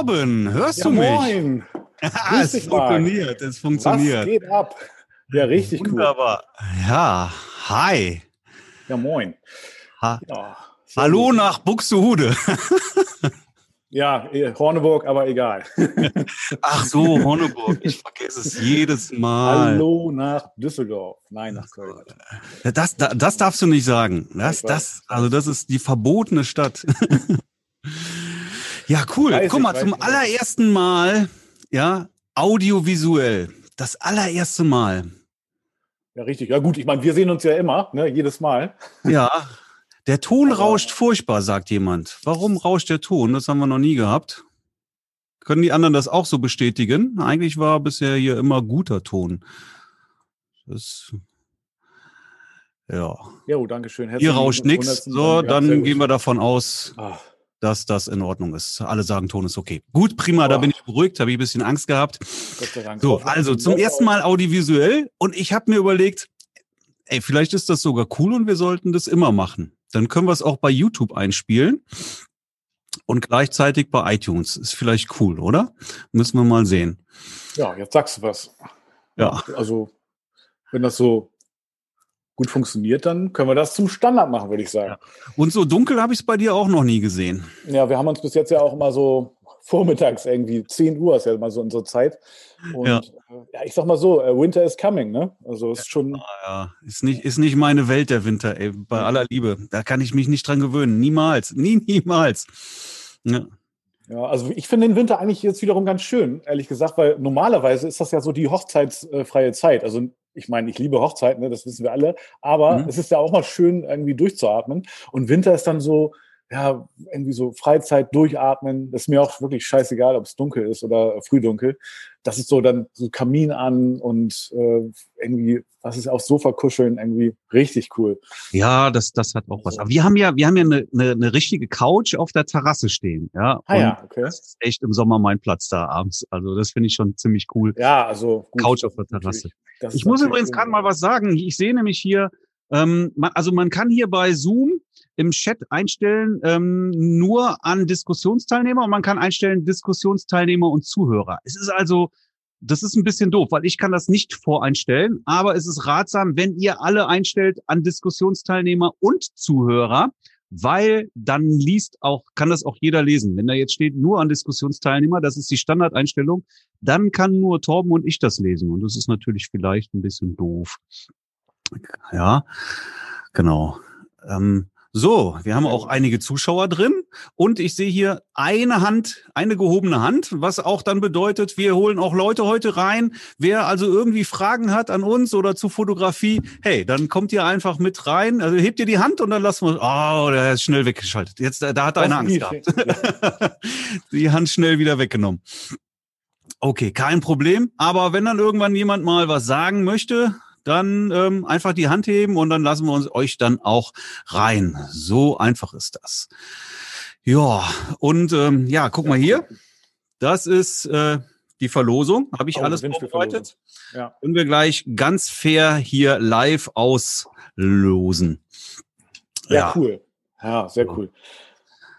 Torben, hörst Ja, du mich? moin. Ja, es funktioniert, es funktioniert. Was geht ab? Ja, richtig cool. Wunderbar. Ja, hi. Ja, moin. Ha Ja, Hallo gut. nach Buxtehude. Ja, eh, Horneburg, aber egal. Ach so, Horneburg. Ich vergesse es jedes Mal. Hallo nach Düsseldorf. Nein, nach Köln. Das, das, das darfst du nicht sagen. Das, das, also das ist die verbotene Stadt. Ja, cool. Weiß Guck mal, zum ich. allerersten Mal, ja, audiovisuell. Das allererste Mal. Ja, richtig. Ja, gut, ich meine, wir sehen uns ja immer, ne, jedes Mal. Ja, der Ton Aber- rauscht furchtbar, sagt jemand. Warum rauscht der Ton? Das haben wir noch nie gehabt. Können die anderen das auch so bestätigen? Eigentlich war bisher hier immer guter Ton. Das, ja, Ja, oh, danke schön. hier rauscht nichts. So, dann gehen wir davon aus, Ah, dass das in Ordnung ist. Alle sagen, Ton ist okay. Gut, prima, da Oh. bin ich beruhigt, habe ich ein bisschen Angst gehabt. So, also zum ersten Mal audiovisuell und ich habe mir überlegt, ey, vielleicht ist das sogar cool und wir sollten das immer machen. Dann können wir es auch bei YouTube einspielen und gleichzeitig bei iTunes. Ist vielleicht cool, oder? Müssen wir mal sehen. Ja, jetzt sagst du was. Ja. Also, wenn das so gut funktioniert, dann können wir das zum Standard machen, würde ich sagen. Und so dunkel habe ich es bei dir auch noch nie gesehen. Ja, wir haben uns bis jetzt ja auch immer so vormittags irgendwie, 10 Uhr ist ja immer so unsere Zeit. Und Ja. ja, ja ich sag mal so, äh, Winter is coming, ne? Also ist schon, Ja, ist nicht, ist nicht meine Welt der Winter, ey, bei aller Liebe. Da kann ich mich nicht dran gewöhnen. Niemals. Nie, niemals. Ja. ja, also ich finde den Winter eigentlich jetzt wiederum ganz schön, ehrlich gesagt, weil normalerweise ist das ja so die hochzeitsfreie Zeit. Also ich meine, ich liebe Hochzeiten, ne, das wissen wir alle, aber Mhm. es ist ja auch mal schön, irgendwie durchzuatmen. Und Winter ist dann so, ja, irgendwie so Freizeit durchatmen. Das ist mir auch wirklich scheißegal, ob es dunkel ist oder frühdunkel. Das ist so dann so Kamin an und äh, irgendwie, was ist aufs Sofa kuscheln, irgendwie richtig cool. Ja, das, das hat auch was. Aber wir haben ja, wir haben ja eine, eine, eine richtige Couch auf der Terrasse stehen, ja. Ah ja, okay. Das ist echt im Sommer mein Platz da abends. Also das finde ich schon ziemlich cool. Ja, also gut, Couch auf der. Terrasse. Ich muss übrigens gerade mal was sagen. Ich sehe nämlich hier, ähm, man, also man kann hier bei Zoom im Chat einstellen, ähm, nur an Diskussionsteilnehmer und man kann einstellen Diskussionsteilnehmer und Zuhörer. Es ist also, das ist ein bisschen doof, weil ich kann das nicht voreinstellen, aber es ist ratsam, wenn ihr alle einstellt an Diskussionsteilnehmer und Zuhörer, weil dann liest auch, kann das auch jeder lesen. Wenn da jetzt steht nur an Diskussionsteilnehmer, das ist die Standardeinstellung, dann kann nur Torben und ich das lesen. Und das ist natürlich vielleicht ein bisschen doof. Ja, genau. Ähm, so, wir haben auch einige Zuschauer drin und ich sehe hier eine Hand, eine gehobene Hand, was auch dann bedeutet, wir holen auch Leute heute rein. Wer also irgendwie Fragen hat an uns oder zu Fotografie, hey, dann kommt ihr einfach mit rein. Also hebt ihr die Hand und dann lassen wir, oh, der ist schnell weggeschaltet. Jetzt, da hat einer Angst Das- gehabt. die Hand schnell wieder weggenommen. Okay, kein Problem. Aber wenn dann irgendwann jemand mal was sagen möchte, dann ähm, einfach die Hand heben und dann lassen wir uns euch dann auch rein. So einfach ist das. Ja, und ähm, ja, guck mal hier. Das ist äh, die Verlosung. Habe ich Oh, alles vorbereitet. Ja. Können wir gleich ganz fair hier live auslosen. Ja, cool. Ja, sehr cool.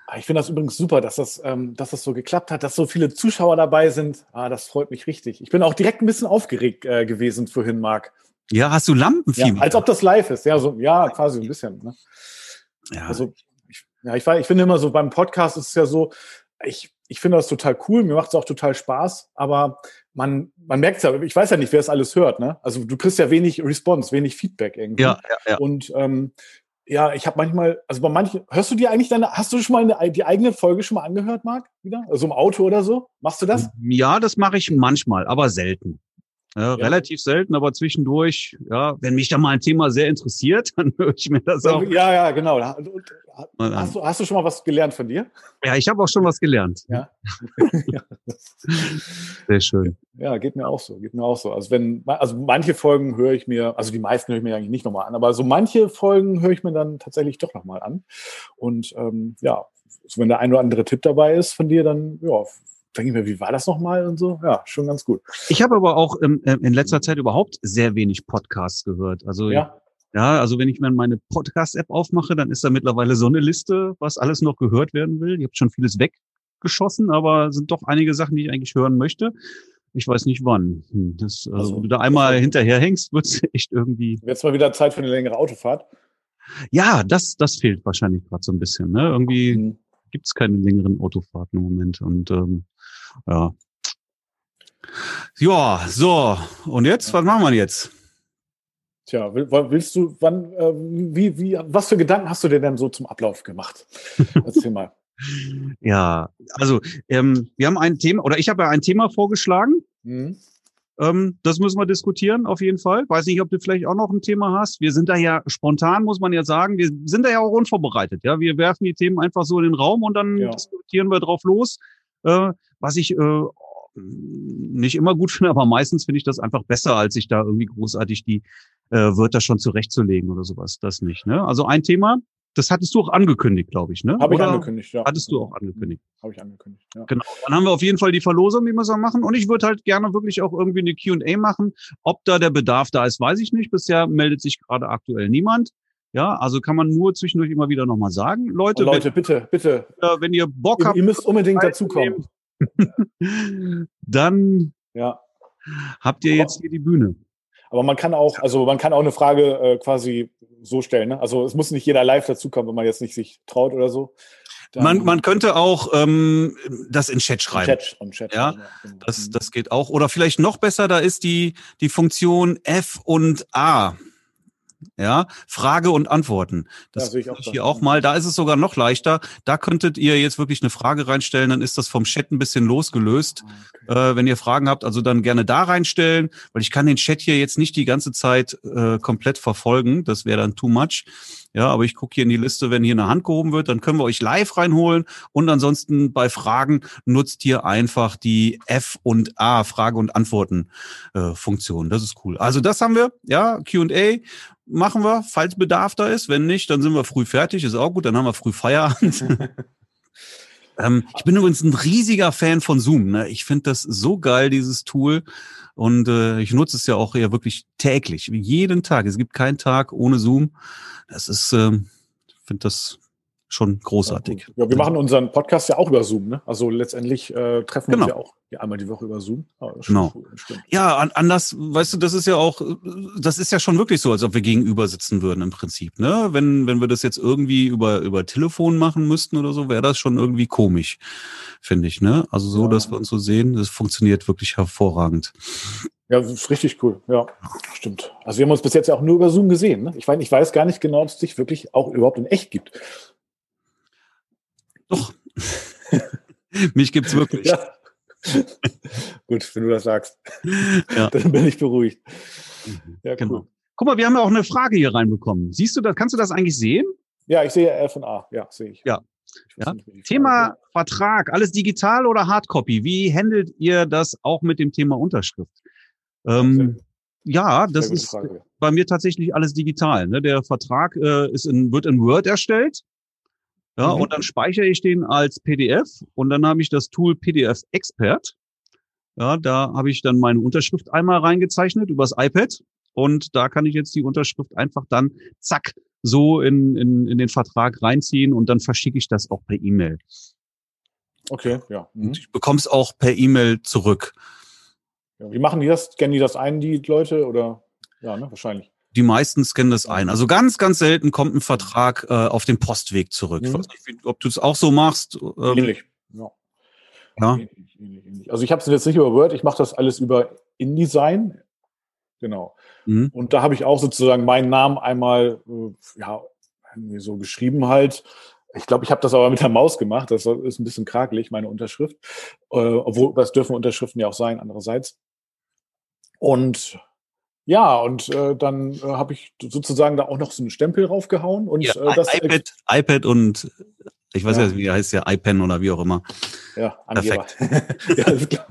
Ah, Ich finde das übrigens super, dass das, ähm, dass das so geklappt hat, dass so viele Zuschauer dabei sind. Ah, das freut mich richtig. Ich bin auch direkt ein bisschen aufgeregt äh, gewesen vorhin, Marc. Ja, hast du Ja, Lampenfieber? als ob das live ist. Ja, so, ja, quasi ein bisschen. Ne? ja. Also, ich, ja, ich, ich finde immer so beim Podcast ist es ja so, ich, ich finde das total cool, mir macht es auch total Spaß, aber man, man merkt ja, ich weiß ja nicht, wer es alles hört, ne? Also du kriegst ja wenig Response, wenig Feedback irgendwie. ja, ja, ja. Und ähm, ja, ich habe manchmal, also bei manchen, hörst du dir eigentlich deine, hast du schon mal eine, die eigene Folge schon mal angehört, Marc? Wieder? Also im Auto oder so? Machst du das? Ja, das mache ich manchmal, aber selten. Ja, Ja. Relativ selten, aber zwischendurch, ja, wenn mich da mal ein Thema sehr interessiert, dann höre ich mir das auch. Ja, ja, genau. Hast, du, hast du schon mal was gelernt von dir? Ja, ich habe auch schon was gelernt. Ja. Sehr schön. ja, geht mir auch so, geht mir auch so. Also wenn, also manche Folgen höre ich mir, also die meisten höre ich mir eigentlich nicht nochmal an, aber so manche Folgen höre ich mir dann tatsächlich doch nochmal an. Und ähm, ja, also wenn der ein oder andere Tipp dabei ist von dir, dann ja, denke ich mir, wie war das nochmal und so? Ja, schon ganz gut. Ich habe aber auch ähm, äh, in letzter Zeit überhaupt sehr wenig Podcasts gehört. Also Ja, Ja, also wenn ich mir meine Podcast-App aufmache, dann ist da mittlerweile so eine Liste, was alles noch gehört werden will. Ihr habt schon vieles weg. geschossen, aber sind doch einige Sachen, die ich eigentlich hören möchte. Ich weiß nicht wann. Hm, Das, also, Also, wenn du da einmal hinterherhängst, wird's echt irgendwie. Jetzt mal wieder Zeit für eine längere Autofahrt. Ja, das, das fehlt wahrscheinlich gerade so ein bisschen. Ne? Irgendwie Mhm. gibt's keine längeren Autofahrten im Moment. Und ähm, ja. Ja, so. Und jetzt, was machen wir jetzt? Tja, willst du, wann, äh, wie, wie, was für Gedanken hast du dir denn so zum Ablauf gemacht? Erzähl mal. Ja, also ähm, wir haben ein Thema, oder ich habe ja ein Thema vorgeschlagen. Mhm. Ähm, das müssen wir diskutieren, auf jeden Fall. Weiß nicht, ob du vielleicht auch noch ein Thema hast. Wir sind da ja spontan, muss man ja sagen. Wir sind da ja auch unvorbereitet. Ja, wir werfen die Themen einfach so in den Raum und dann Ja. diskutieren wir drauf los. Äh, was ich äh, nicht immer gut finde, aber meistens finde ich das einfach besser, als sich da irgendwie großartig die äh, Wörter schon zurechtzulegen oder sowas. Das nicht. Ne? Also ein Thema, das hattest du auch angekündigt, glaube ich. Ne? Habe ich angekündigt, ja. Hattest du auch angekündigt. Habe ich angekündigt, ja. Genau. Dann haben wir auf jeden Fall die Verlosung, die wir machen. Und ich würde halt gerne wirklich auch irgendwie eine Q&A machen. Ob da der Bedarf da ist, weiß ich nicht. Bisher meldet sich gerade aktuell niemand. Ja, also kann man nur zwischendurch immer wieder nochmal sagen. Leute, Und Leute, bitte, bitte, Wenn, äh, wenn ihr Bock ihr, habt, ihr müsst unbedingt dazukommen. dann Ja. habt ihr jetzt hier die Bühne. Aber man kann auch, also man kann auch eine Frage äh, quasi so stellen. Ne? Also es muss nicht jeder live dazukommen, wenn man jetzt nicht sich traut oder so. Man, man könnte auch ähm, das in Chat schreiben. Chat, im Chat Ja, genau. Das, das geht auch. Oder vielleicht noch besser, da ist die, die Funktion F und A. Ja, Frage und Antworten. Das Ja, ich auch ich hier auch mal. Da ist es sogar noch leichter. Da könntet ihr jetzt wirklich eine Frage reinstellen, dann ist das vom Chat ein bisschen losgelöst. Okay. Äh, wenn ihr Fragen habt, also dann gerne da reinstellen, weil ich kann den Chat hier jetzt nicht die ganze Zeit äh, komplett verfolgen. Das wäre dann too much. Ja, aber ich gucke hier in die Liste, wenn hier eine Hand gehoben wird, dann können wir euch live reinholen. Und ansonsten bei Fragen nutzt ihr einfach die F und A, Frage und Antworten äh, Funktion. Das ist cool. Also das haben wir, ja, Q&A machen wir, falls Bedarf da ist. Wenn nicht, dann sind wir früh fertig, ist auch gut, dann haben wir früh Feierabend. ähm, ich bin übrigens ein riesiger Fan von Zoom. Ne? Ich finde das so geil, dieses Tool. Und äh, ich nutze es ja auch ja wirklich täglich, jeden Tag. Es gibt keinen Tag ohne Zoom. Das ist, ähm, ich finde das schon großartig. Ja, wir machen unseren Podcast ja auch über Zoom. Ne? Also letztendlich äh, treffen wir Genau. uns ja auch ja, einmal die Woche über Zoom. Ja, das Genau. Cool. Ja, an, anders, weißt du, das ist ja auch, das ist ja schon wirklich so, als ob wir gegenüber sitzen würden im Prinzip. Ne? Wenn, wenn wir das jetzt irgendwie über, über Telefon machen müssten oder so, wäre das schon irgendwie komisch, finde ich. Ne? Also so, Ja. dass wir uns so sehen, das funktioniert wirklich hervorragend. Ja, das ist richtig cool. Ja, stimmt. Also wir haben uns bis jetzt ja auch nur über Zoom gesehen. Ne? Ich, weiß, ich weiß gar nicht genau, ob es dich wirklich auch überhaupt in echt gibt. Doch. Mich gibt's wirklich. Ja. Gut, wenn du das sagst. Ja. Dann bin ich beruhigt. Ja, cool. Genau. Guck mal, wir haben ja auch eine Frage hier reinbekommen. Siehst du das? Kannst du das eigentlich sehen? Ja, ich sehe F und A. Ja, sehe ich. Ja. Ich Ja. nicht, Thema Frage Vertrag, alles digital oder Hardcopy? Wie handelt ihr das auch mit dem Thema Unterschrift? Ähm, ja, das ist Frage. bei mir tatsächlich alles digital. Ne? Der Vertrag äh, ist in, wird in Word erstellt. Ja, Mhm. und dann speichere ich den als PDF und dann habe ich das Tool PDF Expert. Ja, da habe ich dann meine Unterschrift einmal reingezeichnet übers iPad und da kann ich jetzt die Unterschrift einfach dann zack so in, in, in den Vertrag reinziehen und dann verschicke ich das auch per E-Mail. Okay, ja. Mhm. Und ich bekomme es auch per E-Mail zurück. ja. Wie machen die das? Scannen die das ein, die Leute? Oder? Ja, ne, wahrscheinlich. Die meisten scannen das ein. Also ganz, ganz selten kommt ein Vertrag äh, auf dem Postweg zurück. Ich Mhm. weiß nicht, ob du es auch so machst. Ähm, Ähnlich. Ja. ja. Ähnlich, ähnlich, ähnlich. Also ich habe es jetzt nicht über Word, ich mache das alles über InDesign. Genau. Mhm. Und da habe ich auch sozusagen meinen Namen einmal äh, ja, so geschrieben halt. Ich glaube, ich habe das aber mit der Maus gemacht. Das ist ein bisschen krakelig, meine Unterschrift. Äh, obwohl, das dürfen Unterschriften ja auch sein, andererseits. Und ja, und äh, dann äh, habe ich sozusagen da auch noch so einen Stempel raufgehauen. Und Ja, äh, das iPad, iPad und ich weiß Ja. ja, wie heißt ja, iPen oder wie auch immer. Ja, Angeber. ja, ist klar.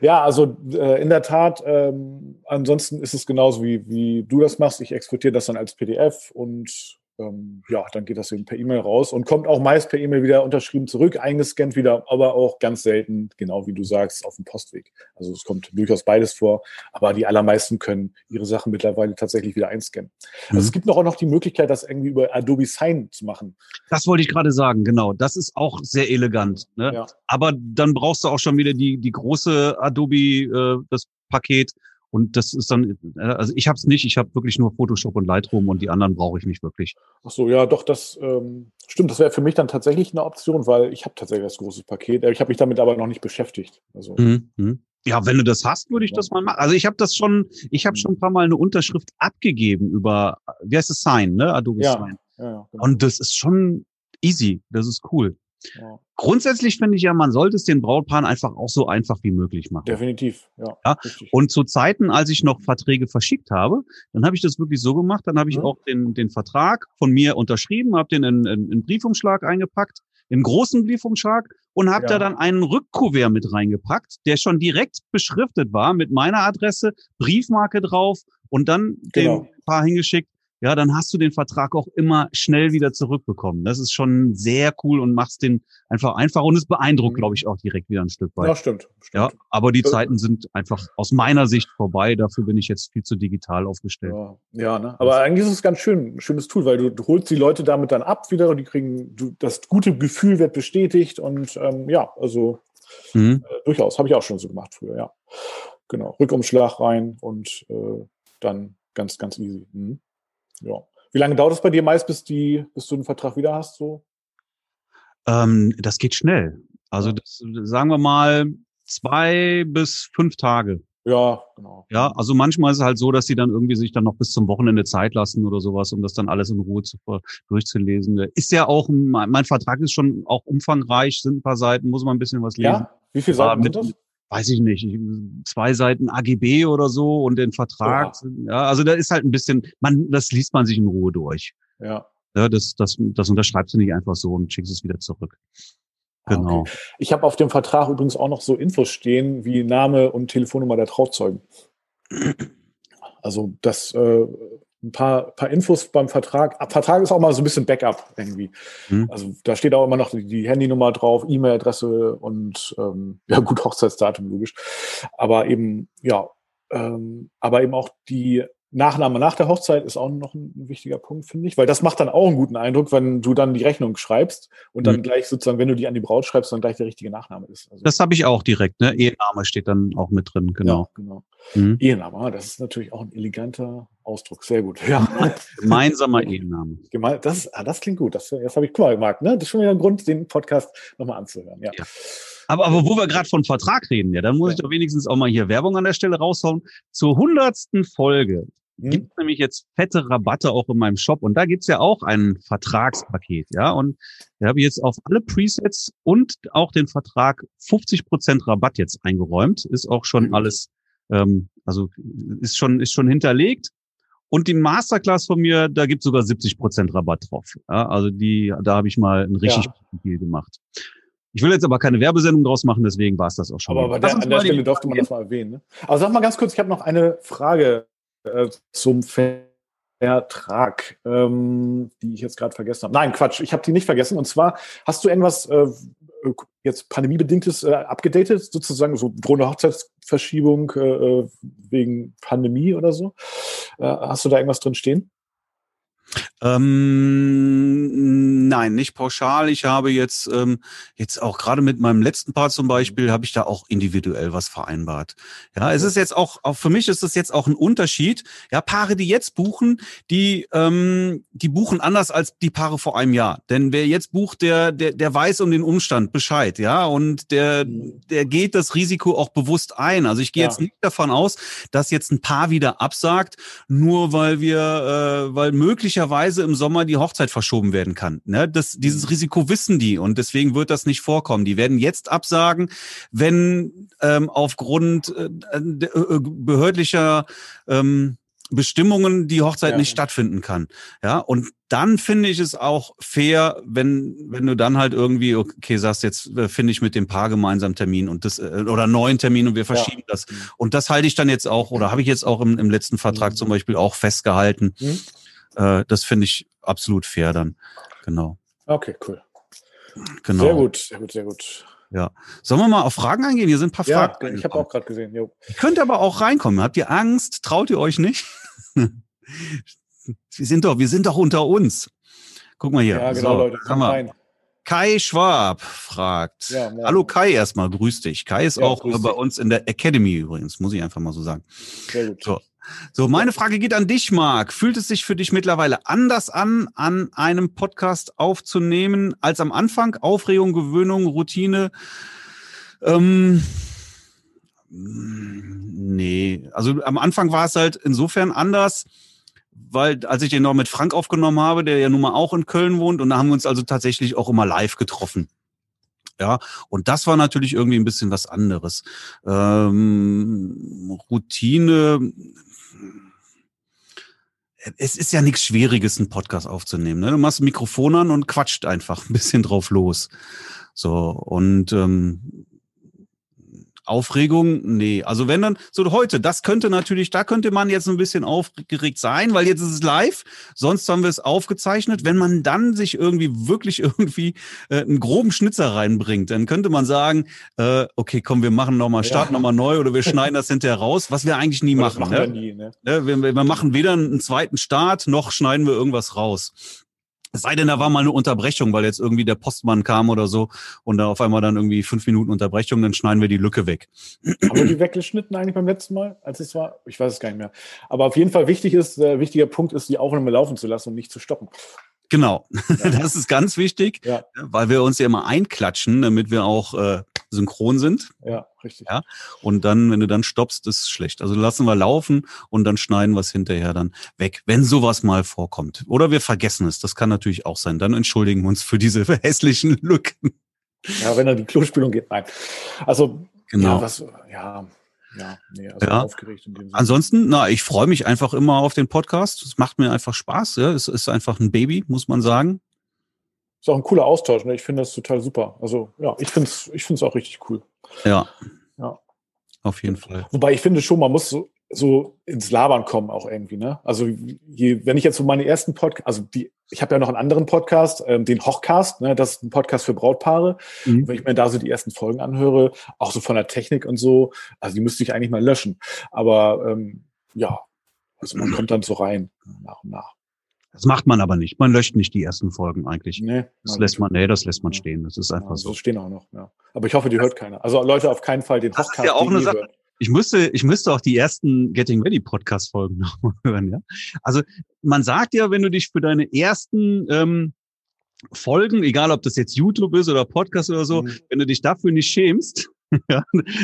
ja, also äh, in der Tat, ähm, ansonsten ist es genauso wie, wie du das machst. Ich exportiere das dann als PDF und ähm, ja, dann geht das eben per E-Mail raus und kommt auch meist per E-Mail wieder unterschrieben zurück, eingescannt wieder, aber auch ganz selten, genau wie du sagst, auf dem Postweg. Also es kommt durchaus beides vor, aber die allermeisten können ihre Sachen mittlerweile tatsächlich wieder einscannen. Also es mhm. gibt noch auch noch die Möglichkeit, das irgendwie über Adobe Sign zu machen. Das wollte ich gerade sagen, genau. Das ist auch sehr elegant. Ne? Ja. Aber dann brauchst du auch schon wieder die, die große Adobe, äh, das Paket, und das ist dann, äh, also ich habe es nicht, ich habe wirklich nur Photoshop und Lightroom und die anderen brauche ich nicht wirklich. Ach so, ja, doch, das ähm, stimmt. Das wäre für mich dann tatsächlich eine Option, weil ich habe tatsächlich das große Paket. Ich habe mich damit aber noch nicht beschäftigt. Also. Mhm. mhm. Ja, wenn du das hast, würde ich das mal machen. Also ich habe das schon, ich habe mhm. schon ein paar Mal eine Unterschrift abgegeben über, wie heißt es, Sign, ne? Adobe ja, Sign. Ja, genau. Und das ist schon easy, das ist cool. Ja. Grundsätzlich finde ich ja, man sollte es den Brautpaaren einfach auch so einfach wie möglich machen. Definitiv, ja. ja? Und zu Zeiten, als ich noch Verträge verschickt habe, dann habe ich das wirklich so gemacht, dann habe ich mhm. auch den, den Vertrag von mir unterschrieben, habe den in, in, in Briefumschlag eingepackt, in großen Briefumschlag und habe ja. da dann einen Rückkuvert mit reingepackt, der schon direkt beschriftet war mit meiner Adresse, Briefmarke drauf und dann genau. dem Paar hingeschickt ja, dann hast du den Vertrag auch immer schnell wieder zurückbekommen. Das ist schon sehr cool und machst den einfach einfach und es beeindruckt, mhm. glaube ich, auch direkt wieder ein Stück weit. Ja, stimmt. stimmt. Ja, aber die Zeiten sind einfach aus meiner Sicht vorbei. Dafür bin ich jetzt viel zu digital aufgestellt. Ja, ja ne? aber eigentlich ist es ganz schön, schönes Tool, weil du, du holst die Leute damit dann ab wieder und die kriegen, du, das gute Gefühl wird bestätigt und ähm, ja, also mhm. äh, durchaus, habe ich auch schon so gemacht früher, ja. Genau, Rückumschlag rein und äh, dann ganz, ganz easy. Mhm. Ja. Wie lange dauert es bei dir meist, bis, die, bis du einen Vertrag wieder hast? So? Ähm, das geht schnell. Also das, sagen wir mal zwei bis fünf Tage. Ja, genau. Ja, also manchmal ist es halt so, dass die dann irgendwie sich dann noch bis zum Wochenende Zeit lassen oder sowas, um das dann alles in Ruhe zu, durchzulesen. Ist ja auch, mein, mein Vertrag ist schon auch umfangreich, sind ein paar Seiten, muss man ein bisschen was lesen. Ja, wie viele Seiten mit, sind das? Weiß ich nicht, zwei Seiten AGB oder so und den Vertrag. Ja. ja, also da ist halt ein bisschen, man, das liest man sich in Ruhe durch. Ja. ja das, das, das unterschreibst du nicht einfach so und schickst es wieder zurück. Ah, genau. Okay. Ich habe auf dem Vertrag übrigens auch noch so Infos stehen wie Name und Telefonnummer der Trauzeugen. Also das äh, ein paar, paar Infos beim Vertrag. Vertrag ist auch mal so ein bisschen Backup irgendwie. Mhm. Also da steht auch immer noch die, die Handynummer drauf, E-Mail-Adresse und ähm, ja gut, Hochzeitsdatum logisch. Aber eben, ja, ähm, aber eben auch die Nachname nach der Hochzeit ist auch noch ein, wichtiger Punkt, finde ich, weil das macht dann auch einen guten Eindruck, wenn du dann die Rechnung schreibst und dann mhm. gleich sozusagen, wenn du die an die Braut schreibst, dann gleich der richtige Nachname ist. Also das habe ich auch direkt, ne? Ehename steht dann auch mit drin, genau. Ja, genau. Mhm. Ehenname, ah, das ist natürlich auch ein eleganter Ausdruck, sehr gut. Ja. Gemeinsamer Ehenname. Das, ah, das klingt gut, das, das habe ich klar gemacht, ne? Das ist schon wieder ein Grund, den Podcast nochmal anzuhören, ja. ja. Aber, aber wo wir gerade von Vertrag reden, ja, dann muss ich doch wenigstens auch mal hier Werbung an der Stelle raushauen. Zur hundertsten Folge mhm. gibt nämlich jetzt fette Rabatte auch in meinem Shop und da gibt's ja auch ein Vertragspaket, ja. Und da habe ich jetzt auf alle Presets und auch den Vertrag 50 Prozent Rabatt jetzt eingeräumt. Ist auch schon mhm. alles, ähm, also ist schon, ist schon hinterlegt. Und die Masterclass von mir, da gibt's sogar 70 Prozent Rabatt drauf. Ja, also die, da habe ich mal ein richtig ja. viel gemacht. Ich will jetzt aber keine Werbesendung draus machen, deswegen war es das auch schon. Aber, aber der, an der Stelle durfte man das mal erwähnen. Ne? Aber sag mal ganz kurz, ich habe noch eine Frage äh, zum Vertrag, ähm, die ich jetzt gerade vergessen habe. Nein, Quatsch, ich habe die nicht vergessen. Und zwar, hast du irgendwas äh, jetzt pandemiebedingtes äh, abgedatet, sozusagen so drohende Hochzeitsverschiebung äh, äh, wegen Pandemie oder so? Äh, hast du da irgendwas drin stehen? Ähm, nein, nicht pauschal. Ich habe jetzt ähm, jetzt auch gerade mit meinem letzten Paar zum Beispiel habe ich da auch individuell was vereinbart. Ja, es ist jetzt auch, auch für mich ist das jetzt auch ein Unterschied. Ja, Paare, die jetzt buchen, die ähm, die buchen anders als die Paare vor einem Jahr. Denn wer jetzt bucht, der der der weiß um den Umstand Bescheid. Ja, und der der geht das Risiko auch bewusst ein. Also ich gehe ja. jetzt nicht davon aus, dass jetzt ein Paar wieder absagt, nur weil wir äh, weil möglicherweise möglicherweise im Sommer die Hochzeit verschoben werden kann. Ne? Das, dieses mhm. Risiko wissen die und deswegen wird das nicht vorkommen. Die werden jetzt absagen, wenn ähm, aufgrund äh, äh, behördlicher ähm, Bestimmungen die Hochzeit ja. nicht stattfinden kann. Ja, und dann finde ich es auch fair, wenn, wenn du dann halt irgendwie, okay, sagst, jetzt äh, finde ich mit dem Paar gemeinsam Termin und das, äh, oder neuen Termin und wir verschieben ja. das. Mhm. Und das halte ich dann jetzt auch, oder habe ich jetzt auch im, im letzten Vertrag mhm. zum Beispiel auch festgehalten. Mhm Äh, das finde ich absolut fair dann. Genau. Okay, cool. genau. Sehr gut, sehr gut, sehr gut. Ja. Sollen wir mal auf Fragen eingehen? Hier sind ein paar Ja, Fragen. ich habe auch gerade gesehen. Jo. Ihr könnt aber auch reinkommen. Habt ihr Angst? Traut ihr euch nicht? wir sind doch, wir sind doch unter uns. Guck mal hier. Ja, genau, so, Leute. wir. rein. Kai Schwab fragt. Ja. Hallo Kai erstmal, grüß dich. Kai ist Ja, auch bei dich. uns in der Academy übrigens, muss ich einfach mal so sagen. Sehr gut. So. So, meine Frage geht an dich, Marc. Fühlt es sich für dich mittlerweile anders an, an einem Podcast aufzunehmen als am Anfang? Aufregung, Gewöhnung, Routine? Ähm, nee, also am Anfang war es halt insofern anders, weil als ich den noch mit Frank aufgenommen habe, der ja nun mal auch in Köln wohnt, und da haben wir uns also tatsächlich auch immer live getroffen. Ja, und das war natürlich irgendwie ein bisschen was anderes. Ähm, Routine. Es ist ja nichts Schwieriges, einen Podcast aufzunehmen. Ne? Du machst ein Mikrofon an und quatscht einfach ein bisschen drauf los. So, und ähm, Aufregung, nee. Also wenn dann, so heute, das könnte natürlich, da könnte man jetzt ein bisschen aufgeregt sein, weil jetzt ist es live, sonst haben wir es aufgezeichnet. Wenn man dann sich irgendwie wirklich irgendwie äh, einen groben Schnitzer reinbringt, dann könnte man sagen, äh, okay, komm, wir machen nochmal, Ja. starten nochmal neu oder wir schneiden das hinterher raus, was wir eigentlich nie machen. machen wir ne? nie, ne? Ne, wir, wir machen weder einen zweiten Start, noch schneiden wir irgendwas raus. Es sei denn, da war mal eine Unterbrechung, weil jetzt irgendwie der Postmann kam oder so und da auf einmal dann irgendwie fünf Minuten Unterbrechung, dann schneiden wir die Lücke weg. Haben wir die weggeschnitten eigentlich beim letzten Mal, als es war? Ich weiß es gar nicht mehr. Aber auf jeden Fall wichtig ist, äh, wichtiger Punkt ist, die Aufnahme laufen zu lassen und nicht zu stoppen. Genau, Ja. das ist ganz wichtig, Ja, weil wir uns ja immer einklatschen, damit wir auch äh, synchron sind. ja, richtig. Ja. Und dann, wenn du dann stoppst, ist es schlecht. Also lassen wir laufen und dann schneiden wir es hinterher dann weg, wenn sowas mal vorkommt. Oder wir vergessen es. Das kann natürlich auch sein. Dann entschuldigen wir uns für diese hässlichen Lücken. Ja, wenn dann die Klospülung geht, nein. Also, Genau. ja, was, ja, ja, nee, also Ja. aufgeregt in dem Sinne. Ansonsten, na, ich freue mich einfach immer auf den Podcast. Es macht mir einfach Spaß. Ja. Es ist einfach ein Baby, muss man sagen. Ist auch ein cooler Austausch, ne? Ich finde das total super. Also, ja, ich finde es ich find's auch richtig cool. Ja. Ja. Auf jeden Fall. Wobei ich finde schon, man muss so, so ins Labern kommen auch irgendwie, ne? Also je, wenn ich jetzt so meine ersten Podcast, also die, ich habe ja noch einen anderen Podcast, ähm, den Hochcast, ne? Das ist ein Podcast für Brautpaare. Mhm. Wenn ich mir da so die ersten Folgen anhöre, auch so von der Technik und so, also die müsste ich eigentlich mal löschen. Aber ähm, ja, also man kommt dann so rein nach und nach. Das macht man aber nicht. Man löscht nicht die ersten Folgen eigentlich. Nee, Das lässt man, nee, das lässt man stehen. Das ist einfach ja, so. so stehen auch noch, ja. Aber ich hoffe, die hört keiner. Also Leute, auf keinen Fall den Das ist Hochcast. ja auch eine Sache. hört. Ich müsste, ich müsste auch die ersten Getting Ready Podcast Folgen nochmal hören, ja. Also man sagt ja, wenn du dich für deine ersten ähm, Folgen, egal ob das jetzt YouTube ist oder Podcast oder so, Mhm. wenn du dich dafür nicht schämst, ja,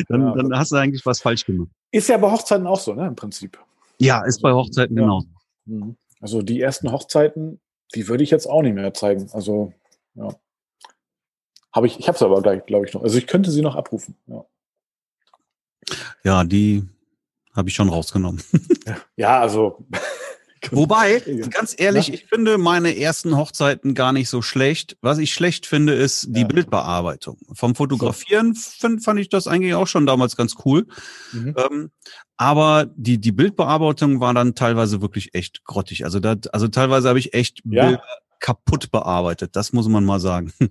dann, Ja. dann hast du eigentlich was falsch gemacht. Ist ja bei Hochzeiten auch so, ne, im Prinzip. Ja, ist bei Hochzeiten Ja. genauso. Mhm. Also die ersten Hochzeiten, die würde ich jetzt auch nicht mehr zeigen. Also, ja. Habe ich, ich habe es aber gleich, glaube ich, noch. Also ich könnte sie noch abrufen. Ja, Ja, die habe ich schon rausgenommen. ja also. Wobei, ganz ehrlich, Ja. ich finde meine ersten Hochzeiten gar nicht so schlecht. Was ich schlecht finde, ist die Ja. Bildbearbeitung. Vom Fotografieren find, fand ich das eigentlich auch schon damals ganz cool. Mhm. Ähm, aber die, die Bildbearbeitung war dann teilweise wirklich echt grottig. Also, da, also teilweise habe ich echt Ja. Bilder kaputt bearbeitet. Das muss man mal sagen.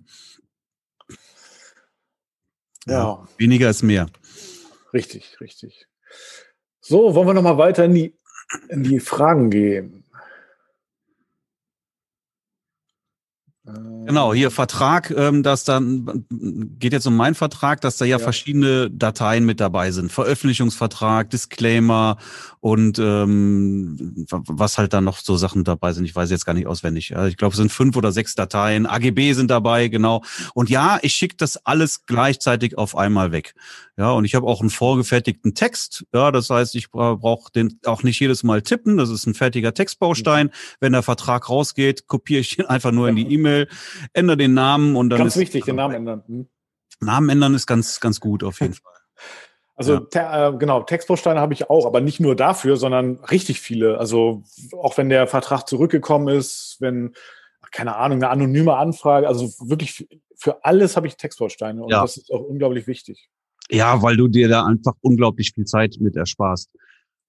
ja, Weniger ist mehr. Richtig, richtig. So, wollen wir noch mal weiter in die, in die Fragen gehen? Genau, hier Vertrag, ähm, dass dann geht jetzt um meinen Vertrag, dass da ja, Ja. verschiedene Dateien mit dabei sind. Veröffentlichungsvertrag, Disclaimer und ähm, wa- was halt dann noch so Sachen dabei sind. Ich weiß jetzt gar nicht auswendig. Ja, ich glaube, es sind fünf oder sechs Dateien. AGB sind dabei, genau. Und ja, ich schicke das alles gleichzeitig auf einmal weg. Ja, und ich habe auch einen vorgefertigten Text. Ja, das heißt, ich bra brauche den auch nicht jedes Mal tippen. Das ist ein fertiger Textbaustein. Wenn der Vertrag rausgeht, kopiere ich den einfach nur in die E-Mail, ändere den Namen und dann Ganz ist wichtig, den Namen ändern. Hm. Namen ändern ist ganz, ganz gut auf jeden Fall. Also Ja. te- äh, genau, Textbausteine habe ich auch, aber nicht nur dafür, sondern richtig viele. Also auch wenn der Vertrag zurückgekommen ist, wenn, keine Ahnung, eine anonyme Anfrage, also wirklich für- alles habe ich Textbausteine und Ja. das ist auch unglaublich wichtig. Ja, weil du dir da einfach unglaublich viel Zeit mit ersparst.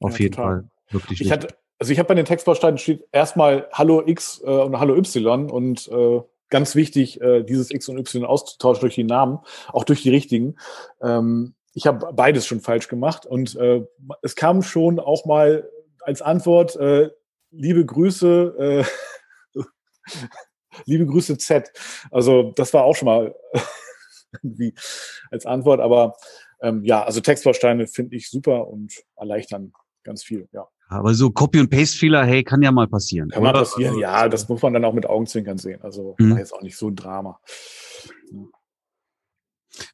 Auf Ja, jeden total. Fall. Wirklich. Ich hatte, also ich habe bei den Textbausteinen steht erstmal Hallo X äh, und Hallo Y und äh, ganz wichtig, äh, dieses X und Y auszutauschen durch die Namen, auch durch die richtigen. Ähm, ich habe beides schon falsch gemacht und äh, es kam schon auch mal als Antwort äh, liebe Grüße, äh, liebe Grüße Z. Also das war auch schon mal irgendwie als Antwort, aber ähm, ja, also Textbausteine finde ich super und erleichtern ganz viel, ja. Aber so Copy- und Paste-Fehler, hey, kann ja mal passieren. Kann mal passieren, ja, das muss man dann auch mit Augenzwinkern sehen. Also mhm. war jetzt auch nicht so ein Drama.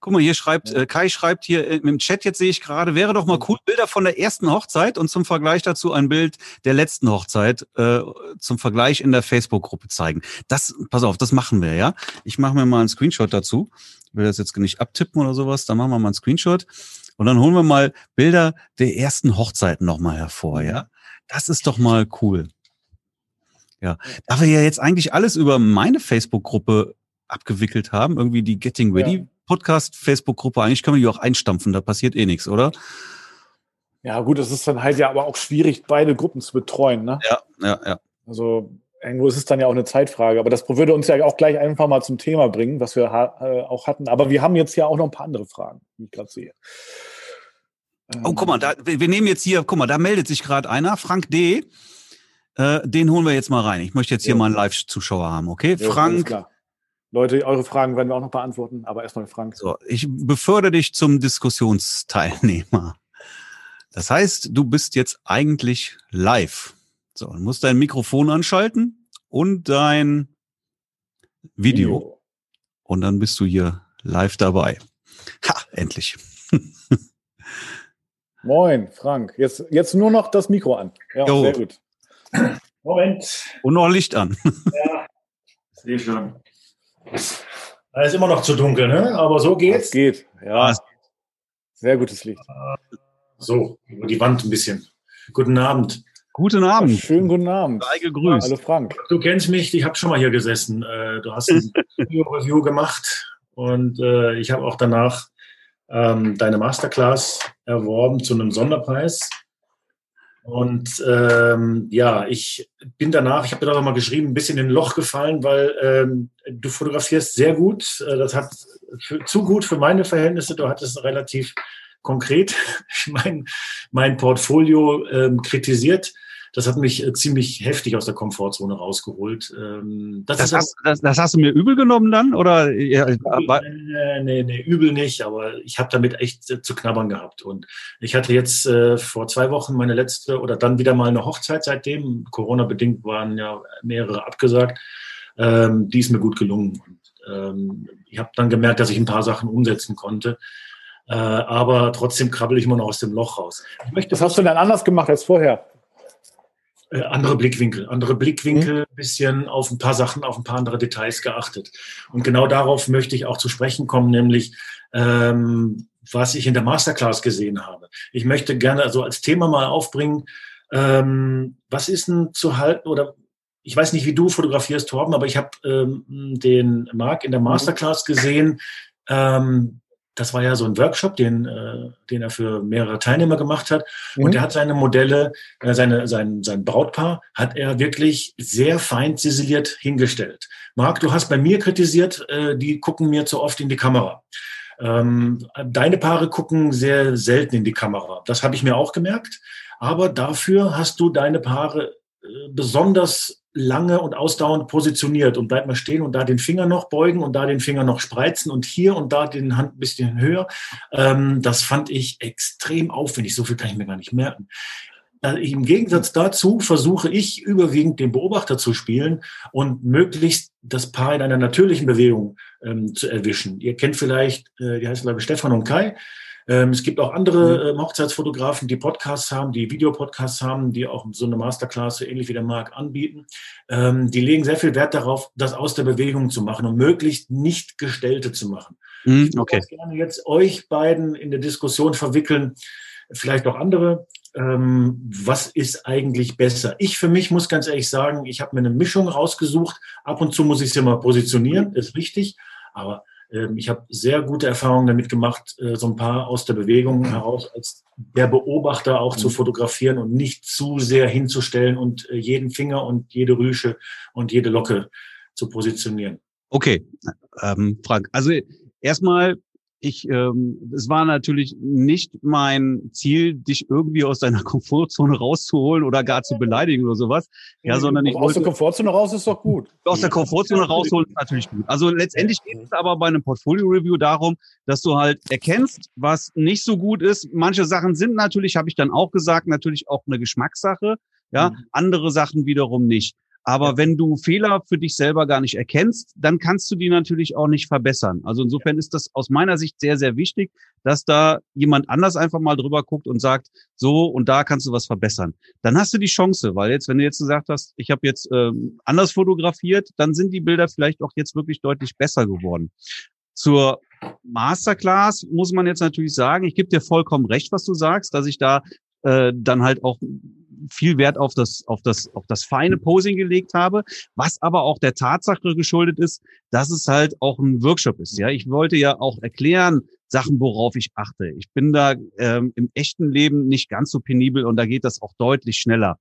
Guck mal, hier schreibt, äh, Kai schreibt hier im Chat, jetzt sehe ich gerade, wäre doch mal cool, Bilder von der ersten Hochzeit und zum Vergleich dazu ein Bild der letzten Hochzeit äh, zum Vergleich in der Facebook-Gruppe zeigen. Das, pass auf, das machen wir, ja. Ich mache mir mal einen Screenshot dazu. Ich will das jetzt nicht abtippen oder sowas, dann machen wir mal einen Screenshot. Und dann holen wir mal Bilder der ersten Hochzeiten nochmal hervor, ja. Das ist doch mal cool. Ja. Da wir ja jetzt eigentlich alles über meine Facebook-Gruppe abgewickelt haben, irgendwie die Getting Ready ja. Podcast Facebook-Gruppe, eigentlich können wir die auch einstampfen, da passiert eh nichts, oder? Ja, gut, es ist dann halt ja aber auch schwierig, beide Gruppen zu betreuen, ne? Ja, ja, ja. Also irgendwo ist es dann ja auch eine Zeitfrage. Aber das würde uns ja auch gleich einfach mal zum Thema bringen, was wir ha äh, auch hatten. Aber wir haben jetzt ja auch noch ein paar andere Fragen, die ich gerade sehe. Oh, guck mal, da, wir nehmen jetzt hier, guck mal, da meldet sich gerade einer, Frank D. Äh, den holen wir jetzt mal rein. Ich möchte jetzt hier ja. mal einen Live-Zuschauer haben, okay? Ja, Frank. Leute, eure Fragen werden wir auch noch beantworten, aber erstmal Frank. So, ich befördere dich zum Diskussionsteilnehmer. Das heißt, du bist jetzt eigentlich live. So, du musst dein Mikrofon anschalten und dein Video. Video. Und dann bist du hier live dabei. Ha, endlich. Moin, Frank. Jetzt, jetzt nur noch das Mikro an. Ja, jo. sehr gut. Moment. Und noch Licht an. Ja, sehe schon. Da ist immer noch zu dunkel, ne? Aber so geht's. Es geht, ja. Sehr gutes Licht. So, über die Wand ein bisschen. Guten Abend. Guten Abend. Ja, schönen guten Abend. Sei gegrüßt. Hallo Frank. Du kennst mich, ich habe schon mal hier gesessen. Äh, du hast ein Video-Review gemacht und äh, ich habe auch danach ähm, deine Masterclass erworben zu einem Sonderpreis. Und ähm, ja, ich bin danach, ich habe dir auch mal geschrieben, ein bisschen in ein Loch gefallen, weil ähm, du fotografierst sehr gut. Äh, das hat für, zu gut für meine Verhältnisse. Du hattest relativ konkret mein, mein Portfolio ähm, kritisiert das hat mich äh, ziemlich heftig aus der Komfortzone rausgeholt. Ähm, das, das, hast, das, das, hast du mir übel genommen dann? Oder? Ja, nee, nee, nee, übel nicht, aber ich habe damit echt äh, zu knabbern gehabt. Und ich hatte jetzt äh, vor zwei Wochen meine letzte oder dann wieder mal eine Hochzeit seitdem. Corona-bedingt waren ja mehrere abgesagt. Ähm, die ist mir gut gelungen. Und, ähm, ich habe dann gemerkt, dass ich ein paar Sachen umsetzen konnte. Äh, aber trotzdem krabbel ich immer noch aus dem Loch raus. Was hast du denn anders gemacht als vorher? Äh, andere Blickwinkel, andere Blickwinkel, mhm. bisschen auf ein paar Sachen, auf ein paar andere Details geachtet. Und genau darauf möchte ich auch zu sprechen kommen, nämlich ähm, was ich in der Masterclass gesehen habe. Ich möchte gerne also als Thema mal aufbringen, ähm, was ist denn zu halten oder ich weiß nicht, wie du fotografierst, Torben, aber ich habe ähm, den Marc in der mhm. Masterclass gesehen, ähm, das war ja so ein Workshop, den, äh, den er für mehrere Teilnehmer gemacht hat. Mhm. Und er hat seine Modelle, äh, seine, sein, sein Brautpaar, hat er wirklich sehr fein ziseliert hingestellt. Marc, du hast bei mir kritisiert, äh, die gucken mir zu oft in die Kamera. Ähm, deine Paare gucken sehr selten in die Kamera. Das habe ich mir auch gemerkt. Aber dafür hast du deine Paare äh, besonders lange und ausdauernd positioniert und bleibt mal stehen und da den Finger noch beugen und da den Finger noch spreizen und hier und da den Hand ein bisschen höher. Ähm, das fand ich extrem aufwendig. So viel kann ich mir gar nicht merken. Äh, Im Gegensatz dazu versuche ich überwiegend den Beobachter zu spielen und möglichst das Paar in einer natürlichen Bewegung ähm, zu erwischen. Ihr kennt vielleicht, äh, die heißen glaube ich Stefan und Kai. Ähm, es gibt auch andere mhm. äh, Hochzeitsfotografen, die Podcasts haben, die Videopodcasts haben, die auch so eine Masterclass ähnlich wie der Marc anbieten. Ähm, die legen sehr viel Wert darauf, das aus der Bewegung zu machen und möglichst nicht gestellte zu machen. Mhm, okay. Ich würde gerne jetzt euch beiden in der Diskussion verwickeln, vielleicht auch andere. Ähm, was ist eigentlich besser? Ich für mich muss ganz ehrlich sagen, ich habe mir eine Mischung rausgesucht. Ab und zu muss ich sie mal positionieren, ist richtig. Aber ähm, ich habe sehr gute Erfahrungen damit gemacht, äh, so ein paar aus der Bewegung heraus als der Beobachter auch zu mhm. fotografieren und nicht zu sehr hinzustellen und äh, jeden Finger und jede Rüsche und jede Locke zu positionieren. Okay, ähm, Frank, also erstmal ich, ähm, es war natürlich nicht mein Ziel, dich irgendwie aus deiner Komfortzone rauszuholen oder gar zu beleidigen oder sowas. Ja, sondern ich aus der Komfortzone raus ist doch gut. Aus der Komfortzone rausholen ist natürlich gut. Also letztendlich geht es aber bei einem Portfolio-Review darum, dass du halt erkennst, was nicht so gut ist. Manche Sachen sind natürlich, habe ich dann auch gesagt, natürlich auch eine Geschmackssache. Ja, mhm. andere Sachen wiederum nicht. Aber ja. wenn du Fehler für dich selber gar nicht erkennst, dann kannst du die natürlich auch nicht verbessern. Also insofern ist das aus meiner Sicht sehr, sehr wichtig, dass da jemand anders einfach mal drüber guckt und sagt, so und da kannst du was verbessern. Dann hast du die Chance, weil jetzt, wenn du jetzt gesagt hast, ich habe jetzt ähm, anders fotografiert, dann sind die Bilder vielleicht auch jetzt wirklich deutlich besser geworden. Zur Masterclass muss man jetzt natürlich sagen, ich gebe dir vollkommen recht, was du sagst, dass ich da äh, dann halt auch viel Wert auf das, auf das, auf das feine Posing gelegt habe, was aber auch der Tatsache geschuldet ist, dass es halt auch ein Workshop ist. Ja, ich wollte ja auch erklären, Sachen, worauf ich achte. Ich bin da ähm, im echten Leben nicht ganz so penibel und da geht das auch deutlich schneller.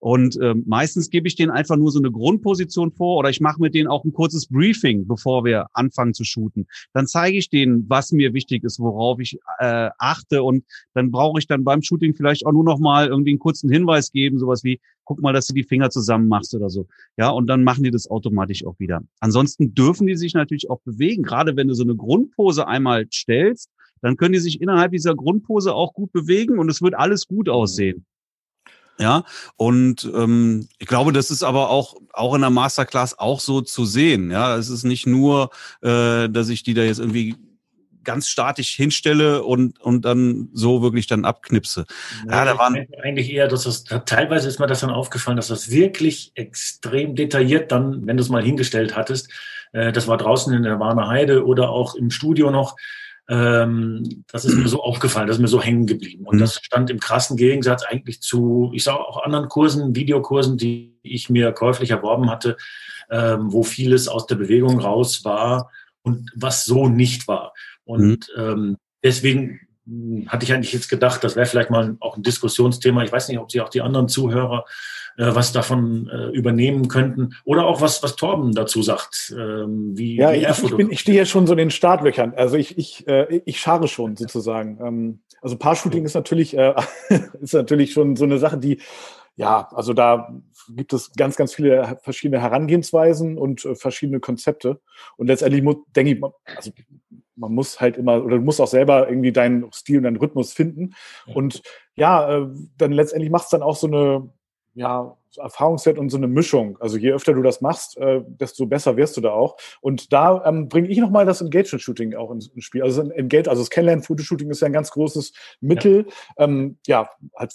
Und ähm, meistens gebe ich denen einfach nur so eine Grundposition vor oder ich mache mit denen auch ein kurzes Briefing, bevor wir anfangen zu shooten. Dann zeige ich denen, was mir wichtig ist, worauf ich äh, achte und dann brauche ich dann beim Shooting vielleicht auch nur noch mal irgendwie einen kurzen Hinweis geben, sowas wie guck mal, dass du die Finger zusammen machst oder so. Ja, und dann machen die das automatisch auch wieder. Ansonsten dürfen die sich natürlich auch bewegen, gerade wenn du so eine Grundpose einmal stellst, dann können die sich innerhalb dieser Grundpose auch gut bewegen und es wird alles gut aussehen. Ja, und ähm, ich glaube, das ist aber auch, auch in der Masterclass auch so zu sehen. Ja, es ist nicht nur, äh, dass ich die da jetzt irgendwie ganz statisch hinstelle und, und dann so wirklich dann abknipse. Ja, ja da waren eigentlich eher, dass das, teilweise ist mir das dann aufgefallen, dass das wirklich extrem detailliert dann, wenn du es mal hingestellt hattest, äh, das war draußen in der Warner Heide oder auch im Studio noch, ähm, das ist mir so aufgefallen, das ist mir so hängen geblieben. Und mhm. das stand im krassen Gegensatz eigentlich zu, ich sage auch anderen Kursen, Videokursen, die ich mir käuflich erworben hatte, ähm, wo vieles aus der Bewegung raus war und was so nicht war. Und mhm. ähm, deswegen hatte ich eigentlich jetzt gedacht, das wäre vielleicht mal auch ein Diskussionsthema. Ich weiß nicht, ob Sie auch die anderen Zuhörer äh, was davon äh, übernehmen könnten. Oder auch was, was Torben dazu sagt. Ähm, wie, ja, wie ich, ich, bin, ich stehe ja schon so in den Startlöchern. Also ich, ich, äh, ich schare schon sozusagen. Ähm, also Paar-Shooting ist natürlich, äh, ist natürlich schon so eine Sache, die ja, also da gibt es ganz, ganz viele verschiedene Herangehensweisen und äh, verschiedene Konzepte. Und letztendlich muss, denke ich, also man muss halt immer, oder du musst auch selber irgendwie deinen Stil und deinen Rhythmus finden. Und ja, äh, dann letztendlich macht es dann auch so eine, ja, Erfahrungswert und so eine Mischung. Also je öfter du das machst, äh, desto besser wirst du da auch. Und da ähm, bringe ich nochmal das Engagement-Shooting auch ins, ins, Spiel. Also Engage, also das Kennenlernen-Fotoshooting ist ja ein ganz großes Mittel, ja, ähm, ja halt,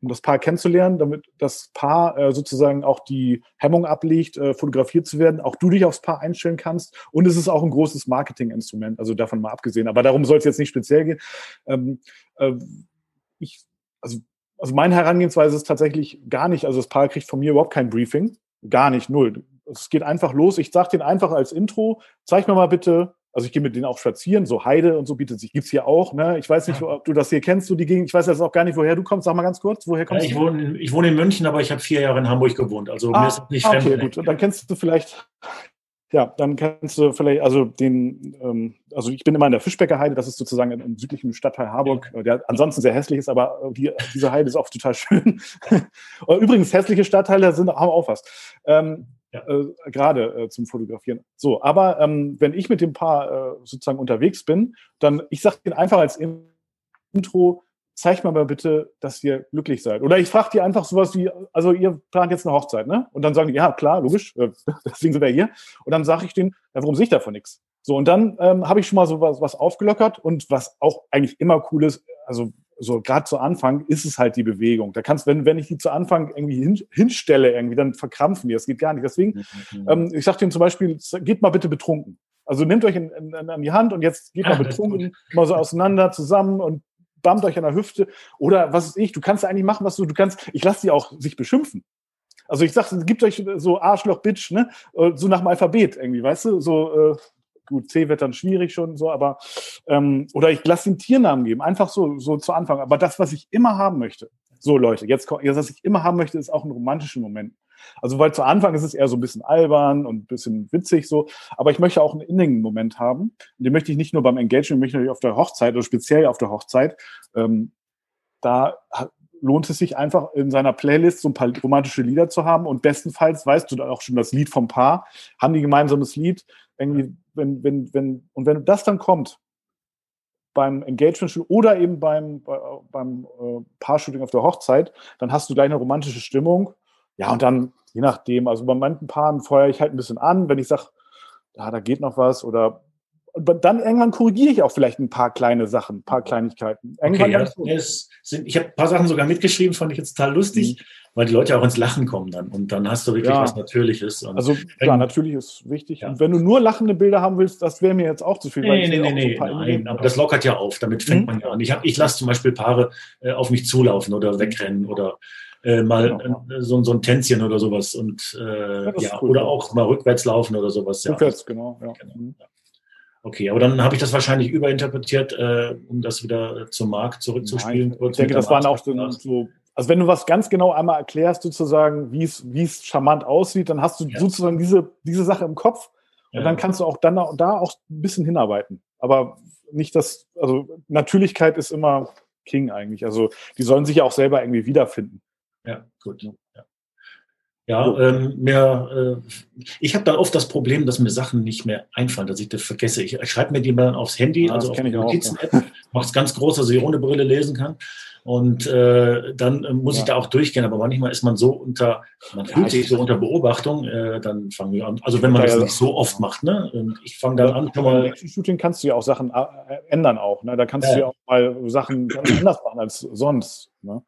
um das Paar kennenzulernen, damit das Paar äh, sozusagen auch die Hemmung ablegt, äh, fotografiert zu werden, auch du dich aufs Paar einstellen kannst. Und es ist auch ein großes Marketinginstrument, also davon mal abgesehen. Aber darum soll es jetzt nicht speziell gehen. Ähm, äh, ich, also also meine Herangehensweise ist tatsächlich gar nicht, also das Paar kriegt von mir überhaupt kein Briefing. Gar nicht, null. Es geht einfach los. Ich sage denen einfach als Intro, zeig mir mal bitte, also ich gehe mit denen auch spazieren, so Heide und so bietet sich, gibt's hier auch, ne? Ich weiß nicht, ob du das hier kennst, du die Gegend, ich weiß jetzt auch gar nicht, woher du kommst. Sag mal ganz kurz, woher kommst ja, ich du? Wohne, ich wohne in München, aber ich habe vier Jahre in Hamburg gewohnt. Also ah, mir ist das nicht fremd. Okay, gut. Und dann kennst du vielleicht ja, dann kannst du vielleicht, also den, ähm, also ich bin immer in der Fischbecker Heide, das ist sozusagen im südlichen Stadtteil Harburg, äh, der ansonsten sehr hässlich ist, aber die, diese Heide ist auch total schön. Übrigens, hässliche Stadtteile sind, haben auch was. Ähm, ja. äh, gerade äh, zum Fotografieren. So, aber ähm, wenn ich mit dem Paar äh, sozusagen unterwegs bin, dann, ich sage den einfach als Intro, zeig mir mal bitte, dass ihr glücklich seid. Oder ich frage dir einfach sowas wie, also ihr plant jetzt eine Hochzeit, ne? Und dann sagen die, ja, klar, logisch, äh, deswegen sind wir hier. Und dann sage ich denen, ja, warum sehe ich davon nichts? So, und dann ähm, habe ich schon mal so was, was aufgelockert und was auch eigentlich immer cool ist, also so gerade zu Anfang ist es halt die Bewegung. Da kannst, wenn, wenn ich die zu Anfang irgendwie hin, hinstelle, irgendwie, dann verkrampfen die. Das geht gar nicht. Deswegen, mhm. ähm, ich sage denen zum Beispiel, geht mal bitte betrunken. Also nehmt euch in, in, in, an die Hand und jetzt geht mal betrunken, mal so auseinander zusammen und bammt euch an der Hüfte oder was ist ich, du kannst eigentlich machen, was du, du kannst, ich lasse die auch sich beschimpfen. Also ich sage, gibt euch so Arschloch, Bitch, ne? Äh, so nach dem Alphabet irgendwie, weißt du? So, äh, gut, C wird dann schwierig schon so, aber ähm, oder ich lasse den Tiernamen geben, einfach so, so zu Anfang. Aber das, was ich immer haben möchte, so Leute, jetzt, jetzt was ich immer haben möchte, ist auch ein romantischer Moment. Also weil zu Anfang ist es eher so ein bisschen albern und ein bisschen witzig so, aber ich möchte auch einen innigen Moment haben. Und den möchte ich nicht nur beim Engagement, möchte ich auf der Hochzeit oder speziell auf der Hochzeit. Ähm, da lohnt es sich einfach in seiner Playlist so ein paar romantische Lieder zu haben und bestenfalls weißt du dann auch schon das Lied vom Paar, haben die gemeinsames Lied, irgendwie, wenn, wenn, wenn, und wenn das dann kommt, beim Engagement oder eben beim, beim äh, Paar-Shooting auf der Hochzeit, dann hast du gleich eine romantische Stimmung. Ja, und dann, je nachdem, also bei manchen Paaren feuere ich halt ein bisschen an, wenn ich sage, ja, da geht noch was oder und dann irgendwann korrigiere ich auch vielleicht ein paar kleine Sachen, ein paar Kleinigkeiten. Irgendwann okay, ja, sind, ich habe ein paar Sachen sogar mitgeschrieben, fand ich jetzt total lustig, mhm. weil die Leute auch ins Lachen kommen dann. Und dann hast du wirklich ja. was Natürliches. Also klar, natürlich ist wichtig. Ja. Und wenn du nur lachende Bilder haben willst, das wäre mir jetzt auch zu viel. Nee, nee, nee, nee, nein, aber das lockert ja auf. Damit fängt mhm. man ja an. Ich, ich lasse zum Beispiel Paare äh, auf mich zulaufen oder mhm. wegrennen oder äh, mal genau, äh, so, so ein Tänzchen oder sowas und äh, ja, ja cool, oder auch mal rückwärts laufen oder sowas. Rückwärts, genau. Ja. genau. Okay, aber dann habe ich das wahrscheinlich überinterpretiert, äh, um das wieder zum Markt zurückzuspielen. Nein, ich denke, das waren auch so, so, also wenn du was ganz genau einmal erklärst, sozusagen, wie es, wie es charmant aussieht, dann hast du ja. sozusagen diese, diese Sache im Kopf und ja. dann kannst du auch dann da auch ein bisschen hinarbeiten. Aber nicht das, also Natürlichkeit ist immer King eigentlich. Also die sollen sich ja auch selber irgendwie wiederfinden. Ja, gut. Ja. Ja, ähm, mir, äh, ich habe dann oft das Problem, dass mir Sachen nicht mehr einfallen, dass ich das vergesse. Ich, ich schreibe mir die mal aufs Handy, ja, also auf die Notizen-App, ja. mache es ganz groß, dass ich ohne Brille lesen kann. Und äh, dann äh, muss ja. ich da auch durchgehen. Aber manchmal ist man so unter, man fühlt sich so unter Beobachtung, äh, dann fangen wir an. Also wenn man das nicht so oft macht, ne? Und ich fange dann an, schon mal. Shooting kannst du ja auch Sachen äh, ändern auch. Ne? Da kannst du ja auch mal Sachen ganz anders machen als sonst. Ne?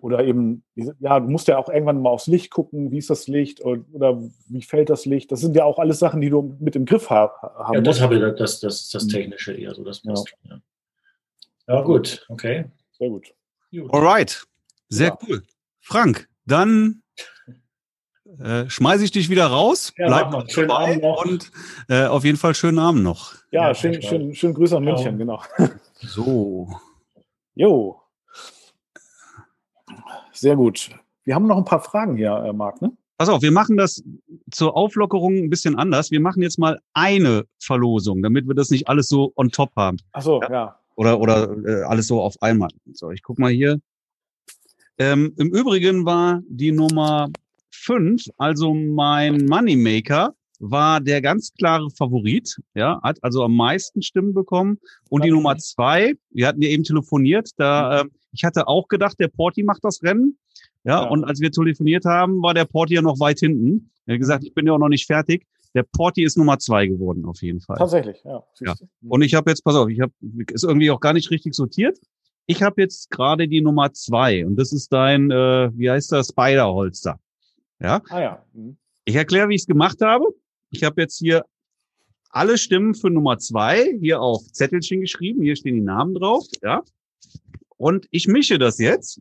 Oder eben, ja, du musst ja auch irgendwann mal aufs Licht gucken, wie ist das Licht oder wie fällt das Licht. Das sind ja auch alles Sachen, die du mit im Griff haben Ja, das habe ich, das, das, das mhm. Technische eher so, das passt. Ja. ja, gut, okay. Sehr gut. Alright, sehr ja. cool. Frank, dann äh, schmeiße ich dich wieder raus. Ja, Bleib mal. Schönen Abend noch. Und äh, auf jeden Fall schönen Abend noch. Ja, ja schön, schön, schön Grüße an München, genau. So. Jo. Sehr gut. Wir haben noch ein paar Fragen hier, äh, Marc, ne? Pass auf, wir machen das zur Auflockerung ein bisschen anders. Wir machen jetzt mal eine Verlosung, damit wir das nicht alles so on top haben. Ach so, ja. ja. Oder, oder äh, alles so auf einmal. So, ich guck mal hier. Ähm, Im Übrigen war die Nummer fünf, also mein Moneymaker, war der ganz klare Favorit, ja, hat also am meisten Stimmen bekommen. Und okay. die Nummer zwei, wir hatten ja eben telefoniert, da, äh, ich hatte auch gedacht, der Porti macht das Rennen. Ja, ja, und als wir telefoniert haben, war der Porti ja noch weit hinten. Er hat gesagt, ich bin ja auch noch nicht fertig. Der Porti ist Nummer zwei geworden, auf jeden Fall. Tatsächlich, ja. ja. Und ich habe jetzt, pass auf, ich habe ist irgendwie auch gar nicht richtig sortiert. Ich habe jetzt gerade die Nummer zwei und das ist dein, äh, wie heißt das, Spider-Holster. Ja. Ah ja. Mhm. Ich erkläre, wie ich es gemacht habe. Ich habe jetzt hier alle Stimmen für Nummer zwei hier auf Zettelchen geschrieben. Hier stehen die Namen drauf. Ja. Und ich mische das jetzt.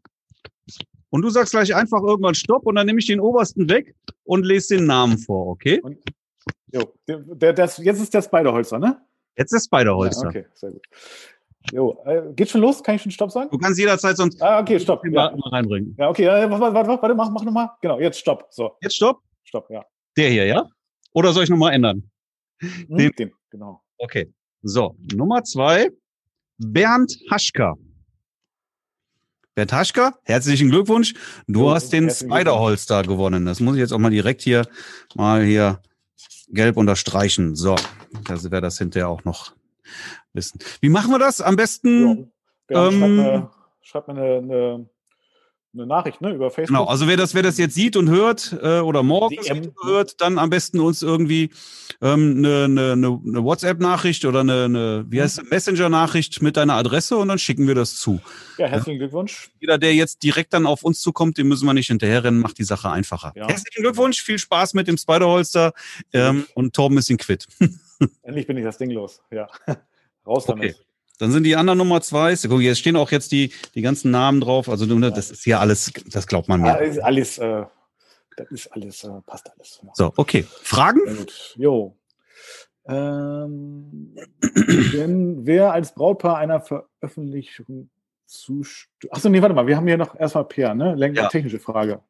Und du sagst gleich einfach irgendwann Stopp und dann nehme ich den obersten weg und lese den Namen vor, okay? Und, jo, der, der, jetzt ist der Spiderholzer, ne? Jetzt ist Spiderholzer. Ja, okay, sehr gut. Jo, äh, geht schon los? Kann ich schon Stopp sagen? Du kannst jederzeit sonst ah, okay, Stopp. Ja. Mal reinbringen. Ja, okay, warte, warte, warte, warte mach, mach nochmal. Genau, jetzt Stopp. So. Jetzt Stopp? Stopp, ja. Der hier, ja? Oder soll ich nochmal ändern? Hm, den, den, genau. Okay. So, Nummer zwei. Bernd Haschka. Bernd Haschka, herzlichen Glückwunsch. Du ja, hast den Spider-Holster gewonnen. Das muss ich jetzt auch mal direkt hier mal hier gelb unterstreichen. So, dass wir das hinterher auch noch wissen. Wie machen wir das? Am besten. Ja, ähm, schreibt mir, schreibt mir eine, eine eine Nachricht ne, über Facebook. Genau, also wer das, wer das jetzt sieht und hört äh, oder morgen hört, dann am besten uns irgendwie ähm, eine, eine, eine WhatsApp-Nachricht oder eine, eine wie heißt Messenger-Nachricht mit deiner Adresse und dann schicken wir das zu. Ja, herzlichen ja? Glückwunsch. Jeder, der jetzt direkt dann auf uns zukommt, den müssen wir nicht hinterherrennen, macht die Sache einfacher. Ja. Herzlichen Glückwunsch, viel Spaß mit dem Spider-Holster ähm, und Torben ist ihn quitt. Endlich bin ich das Ding los, ja. Raus damit. Okay. Dann sind die anderen Nummer zwei. Guck, jetzt stehen auch jetzt die, die ganzen Namen drauf. Also das ist hier alles, das glaubt man mir. Alles, alles äh, das ist alles, äh, passt alles. Ja. So, okay. Fragen? Jo. Ähm, wenn wer als Brautpaar einer Veröffentlichung zustimmt. Achso, nee, warte mal, wir haben hier noch erstmal Peer, ne? Lenk Ja. Technische Frage.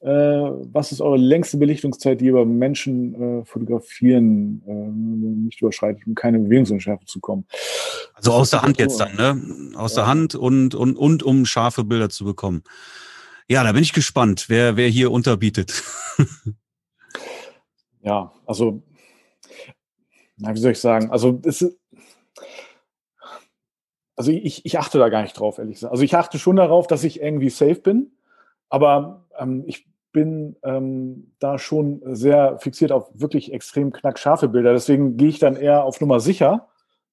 Äh, was ist eure längste Belichtungszeit, die ihr bei Menschen äh, fotografieren äh, nicht überschreitet, um keine Bewegungsunschärfe zu kommen? Also aus der Hand jetzt dann, ne? Aus Ja. der Hand und, und, und um scharfe Bilder zu bekommen. Ja, da bin ich gespannt, wer, wer hier unterbietet. Ja, also, na, wie soll ich sagen? Also, es ist, also ich, ich achte da gar nicht drauf, ehrlich gesagt. Also ich achte schon darauf, dass ich irgendwie safe bin, aber ähm, ich bin ähm, da schon sehr fixiert auf wirklich extrem knackscharfe Bilder. Deswegen gehe ich dann eher auf Nummer sicher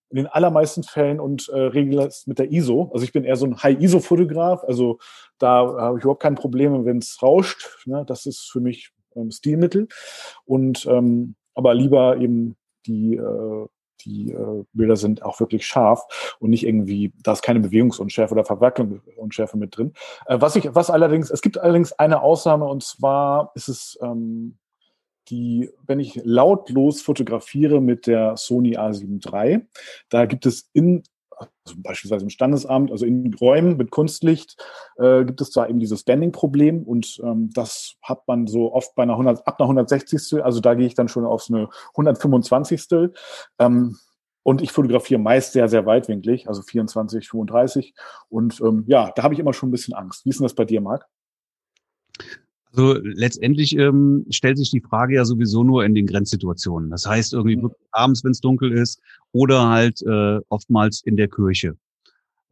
in den allermeisten Fällen und äh, regle es mit der ISO. Also ich bin eher so ein High-ISO-Fotograf. Also da habe ich überhaupt kein Problem, wenn es rauscht. Ne? Das ist für mich ähm, Stilmittel. Und ähm, aber lieber eben die, äh, die äh, Bilder sind auch wirklich scharf und nicht irgendwie, da ist keine Bewegungsunschärfe oder Verwacklungsunschärfe mit drin. Äh, was ich, was allerdings, es gibt allerdings eine Ausnahme und zwar ist es ähm, die, wenn ich lautlos fotografiere mit der Sony A7 III, da gibt es in also beispielsweise im Standesamt, also in Räumen mit Kunstlicht, äh, gibt es da eben dieses Banding-Problem und ähm, das hat man so oft bei einer 100, ab einer 160. Also da gehe ich dann schon auf eine 125. Ähm, und ich fotografiere meist sehr, sehr weitwinklig, also 24, 35. Und ähm, ja, da habe ich immer schon ein bisschen Angst. Wie ist denn das bei dir, Marc? Also letztendlich ähm, stellt sich die Frage ja sowieso nur in den Grenzsituationen. Das heißt irgendwie Mhm. abends, wenn es dunkel ist, oder halt äh, oftmals in der Kirche.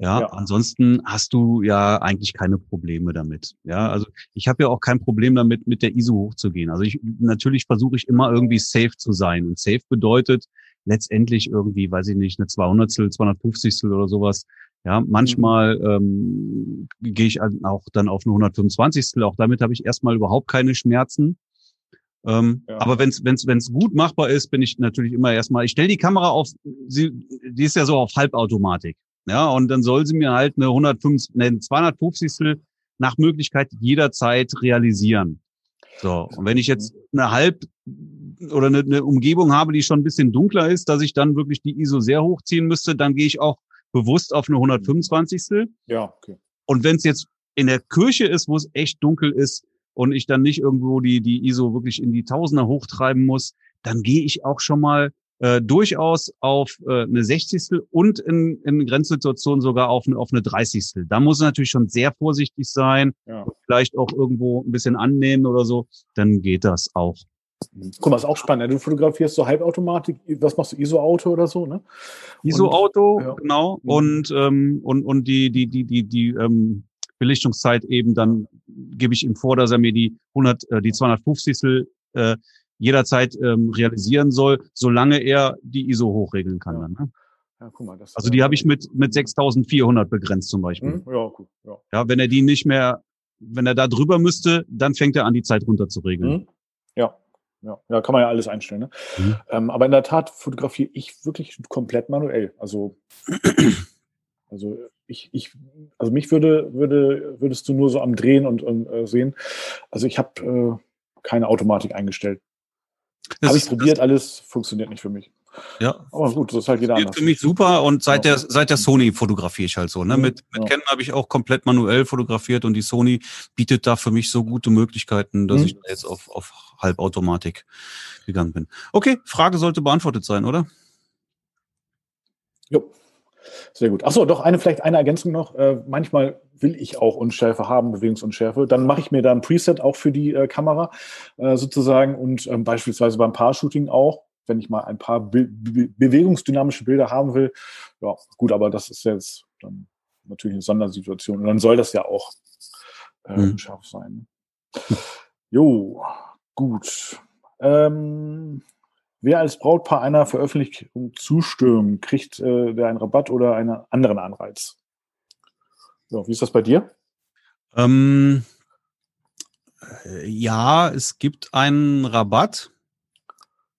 Ja, Ja. ansonsten hast du ja eigentlich keine Probleme damit. Ja, also ich habe ja auch kein Problem damit, mit der ISO hochzugehen. Also ich natürlich versuche ich immer irgendwie safe zu sein. Und safe bedeutet letztendlich irgendwie, weiß ich nicht, eine 200, 250 oder sowas. Ja, manchmal ähm, gehe ich auch dann auf eine 125. Auch damit habe ich erstmal überhaupt keine Schmerzen. Ähm, Ja. Aber wenn es wenn's, wenn's gut machbar ist, bin ich natürlich immer erstmal, ich stelle die Kamera auf, sie, die ist ja so auf Halbautomatik. Ja, und dann soll sie mir halt eine 150, eine 250. nach Möglichkeit jederzeit realisieren. So, und wenn ich jetzt eine Halb- oder eine, eine Umgebung habe, die schon ein bisschen dunkler ist, dass ich dann wirklich die ISO sehr hochziehen müsste, dann gehe ich auch bewusst auf eine 125. Ja, okay. Und wenn es jetzt in der Kirche ist, wo es echt dunkel ist und ich dann nicht irgendwo die, die ISO wirklich in die Tausender hochtreiben muss, dann gehe ich auch schon mal äh, durchaus auf äh, eine 60. und in, in Grenzsituationen sogar auf eine, auf eine 30. Da muss man natürlich schon sehr vorsichtig sein, Ja. vielleicht auch irgendwo ein bisschen annehmen oder so, dann geht das auch. Guck mal, ist auch spannend. ne? Du fotografierst so Halbautomatik, was machst du, ISO-Auto oder so, ne? ISO-Auto, ja. genau. Mhm. Und, ähm, und, und die, die, die, die, die ähm, Belichtungszeit eben, dann gebe ich ihm vor, dass er mir die 100, äh, die 250. Äh, jederzeit ähm, realisieren soll, solange er die ISO hochregeln kann. Ja. Dann, ne? Ja, guck mal, das, Also die habe ich mit, mit 6400 begrenzt zum Beispiel. Hm? Ja, cool. Ja. Ja, wenn er die nicht mehr, wenn er da drüber müsste, dann fängt er an, die Zeit runter zu regeln. Hm? Ja. Ja, ja, kann man ja alles einstellen. Ne? Mhm. Ähm, aber in der Tat fotografiere ich wirklich komplett manuell. Also, also ich, ich, also mich würde, würde, würdest du nur so am Drehen und, und äh, sehen. Also ich habe äh, keine Automatik eingestellt. Habe ich probiert, alles funktioniert nicht für mich. Ja, Aber gut, das ist halt jeder anders. für mich super und seit Ja. der seit der Sony fotografiere ich halt so. Ne? Mhm, Mit, mit ja. Canon habe ich auch komplett manuell fotografiert und die Sony bietet da für mich so gute Möglichkeiten, dass Mhm. ich da jetzt auf, auf Halbautomatik gegangen bin. Okay, Frage sollte beantwortet sein, oder? Jo. Sehr gut. Achso, doch eine, vielleicht eine Ergänzung noch. Äh, manchmal will ich auch Unschärfe haben, Bewegungsunschärfe. Dann mache ich mir da ein Preset auch für die äh, Kamera äh, sozusagen und ähm, beispielsweise beim Paar-Shooting auch, wenn ich mal ein paar Be Be bewegungsdynamische Bilder haben will. Ja, gut, aber das ist jetzt dann natürlich eine Sondersituation. Und dann soll das ja auch äh, Mhm. scharf sein. Jo, gut. Ähm, Wer als Brautpaar einer Veröffentlichung zustimmt, kriegt äh, der einen Rabatt oder einen anderen Anreiz. Ja, wie ist das bei dir? Ähm, äh, ja, es gibt einen Rabatt,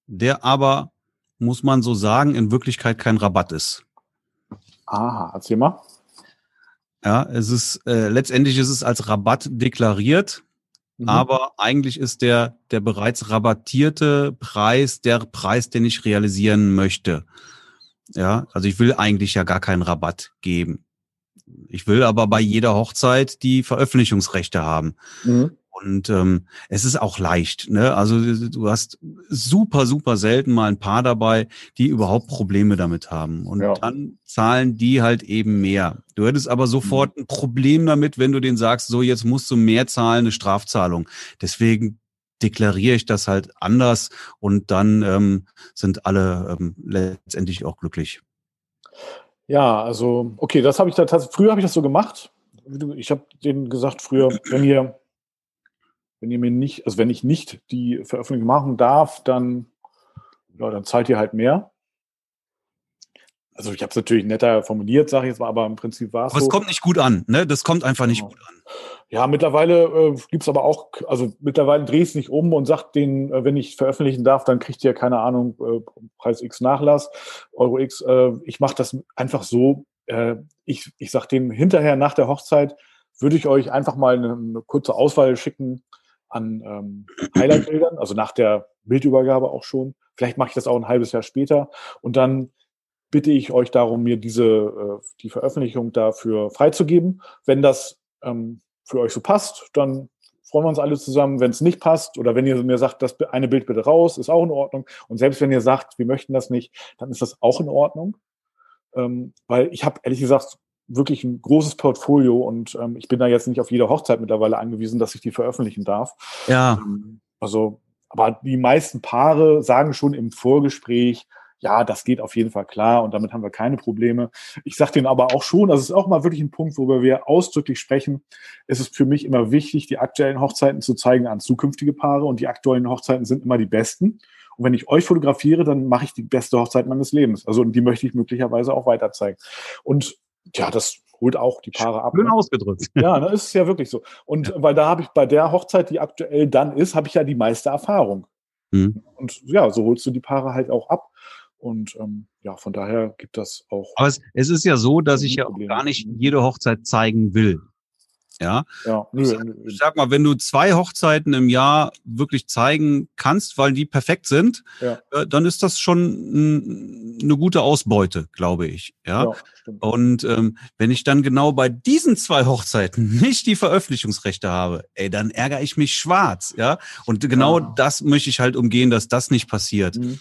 der aber, muss man so sagen, in Wirklichkeit kein Rabatt ist. Aha, erzähl mal. Ja, es ist äh, letztendlich ist es als Rabatt deklariert, Mhm. Aber eigentlich ist der, der bereits rabattierte Preis der Preis, den ich realisieren möchte. Ja, also ich will eigentlich ja gar keinen Rabatt geben. Ich will aber bei jeder Hochzeit die Veröffentlichungsrechte haben. Mhm. Und ähm, es ist auch leicht. Ne? Also du hast super, super selten mal ein Paar dabei, die überhaupt Probleme damit haben. Und ja. dann zahlen die halt eben mehr. Du hättest aber sofort mhm. ein Problem damit, wenn du denen sagst, so jetzt musst du mehr zahlen, eine Strafzahlung. Deswegen deklariere ich das halt anders und dann ähm, sind alle ähm, letztendlich auch glücklich. Ja, also okay, das habe ich da früher habe ich das so gemacht. Ich habe denen gesagt, früher, wenn ihr wenn ihr mir nicht, also wenn ich nicht die Veröffentlichung machen darf, dann, ja, dann zahlt ihr halt mehr. Also ich habe es natürlich netter formuliert, sage ich jetzt mal, aber im Prinzip war es. Aber so. es kommt nicht gut an, ne? Das kommt einfach nicht genau. gut an. Ja, mittlerweile äh, gibt es aber auch, also mittlerweile drehe ich es nicht um und sagt den, äh, wenn ich veröffentlichen darf, dann kriegt ihr, keine Ahnung, äh, Preis X Nachlass, Euro X. Äh, ich mache das einfach so, äh, ich, ich sage denen hinterher nach der Hochzeit, würde ich euch einfach mal eine, eine kurze Auswahl schicken an ähm, Highlight-Bildern, also nach der Bildübergabe auch schon. Vielleicht mache ich das auch ein halbes Jahr später. Und dann bitte ich euch darum, mir diese, äh, die Veröffentlichung dafür freizugeben. Wenn das ähm, für euch so passt, dann freuen wir uns alle zusammen. Wenn es nicht passt oder wenn ihr mir sagt, das eine Bild bitte raus, ist auch in Ordnung. Und selbst wenn ihr sagt, wir möchten das nicht, dann ist das auch in Ordnung. Ähm, weil ich habe ehrlich gesagt wirklich ein großes Portfolio und ähm, ich bin da jetzt nicht auf jede Hochzeit mittlerweile angewiesen, dass ich die veröffentlichen darf. Ja. Ähm, also, aber die meisten Paare sagen schon im Vorgespräch, ja, das geht auf jeden Fall klar und damit haben wir keine Probleme. Ich sage denen aber auch schon, das ist auch mal wirklich ein Punkt, worüber wir ausdrücklich sprechen. Es ist für mich immer wichtig, die aktuellen Hochzeiten zu zeigen an zukünftige Paare und die aktuellen Hochzeiten sind immer die besten. Und wenn ich euch fotografiere, dann mache ich die beste Hochzeit meines Lebens. Also die möchte ich möglicherweise auch weiter zeigen. Und ja, das holt auch die Paare ab. Schön ne? ausgedrückt. Ja, das ist ja wirklich so. Und ja. weil da habe ich bei der Hochzeit, die aktuell dann ist, habe ich ja die meiste Erfahrung. Mhm. Und ja, so holst du die Paare halt auch ab. Und ähm, ja, von daher gibt das auch. Aber es, es ist ja so, dass ich ja auch gar nicht jede Hochzeit zeigen will. Ja. ja nö, ich sag mal, wenn du zwei Hochzeiten im Jahr wirklich zeigen kannst, weil die perfekt sind, ja. äh, dann ist das schon eine gute Ausbeute, glaube ich. Ja. ja Und ähm, wenn ich dann genau bei diesen zwei Hochzeiten nicht die Veröffentlichungsrechte habe, ey, dann ärgere ich mich schwarz. Ja. Und genau das möchte ich halt umgehen, dass das nicht passiert. Mhm.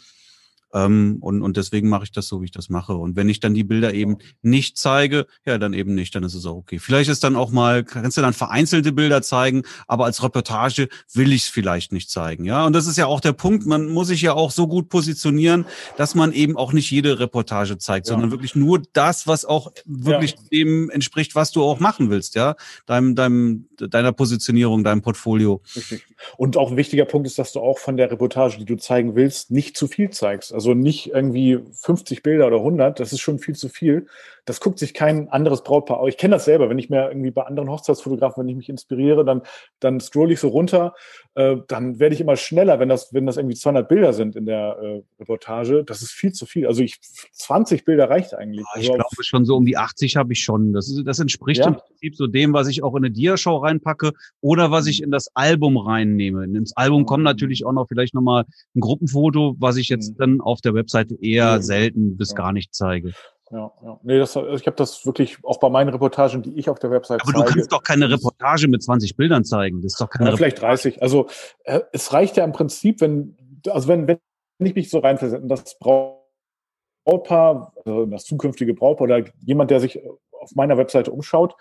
Ähm, und, und deswegen mache ich das so, wie ich das mache. Und wenn ich dann die Bilder eben nicht zeige, ja, dann eben nicht, dann ist es auch okay. Vielleicht ist dann auch mal, kannst du dann vereinzelte Bilder zeigen, aber als Reportage will ich es vielleicht nicht zeigen. Ja, und das ist ja auch der Punkt, man muss sich ja auch so gut positionieren, dass man eben auch nicht jede Reportage zeigt, ja. sondern wirklich nur das, was auch wirklich ja. dem entspricht, was du auch machen willst, ja, deinem, deinem, deiner Positionierung, deinem Portfolio. Richtig. Und auch ein wichtiger Punkt ist, dass du auch von der Reportage, die du zeigen willst, nicht zu viel zeigst. Also nicht irgendwie 50 Bilder oder 100, das ist schon viel zu viel. Das guckt sich kein anderes Brautpaar aus. Ich kenne das selber, wenn ich mir irgendwie bei anderen Hochzeitsfotografen, wenn ich mich inspiriere, dann, dann scroll ich so runter, äh, dann werde ich immer schneller, wenn das, wenn das irgendwie 200 Bilder sind in der äh, Reportage. Das ist viel zu viel. Also ich, 20 Bilder reicht eigentlich. ich also glaube schon so um die 80 habe ich schon. Das, ist, das entspricht ja? im Prinzip so dem, was ich auch in eine Diashow reinpacke oder was ich mhm. in das Album reinnehme. Ins Album kommt natürlich auch noch vielleicht nochmal ein Gruppenfoto, was ich jetzt mhm. dann auf der Webseite eher selten bis gar nicht zeige ja, ja. Nee, das, ich habe das wirklich auch bei meinen Reportagen, die ich auf der Website Aber zeige. Aber du kannst doch keine Reportage mit 20 Bildern zeigen. Das ist doch keine ja, vielleicht 30. Also äh, es reicht ja im Prinzip, wenn, also wenn, wenn ich mich so reinversetze, das Brautpaar, also das zukünftige Brautpaar oder jemand, der sich auf meiner Webseite umschaut,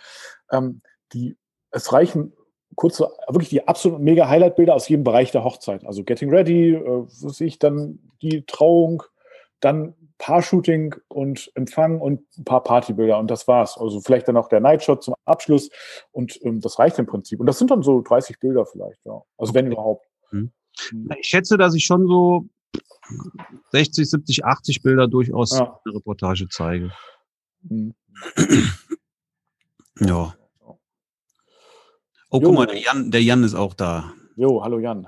ähm, die, es reichen kurze, wirklich die absolut mega Highlight-Bilder aus jedem Bereich der Hochzeit. Also Getting Ready, äh, ich dann die Trauung, dann Paar-Shooting und Empfang und ein paar Partybilder und das war's. Also vielleicht dann auch der Nightshot zum Abschluss und ähm, das reicht im Prinzip. Und das sind dann so 30 Bilder vielleicht, ja. Also okay. wenn überhaupt. Hm. hm. Ich schätze, dass ich schon so 60, 70, 80 Bilder durchaus ja. eine Reportage zeige. Hm. ja. Oh, jo. guck mal, der Jan, der Jan ist auch da. Jo, hallo Jan.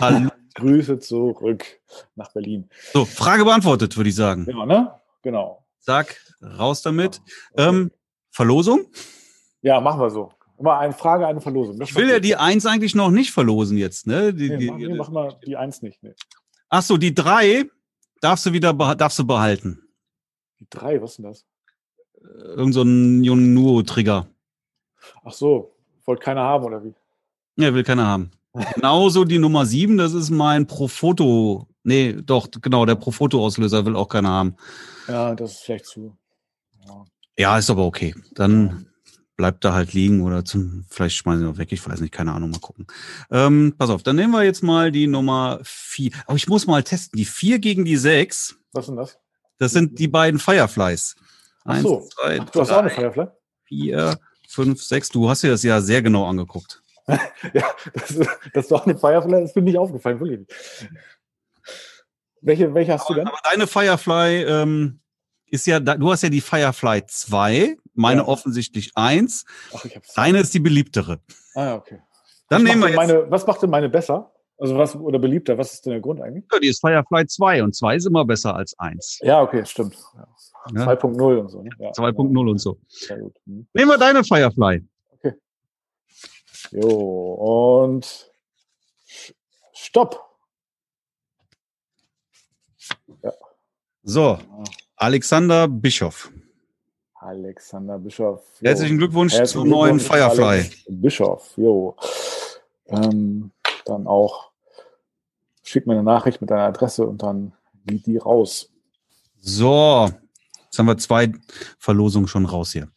Hallo. Grüße zurück nach Berlin. So, Frage beantwortet, würde ich sagen. Ja, ne? Genau. Sag, raus damit. Okay. Ähm, Verlosung? Ja, machen wir so. Immer eine Frage, eine Verlosung. Das Ich will ja die Eins eigentlich noch nicht verlosen jetzt, ne? Die, die, Nee, mach, nee, mach mal die Eins nicht. Nee. Ach so, die drei darfst du wieder darfst du behalten. Die drei, was ist denn das? Irgend so ein Nuo-Trigger. Ach so, wollte keiner haben oder wie? Ja, will keiner haben. Genauso die Nummer sieben, das ist mein Profoto. Nee, doch, genau, der Profoto-Auslöser will auch keiner haben. Ja, das ist vielleicht zu. Ja. Ja, ist aber okay. Dann bleibt da halt liegen oder zum, vielleicht schmeißen wir noch weg, ich weiß nicht, keine Ahnung, mal gucken. Ähm, pass auf, dann nehmen wir jetzt mal die Nummer vier. Aber ich muss mal testen, die vier gegen die sechs, Was ist denn das? das sind die beiden Fireflies. Eins, so. zwei, Ach, du hast auch eine drei, Firefly? vier, fünf, sechs. Du hast dir das ja sehr genau angeguckt. Ja, das, ist- das ist doch eine Firefly, das bin nicht aufgefallen, wirklich. Welche, welche hast du denn? Aber deine Firefly ähm, ist ja, du hast ja die Firefly 2, meine Ja. offensichtlich 1. Ach, ich hab's. Deine ist die beliebtere. Ah, okay. Dann was nehmen wir macht jetzt, denn meine, was macht denn meine besser? Also was oder beliebter? Was ist denn der Grund eigentlich? ja, die ist Firefly 2 und 2 ist immer besser als 1. Ja, okay, stimmt. Ja. Ja. 2.0 und so. Ne? Ja, 2.0 und so. Sehr gut. Hm. Nehmen wir deine Firefly. Jo, und Stopp. So, Alexander Bischoff. Alexander Bischof. Jo. Herzlichen Glückwunsch Herzlichen zum neuen Firefly. Alex Bischof, jo. Ähm, dann auch schick mir eine Nachricht mit deiner Adresse und dann geht die raus. So, jetzt haben wir zwei Verlosungen schon raus hier.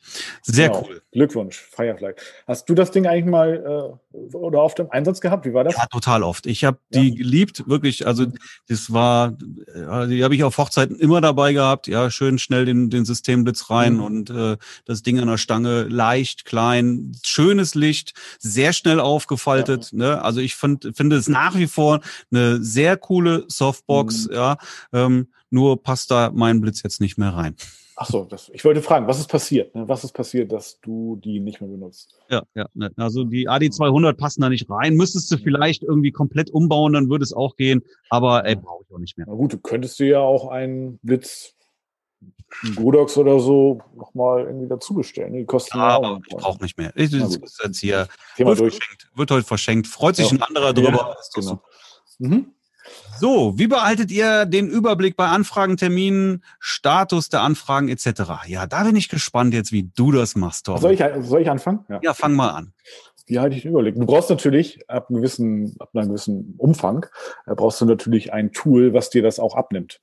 Sehr Genau. cool. Glückwunsch, Firefly. Hast du das Ding eigentlich mal äh, oder auf dem Einsatz gehabt? Wie war das? Ja, total oft. Ich habe die Ja. geliebt, wirklich. Also das war, äh, die habe ich auf Hochzeiten immer dabei gehabt. Ja, schön schnell den, den Systemblitz rein Mhm. und äh, das Ding an der Stange, leicht, klein, schönes Licht, sehr schnell aufgefaltet. Ne? Also ich find, finde es nach wie vor eine sehr coole Softbox. Mhm. Ja, ähm, nur passt da mein Blitz jetzt nicht mehr rein. Ach so, das, ich wollte fragen, was ist passiert? Ne? Was ist passiert, dass du die nicht mehr benutzt? Ja, ja. Ne? Also die AD200 passen da nicht rein. Müsstest du vielleicht irgendwie komplett umbauen, dann würde es auch gehen. Aber ey, brauche ich auch nicht mehr. Na gut, du könntest dir ja auch einen Blitz, einen Godox oder so nochmal irgendwie dazu bestellen. Die kosten Ja, ja, aber ich brauche nicht mehr. Ich, das ist jetzt hier Thema wird durch. verschenkt, wird heute verschenkt. Freut sich Ja. ein anderer drüber. Ja, genau. Mhm. So, wie behaltet ihr den Überblick bei Anfragen, Terminen, Status der Anfragen etc.? Ja, da bin ich gespannt jetzt, wie du das machst, Torben. Soll ich, soll ich anfangen? Ja. Ja, fang mal an. Wie halte ich den Überblick? Du brauchst natürlich ab einem gewissen, ab einem gewissen Umfang, äh, brauchst du natürlich ein Tool, was dir das auch abnimmt.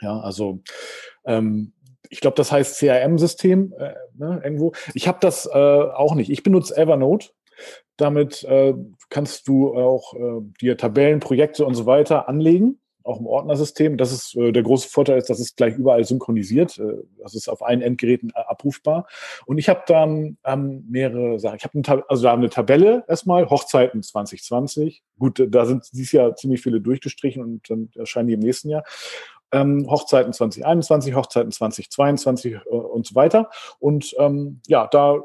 Ja, also ähm, ich glaube, das heißt CRM-System äh, ne, irgendwo. Ich habe das äh, auch nicht. Ich benutze Evernote. Damit äh, kannst du auch äh, dir Tabellen, Projekte und so weiter anlegen, auch im Ordnersystem. Das ist äh, der große Vorteil ist, dass es gleich überall synchronisiert. Äh, das ist auf allen Endgeräten äh, abrufbar. Und ich habe dann ähm, mehrere Sachen. Ich habe also da eine Tabelle erstmal, Hochzeiten 2020. Gut, da sind dieses Jahr ziemlich viele durchgestrichen und dann erscheinen die im nächsten Jahr. Ähm, Hochzeiten 2021, Hochzeiten 2022 äh, und so weiter. Und ähm, ja, da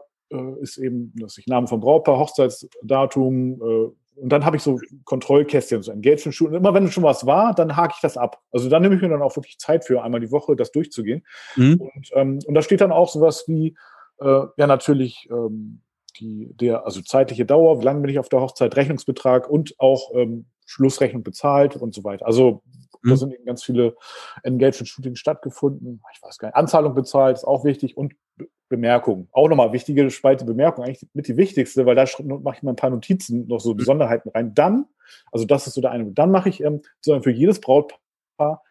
ist eben das ich Name vom Brautpaar, Hochzeitsdatum äh, und dann habe ich so Kontrollkästchen, so Engagement Shoot. Und immer wenn schon was war, dann hake ich das ab. Also dann nehme ich mir dann auch wirklich Zeit für, einmal die Woche das durchzugehen. Mhm. Und, ähm, und da steht dann auch sowas wie, äh, ja, natürlich ähm, die, der, also zeitliche Dauer, wie lange bin ich auf der Hochzeit, Rechnungsbetrag und auch ähm, Schlussrechnung bezahlt und so weiter. Also da Mhm. sind eben ganz viele Engagement-Shootings stattgefunden. Ich weiß gar nicht. Anzahlung bezahlt ist auch wichtig und Be Bemerkungen. Auch nochmal wichtige Spalte Bemerkung, eigentlich mit die wichtigste, weil da mache ich mal ein paar Notizen, noch so Besonderheiten rein. Dann, also das ist so der eine, dann mache ich ähm, sozusagen für jedes Brautpaar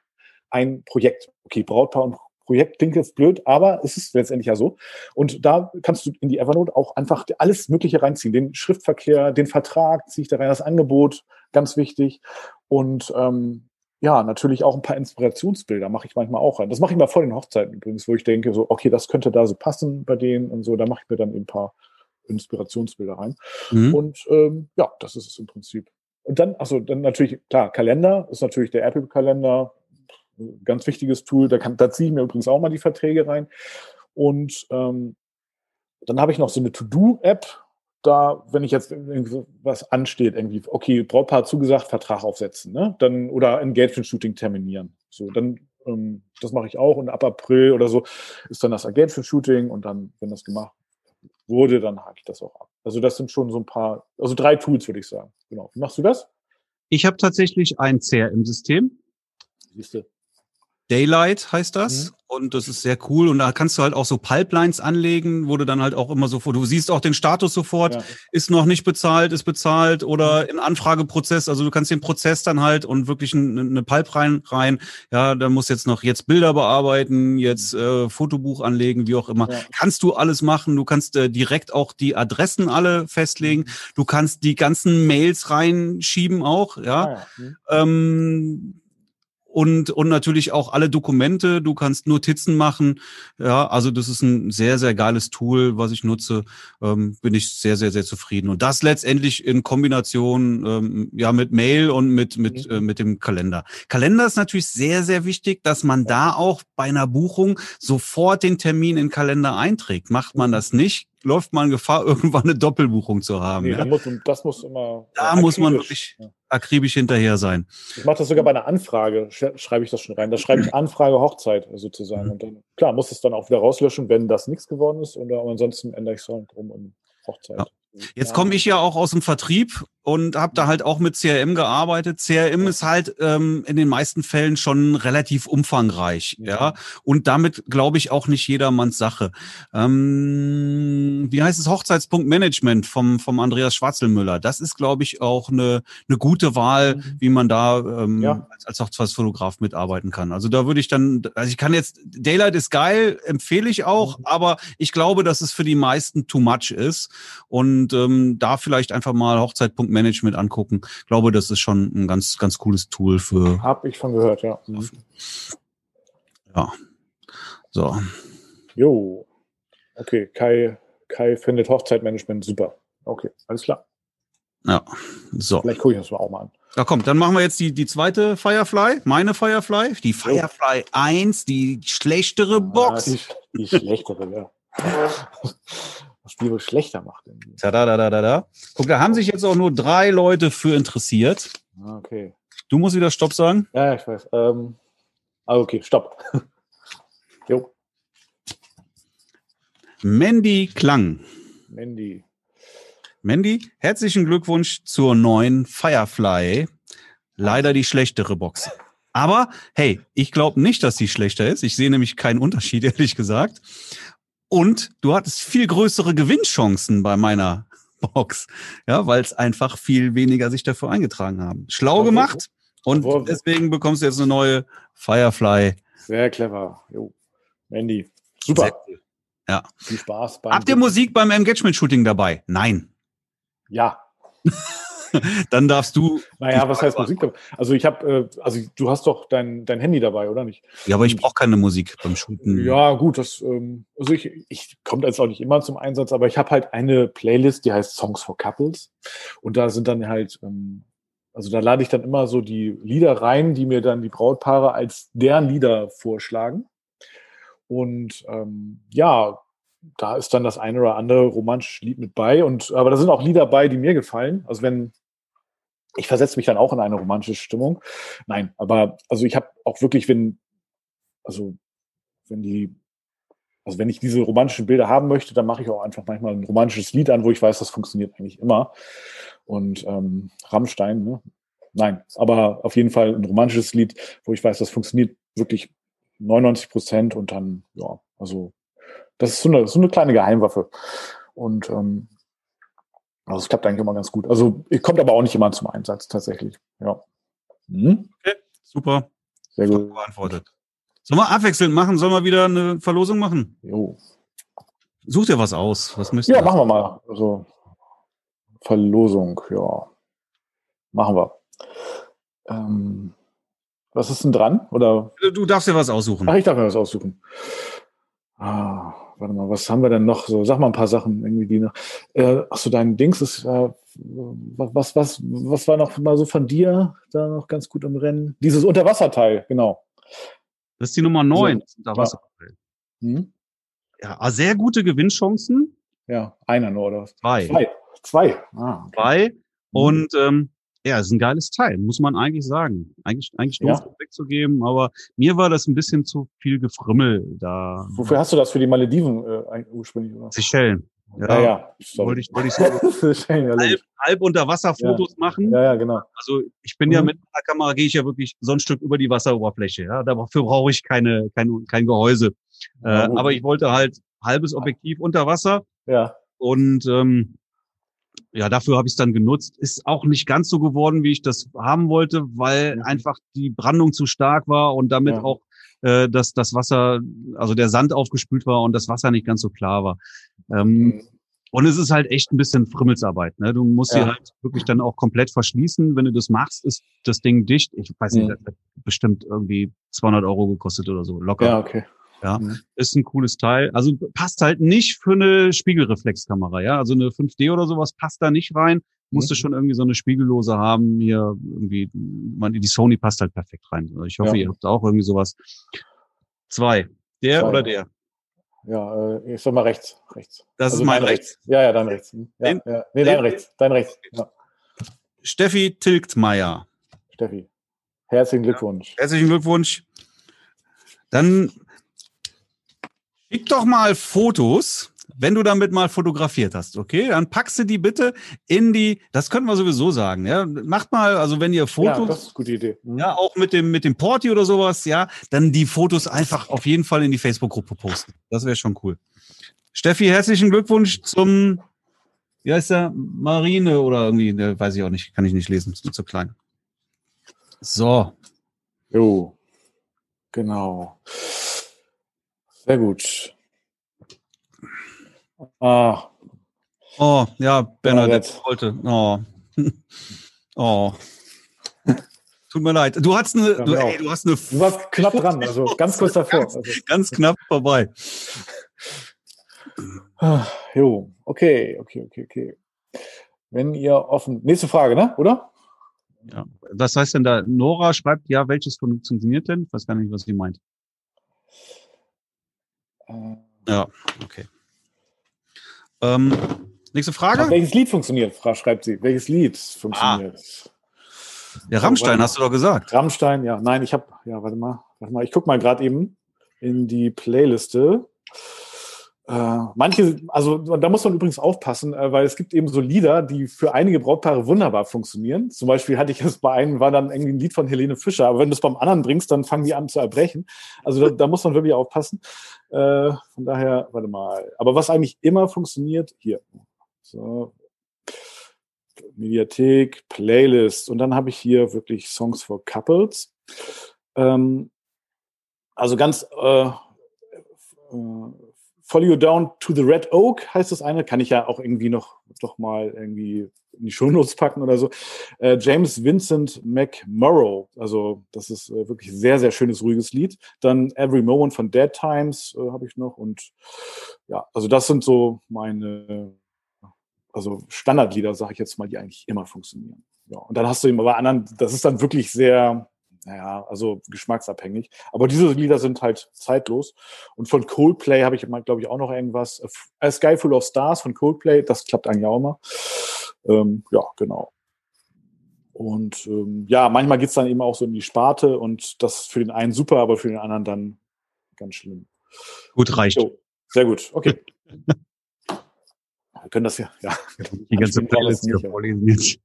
ein Projekt. Okay, Brautpaar und Projekt klingt jetzt blöd, aber es ist letztendlich ja so. Und da kannst du in die Evernote auch einfach alles Mögliche reinziehen. Den Schriftverkehr, den Vertrag ziehe ich da rein, das Angebot, ganz wichtig. Und ähm, ja, natürlich auch ein paar Inspirationsbilder mache ich manchmal auch rein. Das mache ich mal vor den Hochzeiten übrigens, wo ich denke, so, okay, das könnte da so passen bei denen und so. Da mache ich mir dann eben ein paar Inspirationsbilder rein. Mhm. Und ähm, ja, das ist es im Prinzip. Und dann, achso, dann natürlich, klar, Kalender ist natürlich der Apple-Kalender, ganz wichtiges Tool. Da, kann, da ziehe ich mir übrigens auch mal die Verträge rein. Und ähm, dann habe ich noch so eine To-Do-App. Da, wenn ich jetzt was ansteht, irgendwie, okay, Brautpaar zugesagt, Vertrag aufsetzen, ne? Dann, oder Engagement-Shooting terminieren. So, dann, ähm, das mache ich auch. Und ab April oder so ist dann das Engagement-Shooting und dann, wenn das gemacht wurde, dann hake ich das auch ab. Also das sind schon so ein paar, also drei Tools, würde ich sagen. Genau. Wie machst du das? Ich habe tatsächlich ein CRM-System. Siehst du. Daylight heißt das. Mhm. Und das ist sehr cool. Und da kannst du halt auch so Pipelines anlegen, wo du dann halt auch immer so, du siehst auch den Status sofort, ja. ist noch nicht bezahlt, ist bezahlt oder in Anfrageprozess. Also du kannst den Prozess dann halt und wirklich eine, eine Pipe rein, rein. Ja, da muss jetzt noch jetzt Bilder bearbeiten, jetzt äh, Fotobuch anlegen, wie auch immer. Ja. Kannst du alles machen. Du kannst äh, direkt auch die Adressen alle festlegen. Mhm. Du kannst die ganzen Mails reinschieben auch, ja. Ah, ja. Mhm. Ähm, und, und natürlich auch alle Dokumente. Du kannst Notizen machen. Ja, also das ist ein sehr, sehr geiles Tool, was ich nutze. Ähm, bin ich sehr, sehr, sehr zufrieden. Und das letztendlich in Kombination ähm, ja mit Mail und mit, mit, mhm. äh, mit dem Kalender. Kalender ist natürlich sehr, sehr wichtig, dass man da auch bei einer Buchung sofort den Termin in Kalender einträgt. Macht man das nicht, läuft man Gefahr, irgendwann eine Doppelbuchung zu haben. Nee, ja? muss, das muss immer. Da muss man wirklich akribisch hinterher sein. Ich mache das sogar bei einer Anfrage, schreibe ich das schon rein. Da schreibe ich Anfrage Hochzeit sozusagen. Mhm. Und dann, klar, muss es dann auch wieder rauslöschen, wenn das nichts geworden ist. Und ansonsten ändere ich es halt um Hochzeit. Ja. Jetzt komme ich ja auch aus dem Vertrieb und habe da halt auch mit CRM gearbeitet. CRM ist halt ähm, in den meisten Fällen schon relativ umfangreich, ja. ja? Und damit glaube ich auch nicht jedermanns Sache. Ähm, wie heißt es Hochzeitspunktmanagement vom vom Andreas Schwarzelmüller? Das ist, glaube ich, auch eine eine gute Wahl, mhm. wie man da ähm, ja. als, als Hochzeitsfotograf mitarbeiten kann. Also da würde ich dann, also ich kann jetzt Daylight ist geil, empfehle ich auch, mhm. aber ich glaube, dass es für die meisten too much ist und ähm, da vielleicht einfach mal Hochzeitpunkt Management angucken. Ich glaube, das ist schon ein ganz, ganz cooles Tool für. Hab ich schon gehört, ja. Mhm. Ja. So. Jo. Okay, Kai, Kai findet Hochzeitmanagement super. Okay, alles klar. Ja, so. Vielleicht gucke ich das mal auch mal an. Ja, komm, dann machen wir jetzt die, die zweite Firefly, meine Firefly, die Firefly 1, die schlechtere ah, Box. Ah, die, die schlechtere, ja. das Spiel wohl schlechter macht. Da, da, da, da, da. Guck, da haben sich jetzt auch nur drei Leute für interessiert. Ah, okay. Du musst wieder Stopp sagen. Ja, ich weiß. Ähm, ah, okay, Stopp. jo. Mandy Klang. Mandy. Mandy, herzlichen Glückwunsch zur neuen Firefly. Leider die schlechtere Box. Aber hey, ich glaube nicht, dass sie schlechter ist. Ich sehe nämlich keinen Unterschied, ehrlich gesagt. Und du hattest viel größere Gewinnchancen bei meiner Box, ja, weil es einfach viel weniger sich dafür eingetragen haben. Schlau gemacht und deswegen bekommst du jetzt eine neue Firefly. Sehr clever. Jo. Mandy. Super. Cool. Ja. Viel Spaß. Habt ihr Musik beim Engagement-Shooting dabei? Nein. Ja. dann darfst du. Naja, was heißt Musik? Also ich habe, äh, also du hast doch dein, dein Handy dabei, oder nicht? Ja, aber ich brauche keine Musik beim Shooten. Ja, gut, das, ähm, also ich, ich komme jetzt auch nicht immer zum Einsatz, aber ich habe halt eine Playlist, die heißt Songs for Couples. Und da sind dann halt, ähm, also da lade ich dann immer so die Lieder rein, die mir dann die Brautpaare als deren Lieder vorschlagen. Und ähm, ja, da ist dann das eine oder andere romantische Lied mit bei. Und aber da sind auch Lieder bei, die mir gefallen. Also wenn ich versetze mich dann auch in eine romantische Stimmung. Nein, aber also ich habe auch wirklich, wenn, also wenn die, also wenn ich diese romantischen Bilder haben möchte, dann mache ich auch einfach manchmal ein romantisches Lied an, wo ich weiß, das funktioniert eigentlich immer. Und ähm, Rammstein, ne? Nein, aber auf jeden Fall ein romantisches Lied, wo ich weiß, das funktioniert wirklich 99 Prozent und dann, ja, also das ist so eine, so eine kleine Geheimwaffe. Und ähm, also es klappt eigentlich immer ganz gut. Also kommt aber auch nicht immer zum Einsatz tatsächlich. Ja. Hm? Okay, super. Sehr gut. Beantwortet. Sollen wir abwechselnd machen? Sollen wir wieder eine Verlosung machen? Jo. Such dir was aus. Was müsst Ja, machen wir mal. Also Verlosung, ja. Machen wir. Ähm, was ist denn dran? Oder? Du darfst dir was aussuchen. Ach, ich darf mir was aussuchen. Ah, warte mal, was haben wir denn noch? So, sag mal ein paar Sachen irgendwie, die noch. Äh, ach so, dein Dings ist, äh, was, was, was war noch mal so von dir da noch ganz gut im Rennen? Dieses Unterwasserteil, genau. Das ist die Nummer 9, so, Unterwasserteil. Ja. Hm? ja, ah, sehr gute Gewinnchancen. Ja, einer nur, oder? Zwei. Zwei. Zwei. Ah, okay. Zwei. Und ähm, ja, ist ein geiles Teil, muss man eigentlich sagen. Eigentlich, eigentlich doof ja. wegzugeben, aber mir war das ein bisschen zu viel Gefrimmel da. Wofür hast du das für die Malediven äh, ursprünglich? Oder? Seychellen. Ja, ja. Wollte ich, wollte ich so halb, halb unter Wasserfotos ja. machen. Ja, ja, genau. Also ich bin mhm. ja mit einer Kamera, gehe ich ja wirklich so ein Stück über die Wasseroberfläche. Ja, dafür brauche ich keine, kein, kein Gehäuse. Ja, äh, aber ich wollte halt halbes Objektiv unter Wasser. Ja. Und ähm, ja, dafür habe ich es dann genutzt. Ist auch nicht ganz so geworden, wie ich das haben wollte, weil mhm. einfach die Brandung zu stark war und damit ja. auch äh, dass das Wasser, also der Sand aufgespült war und das Wasser nicht ganz so klar war. Ähm, mhm. Und es ist halt echt ein bisschen Frimmelsarbeit. Ne? Du musst ja. sie halt wirklich dann auch komplett verschließen. Wenn du das machst, ist das Ding dicht. Ich weiß nicht, mhm. das hat bestimmt irgendwie 200 Euro gekostet oder so. Locker. Ja, okay. Ja, mhm. ist ein cooles Teil. Also passt halt nicht für eine Spiegelreflexkamera, ja. Also eine 5D oder sowas passt da nicht rein. Musste mhm. schon irgendwie so eine Spiegellose haben. Hier irgendwie, man, die Sony passt halt perfekt rein. Also ich hoffe, ja. ihr habt auch irgendwie sowas. Zwei. Der Zwei. oder der? Ja, äh, ich sag mal rechts. rechts. Das also ist mein rechts. rechts. Ja, ja, dein rechts. Ja, den, ja. Nee, dein rechts. Dein rechts. Ja. Steffi Tilgtmeier. Steffi. Herzlichen Glückwunsch. Herzlichen Glückwunsch. Dann Schick doch mal Fotos, wenn du damit mal fotografiert hast, okay? Dann packst du die bitte in die, das können wir sowieso sagen, ja? Macht mal, also wenn ihr Fotos. Ja, das ist eine gute Idee. Mhm. Ja, auch mit dem, mit dem Porti oder sowas, ja, dann die Fotos einfach auf jeden Fall in die Facebook-Gruppe posten. Das wäre schon cool. Steffi, herzlichen Glückwunsch zum, wie heißt der? Marine oder irgendwie, der weiß ich auch nicht, kann ich nicht lesen, ist mir zu klein. So. Jo. Genau. Sehr gut. Ah. Oh, ja, Bernadette wollte. Oh. oh. Tut mir leid. Du hast eine, du, ey, du hast eine. Du warst knapp dran, also ganz kurz davor. Ganz, also. ganz knapp vorbei. Ah, jo, okay, okay, okay, okay. Wenn ihr offen. Nächste Frage, ne? Oder? Ja. Was heißt denn da? Nora schreibt, ja, welches funktioniert denn? Ich weiß gar nicht, was sie meint. Ja, okay. Ähm, nächste Frage. Aber welches Lied funktioniert? schreibt sie. Welches Lied funktioniert? Ah. Ja, Rammstein oh, hast du doch gesagt. Rammstein, ja. Nein, ich habe, ja, warte mal, warte mal. Ich guck mal gerade eben in die Playliste. Äh, manche, also da muss man übrigens aufpassen, äh, weil es gibt eben so Lieder, die für einige Brautpaare wunderbar funktionieren. Zum Beispiel hatte ich es bei einem, war dann irgendwie ein Lied von Helene Fischer, aber wenn du es beim anderen bringst, dann fangen die an zu erbrechen. Also da, da muss man wirklich aufpassen. Äh, von daher, warte mal. Aber was eigentlich immer funktioniert, hier. So. Mediathek, Playlist und dann habe ich hier wirklich Songs for Couples. Ähm, also ganz äh, äh, Follow You Down to the Red Oak heißt das eine. Kann ich ja auch irgendwie noch doch mal irgendwie in die Shownotes packen oder so. Äh, James Vincent McMurrow. Also das ist äh, wirklich sehr, sehr schönes, ruhiges Lied. Dann Every Moment von Dead Times äh, habe ich noch. Und ja, also das sind so meine also Standardlieder, sage ich jetzt mal, die eigentlich immer funktionieren. Ja, und dann hast du immer bei anderen, das ist dann wirklich sehr, naja, also geschmacksabhängig. Aber diese Lieder sind halt zeitlos. Und von Coldplay habe ich mal, glaube ich, auch noch irgendwas. A Sky Full of Stars von Coldplay, das klappt eigentlich auch immer. Ähm, ja, genau. Und ähm, ja, manchmal geht's dann eben auch so in die Sparte und das für den einen super, aber für den anderen dann ganz schlimm. Gut, reicht. So, sehr gut, okay. Wir können das ja, ja. Die ganze Playlist hier vorlesen jetzt.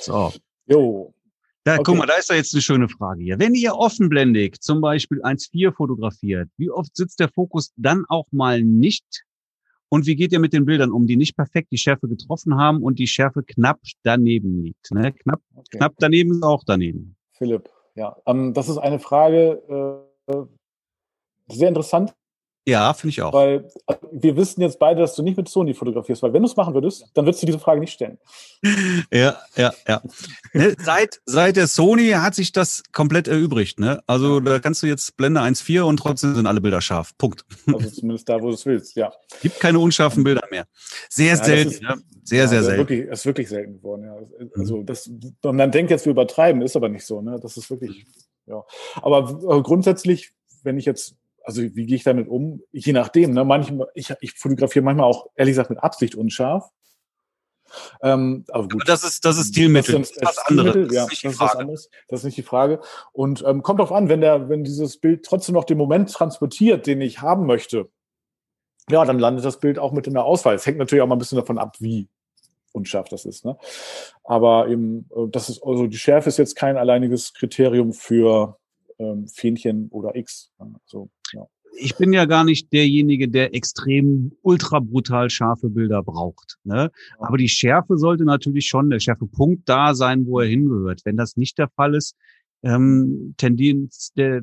So. Jo, ja, okay. guck mal, da ist da jetzt eine schöne Frage hier. Wenn ihr offenblendig zum Beispiel 1.4 fotografiert, wie oft sitzt der Fokus dann auch mal nicht? Und wie geht ihr mit den Bildern um, die nicht perfekt die Schärfe getroffen haben und die Schärfe knapp daneben liegt? Ne? Knapp, okay. knapp daneben ist auch daneben. Philipp, ja, ähm, das ist eine Frage, äh, sehr interessant. Ja, finde ich auch. Weil äh, wir wissen jetzt beide, dass du nicht mit Sony fotografierst, weil wenn du es machen würdest, dann würdest du diese Frage nicht stellen. Ja, ja, ja. Ne, seit, seit der Sony hat sich das komplett erübrigt. Ne? Also da kannst du jetzt Blende 1.4 und trotzdem sind alle Bilder scharf. Punkt. Also zumindest da, wo du es willst, ja. Gibt keine unscharfen Bilder mehr. Sehr ja, selten. Ist, ja. Sehr, ja, sehr selten. Wirklich, ist wirklich selten geworden, ja. Also das, man denkt jetzt, wir übertreiben, ist aber nicht so. Ne? Das ist wirklich, ja. Aber äh, grundsätzlich, wenn ich jetzt also wie gehe ich damit um? Je nachdem. Ne? Manchmal, ich, ich fotografiere manchmal auch, ehrlich gesagt, mit Absicht unscharf. Ähm, aber gut. Aber das ist, das ist Stilmittel. Das, ist was anderes. Ja, das ist, das ist was anderes. Das ist nicht die Frage. Und ähm, kommt drauf an, wenn der, wenn dieses Bild trotzdem noch den Moment transportiert, den ich haben möchte, ja, dann landet das Bild auch mit in der Auswahl. Es hängt natürlich auch mal ein bisschen davon ab, wie unscharf das ist. Ne? Aber eben, äh, das ist, also die Schärfe ist jetzt kein alleiniges Kriterium für ähm, Fähnchen oder X. Also. Ich bin ja gar nicht derjenige, der extrem ultra brutal scharfe Bilder braucht. Ne? Aber die Schärfe sollte natürlich schon, der Schärfepunkt da sein, wo er hingehört. Wenn das nicht der Fall ist, ähm, tendieren, der,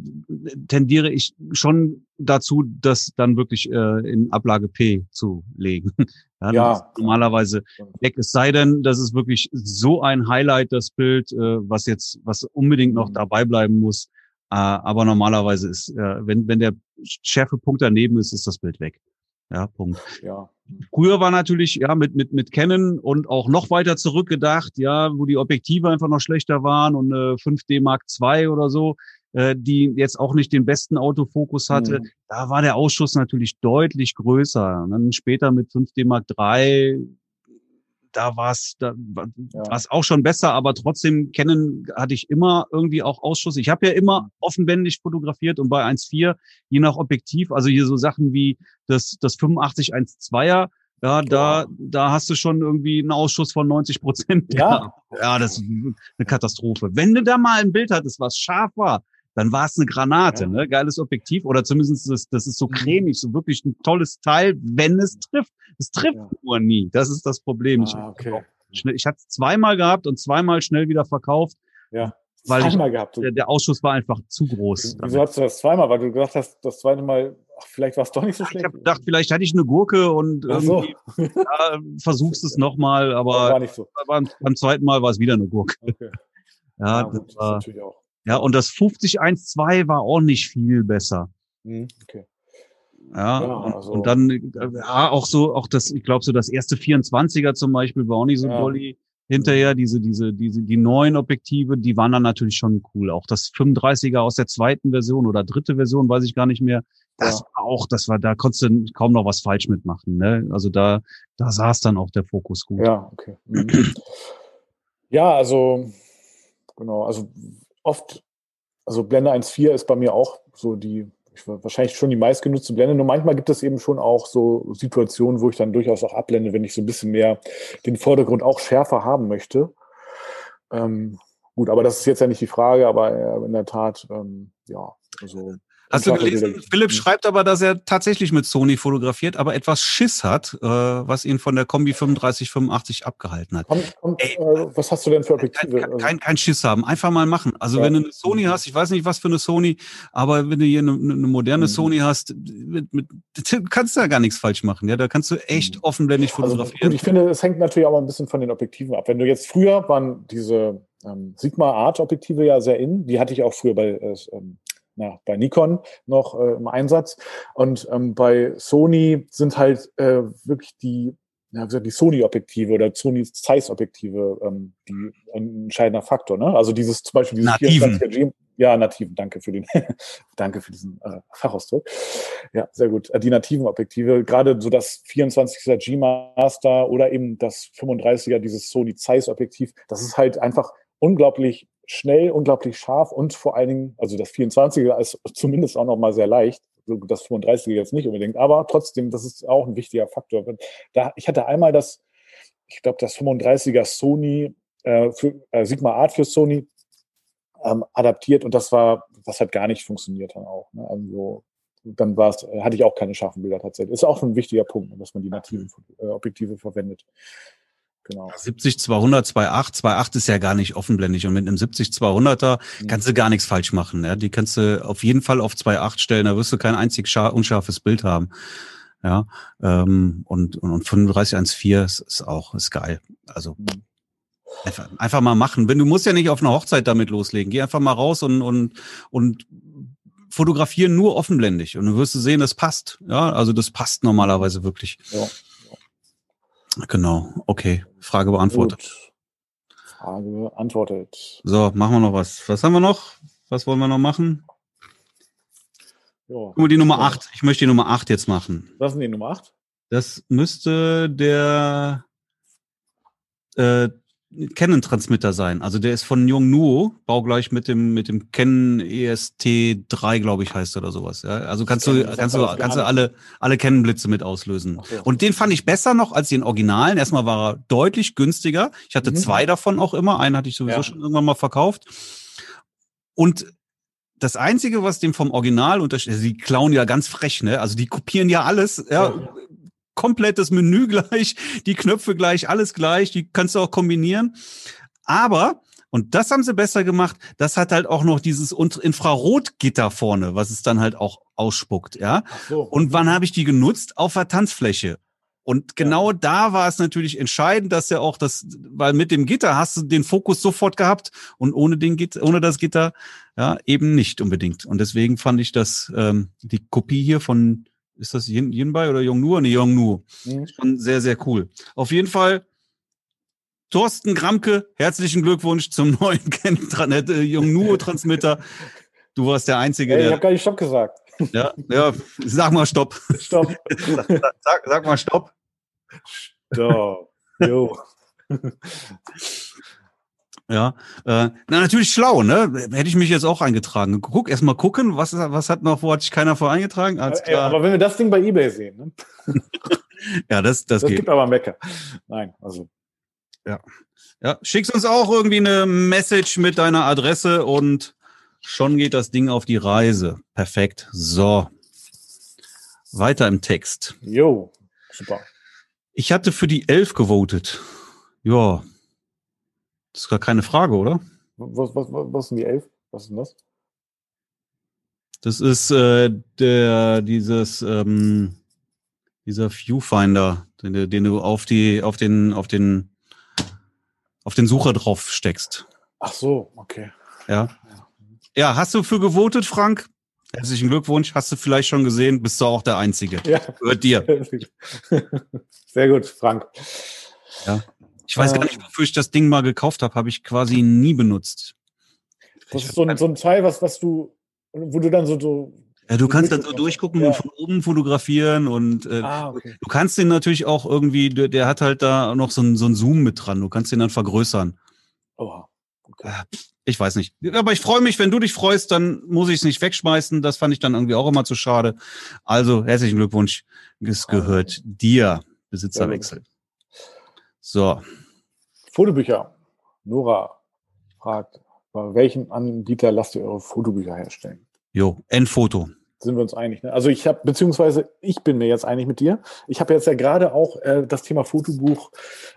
tendiere ich schon dazu, das dann wirklich äh, in Ablage P zu legen. ja, ja. normalerweise weg. Es sei denn, das ist wirklich so ein Highlight, das Bild, äh, was jetzt, was unbedingt noch mhm. dabei bleiben muss. Äh, aber normalerweise ist, äh, wenn, wenn der Schärfepunkt daneben ist, ist das Bild weg. Ja, Punkt. Ja. Früher war natürlich, ja, mit, mit, mit Canon und auch noch weiter zurückgedacht, ja, wo die Objektive einfach noch schlechter waren und äh, 5D Mark II oder so, äh, die jetzt auch nicht den besten Autofokus hatte. Mhm. Da war der Ausschuss natürlich deutlich größer. Und dann später mit 5D Mark III da war es da ja. war's auch schon besser, aber trotzdem kennen hatte ich immer irgendwie auch Ausschuss. Ich habe ja immer mhm. offenbändig fotografiert und bei 1.4, je nach Objektiv, also hier so Sachen wie das, das 85 1.2er, ja, da, da hast du schon irgendwie einen Ausschuss von 90 Prozent. Ja. ja, das ist eine Katastrophe. Wenn du da mal ein Bild hattest, was scharf war, dann war es eine Granate, ja. ne? Geiles Objektiv oder zumindest das, das ist so mhm. cremig, so wirklich ein tolles Teil, wenn es trifft. Es trifft ja. nur nie. Das ist das Problem. Ah, okay. Ich, ich hatte es zweimal gehabt und zweimal schnell wieder verkauft. Ja. Weil ich, gehabt. Der, der, Ausschuss war einfach zu groß. Wieso hast du das zweimal? Weil du gesagt hast, das zweite Mal, ach, vielleicht war es doch nicht so schlecht. Ich habe gedacht, vielleicht hatte ich eine Gurke und so. ja, versuchst es nochmal, aber war nicht so. beim, beim, zweiten Mal war es wieder eine Gurke. Okay. Ja, ja das, das war, natürlich auch. Ja, und das 50-1-2 war auch nicht viel besser. Mhm, okay. Ja, ja also. und, dann ja, auch so, auch das, ich glaube, so das erste 24er zum Beispiel war auch nicht so ja. dolly. Hinterher diese, diese, diese, die neuen Objektive, die waren dann natürlich schon cool. Auch das 35er aus der zweiten Version oder dritte Version, weiß ich gar nicht mehr. Das ja. war auch, das war, da konntest du kaum noch was falsch mitmachen. Ne? Also da, da saß dann auch der Fokus gut. Ja, okay. Mhm. ja, also genau, also oft, also Blende 1.4 ist bei mir auch so die, wahrscheinlich schon die meistgenutzte Blende. Nur manchmal gibt es eben schon auch so Situationen, wo ich dann durchaus auch abblende, wenn ich so ein bisschen mehr den Vordergrund auch schärfer haben möchte. Ähm, gut, aber das ist jetzt ja nicht die Frage, aber äh, in der Tat, ähm, ja, also Hast du gelesen? Philipp schreibt aber, dass er tatsächlich mit Sony fotografiert, aber etwas Schiss hat, äh, was ihn von der Kombi 3585 abgehalten hat. Komm, komm, Ey, äh, was hast du denn für Objektive? Kein, kein, kein, Schiss haben, einfach mal machen. Also ja. wenn du eine Sony hast, ich weiß nicht, was für eine Sony, aber wenn du hier eine, eine moderne mhm. Sony hast, mit, mit, kannst du da gar nichts falsch machen. Ja, da kannst du echt mhm. offenblendig fotografieren. Also, gut, ich finde, es hängt natürlich auch mal ein bisschen von den Objektiven ab. Wenn du jetzt früher waren diese ähm, Sigma Art Objektive ja sehr in, die hatte ich auch früher bei äh, na, bei Nikon noch äh, im Einsatz. Und ähm, bei Sony sind halt äh, wirklich die, ja, die Sony-Objektive oder Sony Zeiss-Objektive ähm, die ein entscheidender Faktor. Ne? Also dieses zum Beispiel dieses Nativen. 24 ja, nativen, danke für den, danke für diesen äh, Fachausdruck. Ja, sehr gut. Äh, die nativen Objektive, gerade so das 24er G-Master oder eben das 35er, dieses Sony Zeiss Objektiv, das ist halt einfach unglaublich schnell, unglaublich scharf und vor allen Dingen, also das 24er ist zumindest auch noch mal sehr leicht, das 35er jetzt nicht unbedingt, aber trotzdem, das ist auch ein wichtiger Faktor. Da, ich hatte einmal das, ich glaube, das 35er Sony, äh, für, äh, Sigma Art für Sony ähm, adaptiert und das war, das hat gar nicht funktioniert dann auch. Ne? Also dann war es, hatte ich auch keine scharfen Bilder tatsächlich. Ist auch ein wichtiger Punkt, dass man die nativen äh, Objektive verwendet. Genau. 70 200 2.8, 2.8 ist ja gar nicht offenblendig und mit einem 70 200er mhm. kannst du gar nichts falsch machen. Ja? Die kannst du auf jeden Fall auf 2.8 stellen, da wirst du kein einzig unscharfes Bild haben. Ja, ähm, und, und, und 35 1.4 ist, ist auch, ist geil. Also mhm. einfach, einfach mal machen. Wenn du musst ja nicht auf einer Hochzeit damit loslegen. Geh einfach mal raus und, und, und fotografieren nur offenblendig und du wirst sehen, das passt. Ja, also das passt normalerweise wirklich. Ja. Genau, okay. Frage beantwortet. Gut. Frage beantwortet. So, machen wir noch was. Was haben wir noch? Was wollen wir noch machen? Ja. die Nummer 8. Ich möchte die Nummer 8 jetzt machen. Was ist denn die Nummer 8? Das müsste der äh, Canon-Transmitter sein. Also der ist von Yongnuo, baugleich mit dem mit dem Canon EST3, glaube ich, heißt oder sowas. Ja? Also kannst du kannst du kannst du alle alle Canon-Blitze mit auslösen. Okay. Und den fand ich besser noch als den Originalen. Erstmal war er deutlich günstiger. Ich hatte mhm. zwei davon auch immer. Einen hatte ich sowieso ja. schon irgendwann mal verkauft. Und das Einzige, was dem vom Original untersteht, sie klauen ja ganz frech, ne? Also die kopieren ja alles, ja. Komplett das Menü gleich, die Knöpfe gleich, alles gleich, die kannst du auch kombinieren. Aber, und das haben sie besser gemacht, das hat halt auch noch dieses Infrarotgitter vorne, was es dann halt auch ausspuckt, ja. So. Und wann habe ich die genutzt? Auf der Tanzfläche. Und genau ja. da war es natürlich entscheidend, dass er auch das, weil mit dem Gitter hast du den Fokus sofort gehabt und ohne den Gitter, ohne das Gitter, ja, eben nicht unbedingt. Und deswegen fand ich das, ähm, die Kopie hier von, ist das Yin, Yinbai oder Yongnu? Nee, Yongnu. Mhm. Schon sehr, sehr cool. Auf jeden Fall, Thorsten Gramke, herzlichen Glückwunsch zum neuen äh, Yongnuo-Transmitter. Du warst der Einzige, Ey, der. Ich habe gar nicht Stopp gesagt. Ja, ja, sag mal Stopp. Stopp. sag, sag mal Stopp. Stopp. Jo. Ja, äh, na natürlich schlau, ne? Hätte ich mich jetzt auch eingetragen. Guck, erst mal gucken, was, was hat noch, wo hat sich keiner vor eingetragen? Alles klar. aber wenn wir das Ding bei Ebay sehen, ne? ja, das, das, das geht. gibt aber Mecker. Nein, also. Ja. Ja, schickst uns auch irgendwie eine Message mit deiner Adresse und schon geht das Ding auf die Reise. Perfekt. So. Weiter im Text. Jo, super. Ich hatte für die elf gewotet. Ja. Das ist gar keine Frage, oder? Was, was, was, was sind die elf? Was ist denn das? Das ist äh, der, dieses, ähm, dieser Viewfinder, den, den du auf die, auf den, auf den, auf den Sucher drauf steckst. Ach so, okay. Ja. Ja, hast du für gewotet, Frank? Herzlichen Glückwunsch. Hast du vielleicht schon gesehen? Bist du auch der Einzige. Ja. Hört dir. Sehr gut, Frank. Ja. Ich weiß gar nicht, wofür ich das Ding mal gekauft habe. Habe ich quasi nie benutzt. Das ist so ein, so ein Teil, was, was du, wo du dann so, so ja, du kannst dann so durchgucken ja. und von oben fotografieren und äh, ah, okay. du kannst den natürlich auch irgendwie, der, der, hat halt da noch so ein, so Zoom mit dran. Du kannst den dann vergrößern. Oh, okay. Ich weiß nicht. Aber ich freue mich, wenn du dich freust, dann muss ich es nicht wegschmeißen. Das fand ich dann irgendwie auch immer zu schade. Also herzlichen Glückwunsch. Es gehört dir. Besitzerwechsel. So. Fotobücher. Nora fragt, bei welchem Anbieter lasst ihr eure Fotobücher herstellen? Jo, Endfoto sind wir uns einig. Ne? Also ich habe, beziehungsweise ich bin mir jetzt einig mit dir. Ich habe jetzt ja gerade auch äh, das Thema Fotobuch,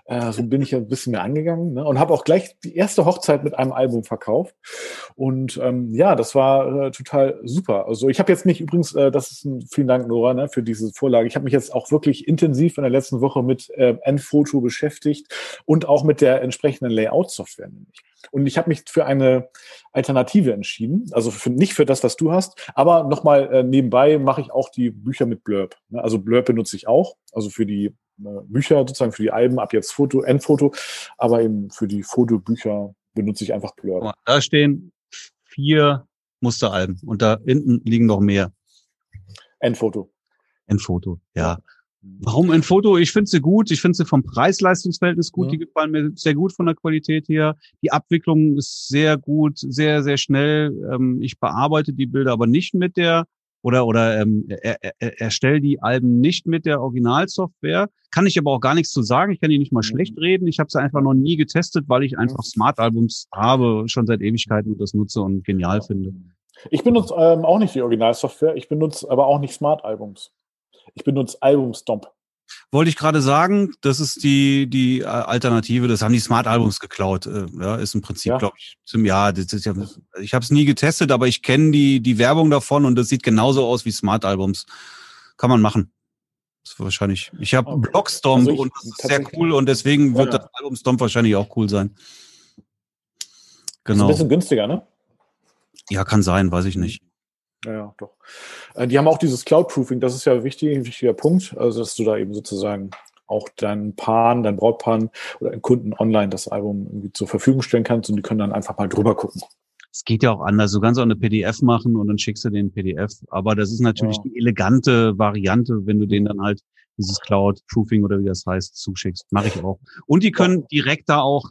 äh, so bin ich ja ein bisschen mehr angegangen ne? und habe auch gleich die erste Hochzeit mit einem Album verkauft. Und ähm, ja, das war äh, total super. Also ich habe jetzt mich übrigens, äh, das ist ein, vielen Dank, Nora, ne, für diese Vorlage. Ich habe mich jetzt auch wirklich intensiv in der letzten Woche mit äh, Endfoto beschäftigt und auch mit der entsprechenden Layout-Software nämlich. Und ich habe mich für eine Alternative entschieden. Also für, nicht für das, was du hast. Aber nochmal äh, nebenbei mache ich auch die Bücher mit Blurb. Ne? Also Blurb benutze ich auch. Also für die äh, Bücher, sozusagen für die Alben, ab jetzt Foto, Endfoto. Aber eben für die Fotobücher benutze ich einfach Blurb. Da stehen vier Musteralben und da hinten liegen noch mehr. Endfoto. Endfoto, ja. Warum ein Foto? Ich finde sie gut. Ich finde sie vom Preis-Leistungsverhältnis gut. Ja. Die gefallen mir sehr gut von der Qualität her. Die Abwicklung ist sehr gut, sehr, sehr schnell. Ähm, ich bearbeite die Bilder aber nicht mit der oder oder ähm, er, er, erstelle die Alben nicht mit der Originalsoftware. Kann ich aber auch gar nichts zu sagen. Ich kann die nicht mal schlecht reden. Ich habe sie einfach noch nie getestet, weil ich einfach Smart-Albums habe, schon seit Ewigkeiten und das nutze und genial finde. Ich benutze ähm, auch nicht die Originalsoftware. Ich benutze aber auch nicht Smart-Albums. Ich benutze Albumstomp. Wollte ich gerade sagen, das ist die, die äh, Alternative, das haben die Smart Albums geklaut. Äh, ja, ist im Prinzip, ja. glaube ich, zum Jahr. Ja, ich habe es nie getestet, aber ich kenne die, die Werbung davon und das sieht genauso aus wie Smart Albums. Kann man machen. Das ist wahrscheinlich. Ich habe okay. Blockstomp also und das ist sehr cool und deswegen wird ja. das Albumstomp wahrscheinlich auch cool sein. Genau. Ist ein genau. bisschen günstiger, ne? Ja, kann sein, weiß ich nicht. Ja, ja, doch. Äh, die haben auch dieses Cloud-Proofing, das ist ja wichtig, ein wichtiger Punkt, also dass du da eben sozusagen auch deinen Pan, dein Brautpan oder deinen Kunden online das Album irgendwie zur Verfügung stellen kannst und die können dann einfach mal drüber gucken. Es geht ja auch anders. Du kannst auch eine PDF machen und dann schickst du den PDF. Aber das ist natürlich ja. die elegante Variante, wenn du den dann halt dieses Cloud Proofing oder wie das heißt zuschickst. Mache ich auch. Und die können direkt da auch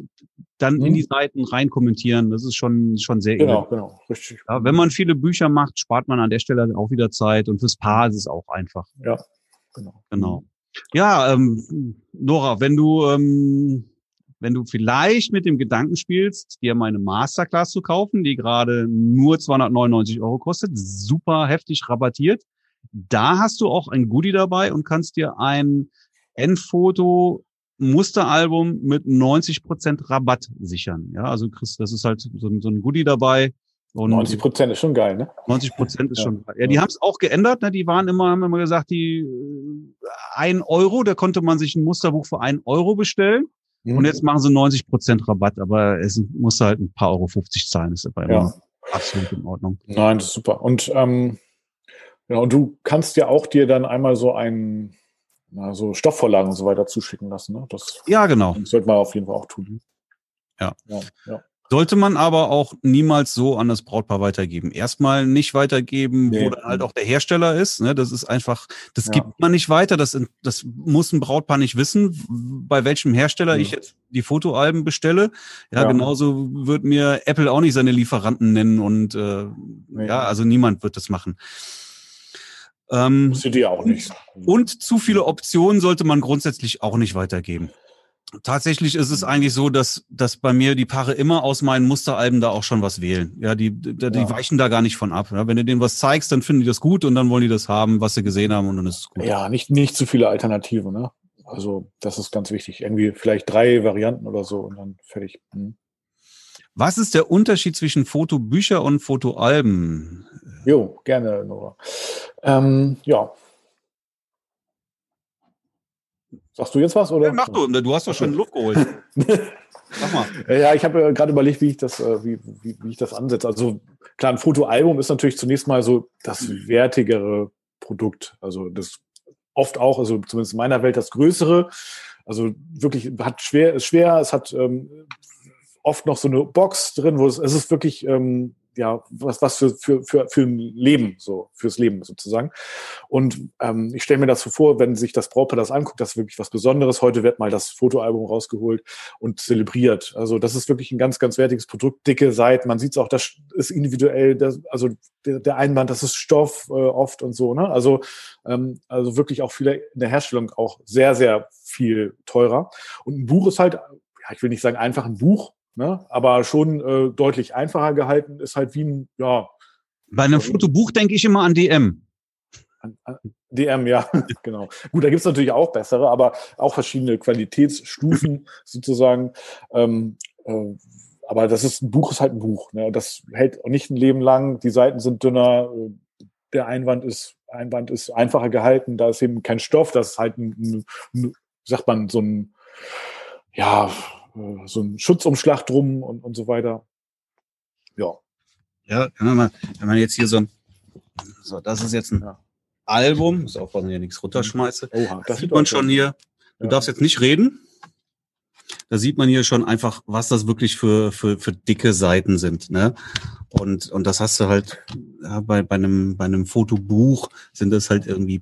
dann Mhm. in die Seiten rein kommentieren. Das ist schon, schon sehr Genau, edel. genau, richtig. Ja, wenn man viele Bücher macht, spart man an der Stelle auch wieder Zeit und fürs Paar ist es auch einfach. Ja, genau. Genau. Ja, ähm, Nora, wenn du, ähm, wenn du vielleicht mit dem Gedanken spielst, dir meine Masterclass zu kaufen, die gerade nur 299 Euro kostet, super heftig rabattiert, da hast du auch ein Goodie dabei und kannst dir ein Endfoto Musteralbum mit 90% Rabatt sichern. Ja, also Chris, das ist halt so, ein- so ein Goodie dabei. Und 90 Prozent ist schon geil, ne? 90 Prozent ist Ja. schon. Ja, die haben es auch geändert. Ne? Die waren immer, haben immer gesagt, die äh, ein Euro, da konnte man sich ein Musterbuch für ein Euro bestellen. Mhm. Und jetzt machen sie 90 Prozent Rabatt, aber es muss halt ein paar Euro 50 zahlen. Ist immer Ja. absolut in Ordnung. Nein, das ist super. Und, ähm, ja, und du kannst ja auch dir dann einmal so ein, na, so Stoffvorlagen und so weiter zuschicken lassen. Ne? Das, Ja, genau. das sollte man auf jeden Fall auch tun. Ja. ja, ja. Sollte man aber auch niemals so an das Brautpaar weitergeben. Erstmal nicht weitergeben, Nee. wo dann halt auch der Hersteller ist. Ne? Das ist einfach, das Ja. gibt man nicht weiter. Das, das muss ein Brautpaar nicht wissen, bei welchem Hersteller Mhm. ich jetzt die Fotoalben bestelle. Ja, Ja. genauso wird mir Apple auch nicht seine Lieferanten nennen und äh, Nee. ja, also niemand wird das machen. Ähm, du dir auch nicht. und zu viele Optionen sollte man grundsätzlich auch nicht weitergeben. Tatsächlich ist es eigentlich so, dass, dass bei mir die Paare immer aus meinen Musteralben da auch schon was wählen. Ja, die, die, die Ja. weichen da gar nicht von ab. Ja, wenn du denen was zeigst, dann finden die das gut und dann wollen die das haben, was sie gesehen haben und dann ist es gut. Ja, nicht, nicht zu viele Alternativen, ne? Also, das ist ganz wichtig. Irgendwie vielleicht drei Varianten oder so und dann fertig. Hm. Was ist der Unterschied zwischen Fotobücher und Fotoalben? Jo, gerne, Nora. Ähm, ja. Sagst du jetzt was? Oder? Ja, mach du, du hast doch schon Luft geholt. Sag mal. Ja, ich habe äh, gerade überlegt, wie ich das, äh, wie, wie, wie ich das ansetze. Also klar, ein Fotoalbum ist natürlich zunächst mal so das wertigere Produkt. Also das oft auch, also zumindest in meiner Welt das größere. Also wirklich hat schwer, ist schwer. Es hat ähm, oft noch so eine Box drin, wo es, es ist wirklich ähm, ja was was für für für für ein Leben so fürs Leben sozusagen. Und ähm, ich stelle mir das so vor, wenn sich das Brautpaar das anguckt, das ist wirklich was Besonderes. Heute wird mal das Fotoalbum rausgeholt und zelebriert. Also das ist wirklich ein ganz, ganz wertiges Produkt, dicke Seiten. Man sieht es auch, das ist individuell, das, also der, der Einband, das ist Stoff äh, oft und so. Ne? Also, ähm, also wirklich auch viele in der Herstellung auch sehr, sehr viel teurer. Und ein Buch ist halt, ich will nicht sagen einfach ein Buch, ne? aber schon äh, deutlich einfacher gehalten, ist halt wie ein, ja, Bei einem Fotobuch denke ich immer an DM. an, an DM, ja, genau. Gut, da gibt's natürlich auch bessere, aber auch verschiedene Qualitätsstufen sozusagen. Ähm, äh, aber das ist ein Buch ist halt ein Buch. Ne? Das hält nicht ein Leben lang. Die Seiten sind dünner. äh, Der Einwand ist Einband ist einfacher gehalten. Da ist eben kein Stoff. Das ist halt ein, ein sagt man so ein ja äh, so ein Schutzumschlag drum und, und so weiter. Ja, Ja, wenn man, wenn man jetzt hier so ein, so, das ist jetzt ein Ja. Album, muss aufpassen, ich hier nichts runterschmeiße. Oha, Das sieht man schon hier. Du Ja. darfst jetzt nicht reden. Da sieht man hier schon einfach, was das wirklich für, für, für dicke Seiten sind. Ne? Und, und das hast du halt ja, bei, bei, einem, bei einem Fotobuch sind das halt irgendwie,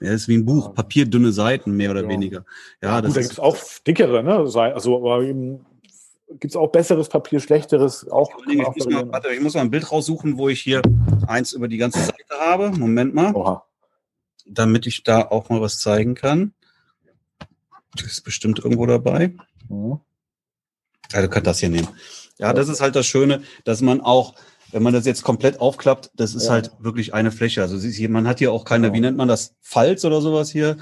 ja, ist wie ein Buch, papierdünne Seiten, mehr oder Ja. weniger. Ja, Gut, das da ist, gibt's auch dickere, ne? Also, aber eben gibt's auch besseres Papier, schlechteres, auch. ich auch muss, mal, warte, ich muss mal ein Bild raussuchen, wo ich hier eins über die ganze Seite habe. Moment mal. Oha. damit ich da auch mal was zeigen kann. Das ist bestimmt irgendwo dabei. Mhm. Ja, du kannst das hier nehmen. Ja, das ist halt das Schöne, dass man auch, wenn man das jetzt komplett aufklappt, das ist Ja. halt wirklich eine Fläche. Also du, man hat hier auch keine, Genau. wie nennt man das, Falz oder sowas hier?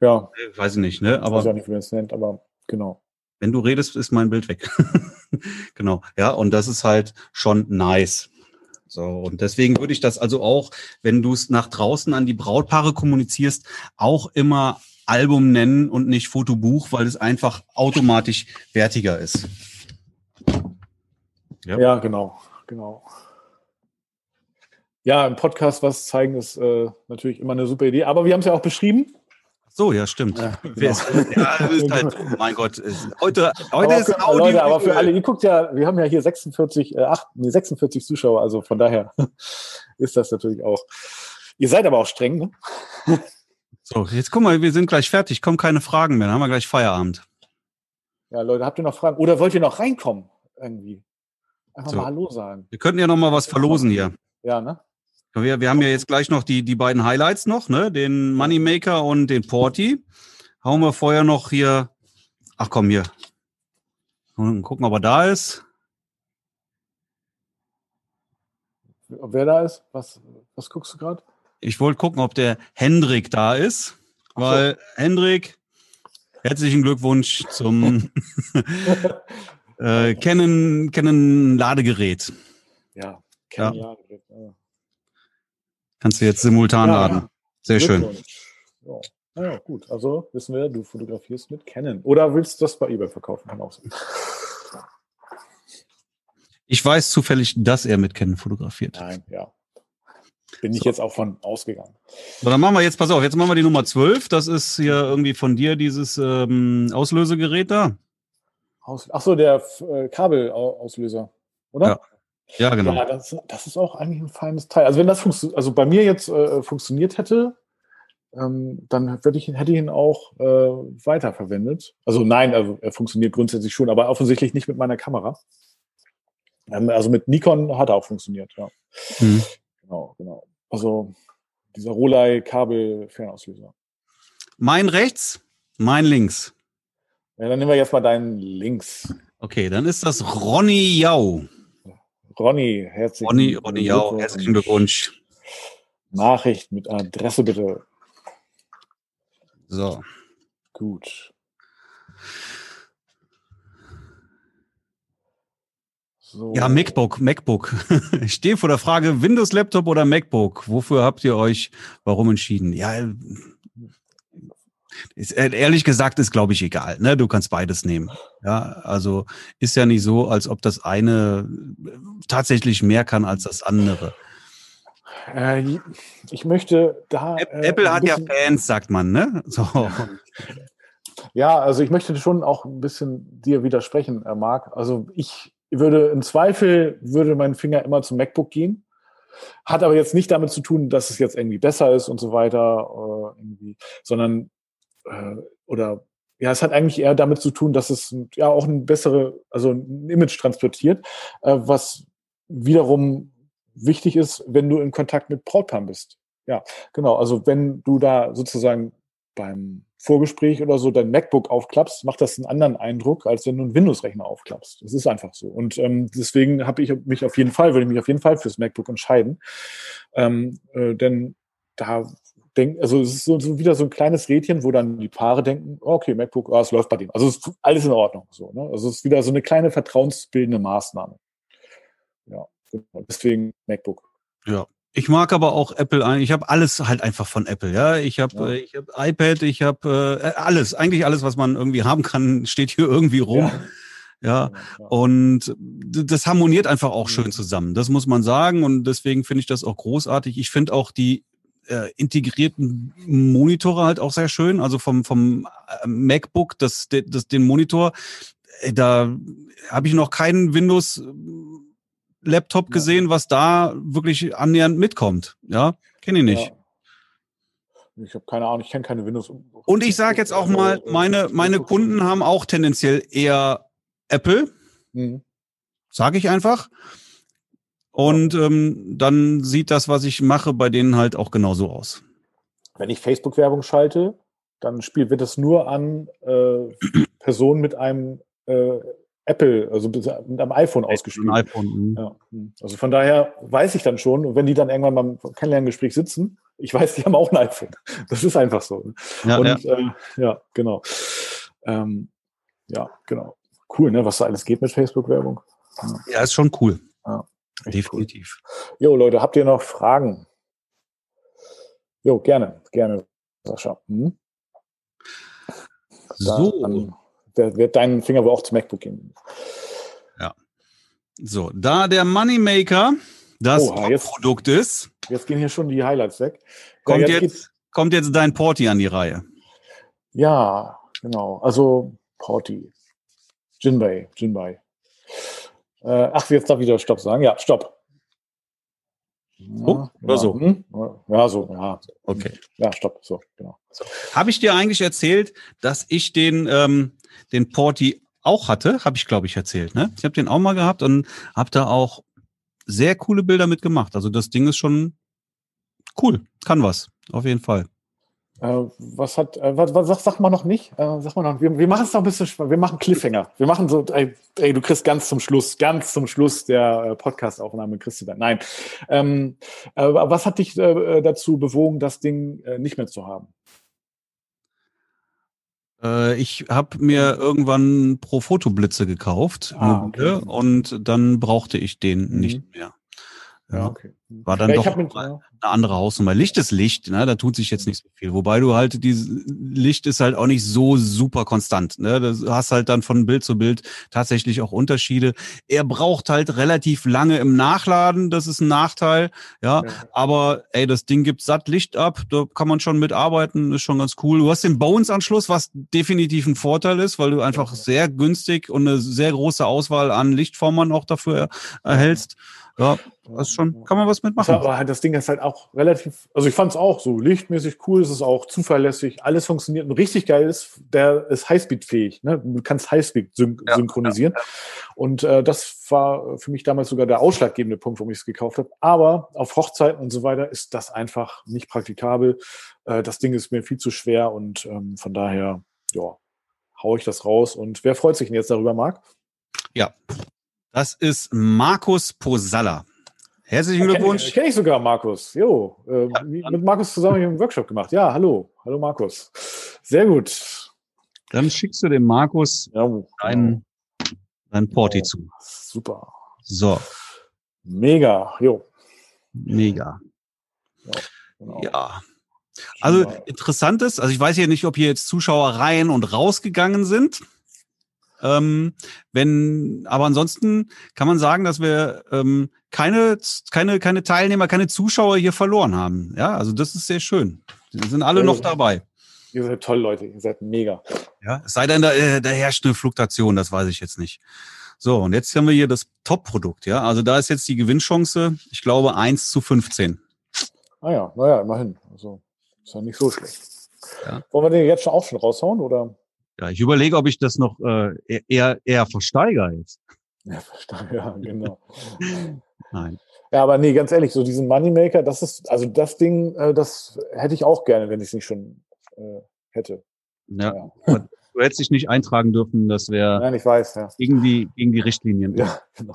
Ja, Äh, Weiß ich nicht, ne? ich weiß Aber ja nicht, wie man es nennt, aber genau. wenn du redest, ist mein Bild weg. genau. Ja, und das ist halt schon nice. So, und deswegen würde ich das also auch, wenn du es nach draußen an die Brautpaare kommunizierst, auch immer Album nennen und nicht Fotobuch, weil es einfach automatisch wertiger ist. Ja. Ja, genau, genau. Ja, im Podcast was zeigen ist äh, natürlich immer eine super Idee, aber wir haben es ja auch beschrieben. So, ja, stimmt. Ja, ist, ja, ist halt, oh mein Gott, ist- heute, heute aber ist Audio. Leute, aber für alle, ihr guckt ja, wir haben ja hier 46, äh, 8, nee, 46 Zuschauer, also von daher ist das natürlich auch. Ihr seid aber auch streng, ne? So, jetzt guck mal, wir sind gleich fertig, kommen keine Fragen mehr, dann haben wir gleich Feierabend. Ja, Leute, habt ihr noch Fragen? Oder wollt ihr noch reinkommen? Irgendwie. Einfach So. mal Hallo sagen. Wir könnten ja noch mal was verlosen hier. Ja, ne? Wir, wir haben ja jetzt gleich noch die, die beiden Highlights noch, ne? Den Moneymaker und den Porty. Hauen wir vorher noch hier. Ach komm, hier. Und gucken, ob er da ist. Wer da ist? Was, was guckst du gerade? Ich wollte gucken, ob der Hendrik da ist. So. Weil Hendrik, herzlichen Glückwunsch zum äh, Canon, Canon Ladegerät. Ja. Ja. Ja. ja. Kannst du jetzt simultan Ja. laden. Sehr schön. Ja. Ja, gut. Also wissen wir, du fotografierst mit Canon. Oder willst du das bei eBay verkaufen? Kann auch sein. Ich weiß zufällig, dass er mit Canon fotografiert. Nein, ja. Bin ich So. jetzt auch von ausgegangen. So, dann machen wir jetzt, pass auf, jetzt machen wir die Nummer 12. Das ist hier irgendwie von dir dieses ähm, Auslösegerät da. Aus, ach so, der äh, Kabelauslöser, oder? Ja, Ja, genau. Ja, das, das ist auch eigentlich ein feines Teil. Also wenn das also bei mir jetzt äh, funktioniert hätte, ähm, dann ich, hätte ich ihn auch äh, weiterverwendet. Also nein, also er funktioniert grundsätzlich schon, aber offensichtlich nicht mit meiner Kamera. Ähm, also mit Nikon hat er auch funktioniert, ja. Mhm. Genau, genau. Also dieser Rolei Kabel-Fernauslöser. Mein rechts, mein links. Ja, dann nehmen wir jetzt mal deinen Links. Okay, dann ist das Ronny Jau. Ronny, herzlichen Ronny, Ronny Glückwunsch. herzlichen Glückwunsch. Nachricht mit Adresse bitte. So. Gut. So. Ja, MacBook, MacBook. Ich stehe vor der Frage, Windows Laptop oder MacBook. Wofür habt ihr euch warum entschieden? Ja, ist, äh, ehrlich gesagt ist, glaube ich, egal. Ne? Du kannst beides nehmen. Ja, also ist ja nicht so, als ob das eine tatsächlich mehr kann als das andere. Äh, ich möchte da. Äh, Apple hat ja Fans, sagt man, ne? So. Ja, also ich möchte schon auch ein bisschen dir widersprechen, äh, Marc. Also ich würde im Zweifel würde mein Finger immer zum MacBook gehen. Hat aber jetzt nicht damit zu tun, dass es jetzt irgendwie besser ist und so weiter, äh, sondern äh, oder ja, es hat eigentlich eher damit zu tun, dass es ja auch ein bessere, also ein Image transportiert, äh, was wiederum wichtig ist, wenn du in Kontakt mit Brautpaaren bist. Ja, genau. Also wenn du da sozusagen beim Vorgespräch oder so dein MacBook aufklappst, macht das einen anderen Eindruck, als wenn du einen Windows-Rechner aufklappst. Das ist einfach so. Und ähm, deswegen habe ich mich auf jeden Fall, würde ich mich auf jeden Fall fürs MacBook entscheiden. Ähm, äh, denn da denk, also es ist so, so wieder so ein kleines Rädchen, wo dann die Paare denken, oh, okay, MacBook, ah, es läuft bei dem. Also es ist alles in Ordnung. So, ne? Also es ist wieder so eine kleine vertrauensbildende Maßnahme. Ja, genau. deswegen MacBook. Ja. Ich mag aber auch Apple ein. Ich habe alles halt einfach von Apple. Ja, ich habe Ja. äh, ich habe iPad, ich habe äh, alles, eigentlich alles, was man irgendwie haben kann, steht hier irgendwie rum. Ja. Ja. Und d- das harmoniert einfach auch Mhm. schön zusammen. Das muss man sagen. Und deswegen finde ich das auch großartig. Ich finde auch die äh, integrierten Monitore halt auch sehr schön. Also vom, vom äh, MacBook, das, das, den Monitor, äh, da habe ich noch keinen Windows äh, Laptop gesehen, was da wirklich annähernd mitkommt. Ja, kenne ich nicht. Ja. Ich habe keine Ahnung, ich kenne keine Windows. Und ich sage jetzt auch mal, meine, meine Kunden haben auch tendenziell eher Apple. Mhm. Sage ich einfach. Und ähm, dann sieht das, was ich mache, bei denen halt auch genauso aus. Wenn ich Facebook-Werbung schalte, dann spielt, wird das nur an äh, Personen mit einem äh, Apple, also mit einem iPhone ausgespielt. Ein iPhone. mhm. Ja. hm. Also von daher weiß ich dann schon, wenn die dann irgendwann beim Kennenlerngespräch sitzen, ich weiß, die haben auch ein iPhone. Das ist einfach so. Ja, und ja. Äh, ja, genau. Ähm, ja, genau. Cool, ne, was da alles geht mit Facebook-Werbung. ja, ist schon cool. Cool. Definitiv. Jo, Leute, habt ihr noch Fragen? Jo, gerne, gerne, Sascha. Hm? So, Dann wird wird dein Finger wohl auch zum MacBook gehen. so, da der Moneymaker das Oha, jetzt- Produkt ist, Jetzt gehen hier schon die Highlights weg. kommt ja, jetzt, geht's- kommt jetzt dein Porti an die Reihe. Ja, genau. Also Porti. Jinbei, Jinbei. Äh, ach, jetzt darf ich wieder Stopp sagen. Ja, Stopp. Ja, Oh, oder so? Hm? Ja, so, ja. Okay. Ja, Stopp, so, genau. Habe ich dir eigentlich erzählt, dass ich den, ähm, den Porti auch hatte, habe ich glaube ich erzählt. Ne? Ich habe den auch mal gehabt und habe da auch sehr coole Bilder mitgemacht. Also das Ding ist schon cool, kann was, auf jeden Fall. Äh, was hat, äh, was, was sag, sag mal noch nicht? Äh, sag mal noch, wir, wir machen es noch ein bisschen, wir machen Cliffhanger. Wir machen so, ey, ey, du kriegst ganz zum Schluss, ganz zum Schluss der äh, Podcast-Aufnahme kriegst du dann. Nein. Ähm, äh, was hat dich äh, dazu bewogen, das Ding äh, nicht mehr zu haben? Äh, ich habe mir irgendwann pro Fotoblitze gekauft Ah, okay. und dann brauchte ich den Mhm. nicht mehr. Ja, okay. war dann Ja, doch mit, eine andere Hausnummer. Licht ist Licht, ne? da tut sich jetzt nicht so viel. Wobei du halt, dieses Licht ist halt auch nicht so super konstant. Ne? Du hast halt dann von Bild zu Bild tatsächlich auch Unterschiede. Er braucht halt relativ lange im Nachladen, das ist ein Nachteil. Ja, Ja. aber ey, das Ding gibt satt Licht ab, da kann man schon mitarbeiten, ist schon ganz cool. Du hast den Bones-Anschluss, was definitiv ein Vorteil ist, weil du einfach Ja. sehr günstig und eine sehr große Auswahl an Lichtformern auch dafür erhältst. Ja, das ist schon, kann man was Das mitmachen. aber halt, das Ding ist halt auch relativ, also ich fand es auch so lichtmäßig cool, es ist auch zuverlässig, alles funktioniert und richtig geil ist, der ist Highspeed-fähig. Ne? Du kannst Highspeed syn Ja, synchronisieren. Und äh, das war für mich damals sogar der ausschlaggebende Punkt, warum ich es gekauft habe. Aber auf Hochzeiten und so weiter ist das einfach nicht praktikabel. Äh, das Ding ist mir viel zu schwer und ähm, von daher, ja, hau ich das raus. Und wer freut sich denn jetzt darüber, Marc? Das ist Markus Posalla. Herzlichen Glückwunsch. Kenne kenn ich sogar Markus. Jo, äh, mit Markus zusammen einen Workshop gemacht. Ja, hallo. Hallo Markus. Sehr gut. Dann schickst du dem Markus Ja, dein, dein Porti zu. Super. So, Mega. Jo. mega. Genau. Ja. Also interessant ist, also ich weiß ja nicht, ob hier jetzt Zuschauer rein und rausgegangen sind. Ähm, wenn, aber ansonsten kann man sagen, dass wir ähm, keine, keine, keine Teilnehmer, keine Zuschauer hier verloren haben. Ja, also das ist sehr schön. Die sind alle noch ja. dabei. Ihr seid toll, Leute. Ihr seid mega. Ja, es sei denn, da, äh, da herrscht eine Fluktuation, das weiß ich jetzt nicht. So, und jetzt haben wir hier das Top-Produkt, ja. Also da ist jetzt die Gewinnchance, ich glaube, 1 zu 15. Ah ja, naja, immerhin. Also ist ja nicht so schlecht. Ja. Wollen wir den jetzt schon auch schon raushauen? Oder? Ja, ich überlege, ob ich das noch äh, eher, eher versteigere jetzt. Ja, verstehe. Ja, genau. Nein. Ja, aber nee, ganz ehrlich, so diesen Moneymaker, das ist, also das Ding, äh, das hätte ich auch gerne, wenn ich es nicht schon äh, hätte. Ja. Ja. Du hättest dich nicht eintragen dürfen, das wäre Nein, ich weiß, ja. gegen die, gegen die Richtlinien. Ja, genau.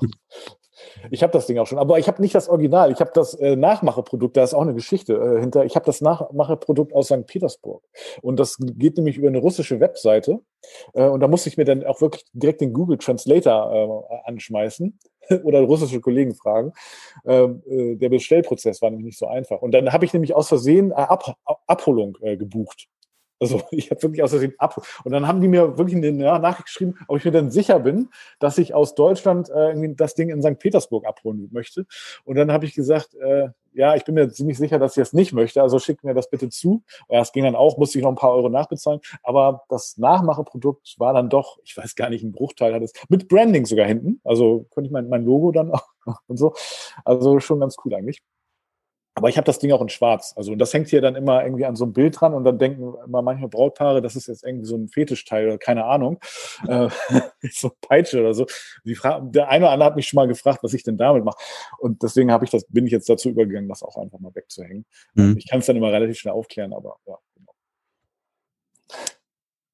Ich habe das Ding auch schon, aber ich habe nicht das Original. Ich habe das äh, Nachmacheprodukt, da ist auch eine Geschichte äh, hinter. Ich habe das Nachmacheprodukt aus St. Petersburg. Und das geht nämlich über eine russische Webseite. Äh, und da musste ich mir dann auch wirklich direkt den Google Translator äh, anschmeißen oder russische Kollegen fragen. Ähm, äh, der Bestellprozess war nämlich nicht so einfach. Und dann habe ich nämlich aus Versehen Ab Abholung äh, gebucht. Also ich habe wirklich aus Versehen ab. Und dann haben die mir wirklich eine Nachricht geschrieben, ob ich mir dann sicher bin, dass ich aus Deutschland äh, das Ding in St. Petersburg abholen möchte. Und dann habe ich gesagt, äh, ja, ich bin mir ziemlich sicher, dass ich das nicht möchte. Also schickt mir das bitte zu. Ja, es ging dann auch, musste ich noch ein paar Euro nachbezahlen. Aber das Nachmacheprodukt war dann doch, ich weiß gar nicht, ein Bruchteil hat es. Mit Branding sogar hinten. Also konnte ich mein, mein Logo dann auch und so. Also schon ganz cool eigentlich. Aber ich habe das Ding auch in schwarz. Also und das hängt hier dann immer irgendwie an so einem Bild dran und dann denken immer manche Brautpaare, das ist jetzt irgendwie so ein Fetischteil oder keine Ahnung. Äh, so Peitsche oder so. Die Fra der eine oder andere hat mich schon mal gefragt, was ich denn damit mache. Und deswegen habe ich das, bin ich jetzt dazu übergegangen, das auch einfach mal wegzuhängen. Mhm. Ich kann es dann immer relativ schnell aufklären, aber ja, genau.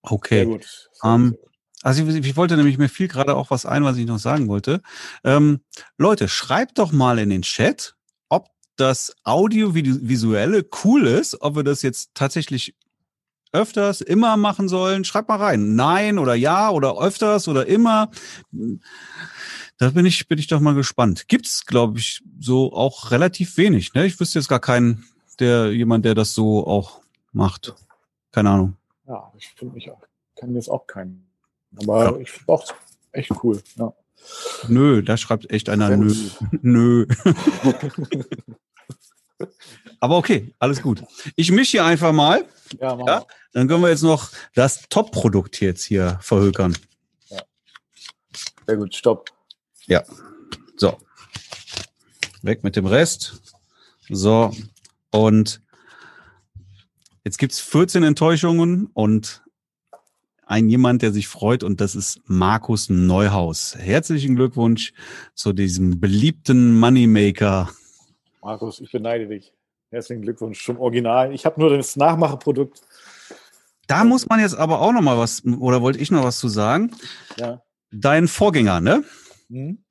Okay. gut. Sehr Ähm, gut, sehr gut. Also ich, ich wollte nämlich, mir fiel gerade auch was ein, was ich noch sagen wollte. Ähm, Leute, schreibt doch mal in den Chat, das Audiovisuelle cool ist, ob wir das jetzt tatsächlich öfters, immer machen sollen. Schreibt mal rein. Nein oder ja oder öfters oder immer. Da bin ich, bin ich doch mal gespannt. Gibt's, glaube ich, so auch relativ wenig. Ne? Ich wüsste jetzt gar keinen, der, jemand, der das so auch macht. Keine Ahnung. Ja, ich finde mich auch, kann jetzt auch keinen. Aber Ja. ich finde auch echt cool. Ja. Nö, da schreibt echt einer nö. Nö. Aber okay, alles gut. Ich mische hier einfach mal. Ja, Ja. Dann können wir jetzt noch das Top-Produkt jetzt hier verhökern. Sehr gut, stopp. So. Weg mit dem Rest. So. Und jetzt gibt's 14 Enttäuschungen und ein jemand, der sich freut und das ist Markus Neuhaus. Herzlichen Glückwunsch zu diesem beliebten Moneymaker. Markus, ich beneide dich. Herzlichen Glückwunsch zum Original. Ich habe nur das Nachmacheprodukt. Da muss man jetzt aber auch noch mal was, oder wollte ich noch was zu sagen? Ja. Dein Vorgänger, ne? Hm?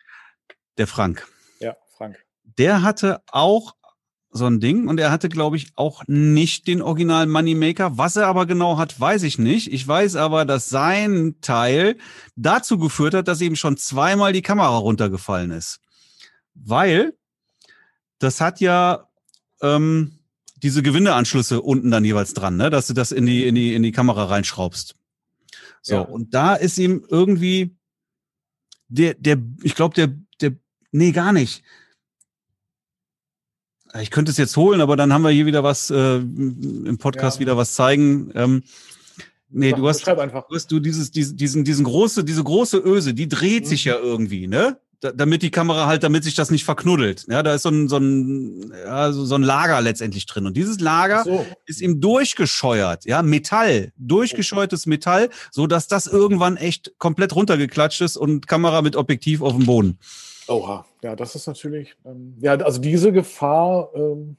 Der Frank. Ja, Frank. Der hatte auch so ein Ding und er hatte, glaube ich, auch nicht den originalen Moneymaker. Was er aber genau hat, weiß ich nicht. Ich weiß aber, dass sein Teil dazu geführt hat, dass ihm schon zweimal die Kamera runtergefallen ist. Weil das hat ja ähm, diese Gewindeanschlüsse unten dann jeweils dran, ne? dass du das in die, in die, in die Kamera reinschraubst. So, Ja. und da ist ihm irgendwie der, der, ich glaube, der, der, nee, gar nicht. Ich könnte es jetzt holen, aber dann haben wir hier wieder was äh, im Podcast Ja. wieder was zeigen. Ähm, nee, Sag, du hast, einfach. du hast du dieses, diesen, diesen, diesen große, diese große Öse, die dreht Mhm. sich ja irgendwie, ne? Da, damit die Kamera halt, damit sich das nicht verknuddelt. Ja, da ist so ein, so ein, ja, so, so ein Lager letztendlich drin. Und dieses Lager So. ist ihm durchgescheuert, ja, Metall, durchgescheuertes Metall, so dass das irgendwann echt komplett runtergeklatscht ist und Kamera mit Objektiv auf dem Boden. Oha. Ja, das ist natürlich. Ähm, ja, also diese Gefahr ähm,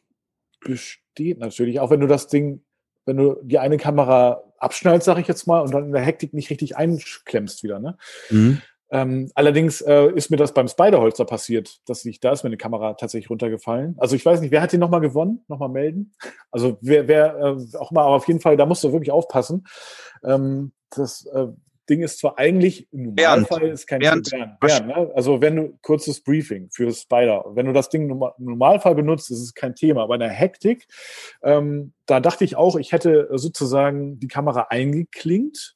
besteht natürlich, auch wenn du das Ding, wenn du die eine Kamera abschneidest, sage ich jetzt mal, und dann in der Hektik nicht richtig einklemmst wieder, ne? Mhm. Ähm, allerdings äh, ist mir das beim Spiderholzer passiert, dass ich, da ist mir eine Kamera tatsächlich runtergefallen. Also ich weiß nicht, wer hat den nochmal gewonnen? Nochmal melden. Also wer, wer äh, auch mal, aber auf jeden Fall, da musst du wirklich aufpassen. Ähm, das äh, Ding ist zwar eigentlich im Bernd. Normalfall ist kein Bernd. Bernd, Bernd, ne? Also wenn du kurzes Briefing für Spider, wenn du das Ding im Normalfall benutzt, ist es kein Thema. Aber in der Hektik, ähm, da dachte ich auch, ich hätte sozusagen die Kamera eingeklinkt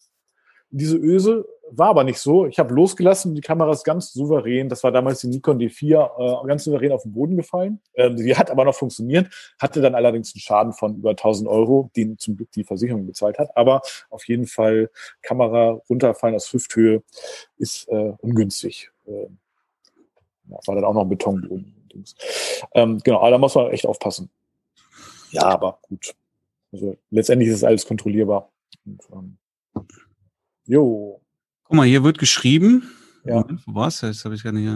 diese Öse war aber nicht so. Ich habe losgelassen, die Kamera ist ganz souverän. Das war damals die Nikon D4, äh, ganz souverän auf den Boden gefallen. Ähm, die hat aber noch funktioniert, hatte dann allerdings einen Schaden von über 1000 Euro, den zum Glück die Versicherung bezahlt hat. Aber auf jeden Fall Kamera runterfallen aus Hüfthöhe ist äh, ungünstig. Äh, ja, war dann auch noch ein Betonboden. Ähm, genau, aber da muss man echt aufpassen. Ja, aber gut. Also letztendlich ist es alles kontrollierbar. Und, ähm, jo. Guck mal, hier wird geschrieben. Ja. Moment, wo war's? Jetzt habe ich gar nicht.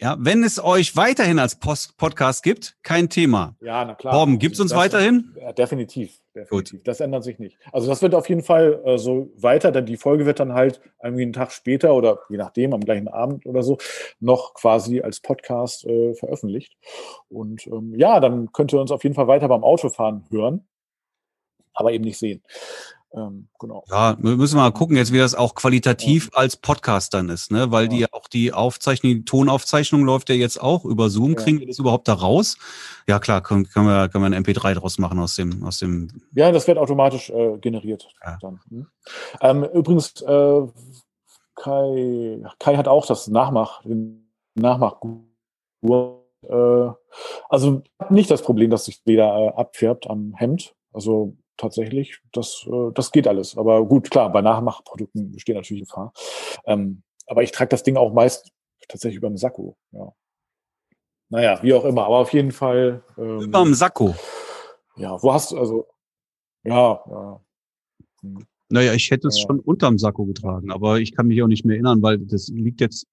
Ja, wenn es euch weiterhin als Post Podcast gibt, kein Thema. Ja, na klar. Torben, gibt's uns Das- weiterhin? Ja, definitiv. definitiv. Das ändert sich nicht. Also das wird auf jeden Fall äh, so weiter, denn die Folge wird dann halt irgendwie einen Tag später oder je nachdem, am gleichen Abend oder so, noch quasi als Podcast äh, veröffentlicht. Und ähm, ja, dann könnt ihr uns auf jeden Fall weiter beim Autofahren hören, aber eben nicht sehen. Ähm, genau. Ja, wir müssen mal gucken jetzt, wie das auch qualitativ als Podcast dann ist, ne? Weil die ja auch die Aufzeichnung, die Tonaufzeichnung läuft ja jetzt auch über Zoom. Ja. Kriegen wir das überhaupt da raus? Ja, klar, können, können wir, können wir ein MP3 draus machen aus dem, aus dem. Ja, das wird automatisch äh, generiert. Ja. Dann. Hm. Ähm, übrigens, äh, Kai, Kai hat auch das Nachmach, den Nachmach. Äh, also nicht das Problem, dass sich weder äh, abfärbt am Hemd. Also tatsächlich, das, äh, das geht alles. Aber gut, klar, bei Nachmachprodukten besteht natürlich Gefahr. Ähm, aber ich trage das Ding auch meist tatsächlich über den Sakko. Ja. Naja, wie auch immer. Aber auf jeden Fall. Ähm, Über dem Sakko. ja, wo hast du, also, ja, ja. Hm. Naja, ich hätte es Ja. schon unterm Sakko getragen, aber ich kann mich auch nicht mehr erinnern, weil das liegt jetzt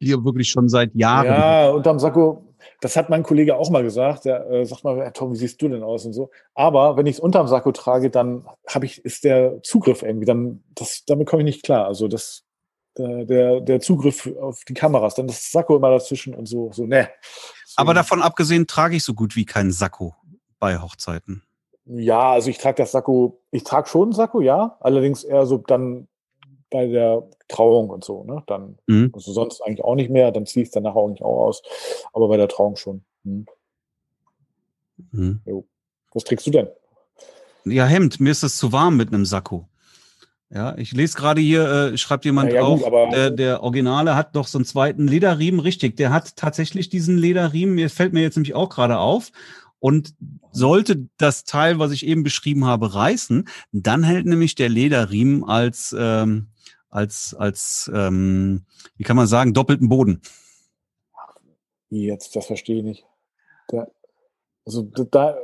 hier wirklich schon seit Jahren. Ja, unterm Sakko, das hat mein Kollege auch mal gesagt. Der äh, sagt mal, Herr Tom, wie siehst du denn aus und so. Aber wenn ich es unterm Sakko trage, dann habe ich, ist der Zugriff irgendwie, dann, das, damit komme ich nicht klar. Also das, der, der, der Zugriff auf die Kameras, dann ist das Sakko immer dazwischen und so, so, ne. Aber davon abgesehen trage ich so gut wie keinen Sakko bei Hochzeiten. Ja, also ich trage das Sakko, ich trage schon ein Sakko, ja, allerdings eher so dann bei der Trauung und so, ne? Dann, Mhm. also sonst eigentlich auch nicht mehr, dann ziehe ich es danach auch nicht auch aus, aber bei der Trauung schon. Hm. Mhm. Was trägst du denn? Ja, Hemd, mir ist das zu warm mit einem Sakko. Ja, ich lese gerade hier, äh, schreibt jemand Ja, ja, auch, gut, aber- der, der Originale hat doch so einen zweiten Lederriemen, richtig, der hat tatsächlich diesen Lederriemen, mir fällt mir jetzt nämlich auch gerade auf. Und sollte das Teil, was ich eben beschrieben habe, reißen, dann hält nämlich der Lederriemen als, ähm, als, als, ähm, wie kann man sagen, doppelten Boden. Jetzt, das verstehe ich nicht. Der, also da,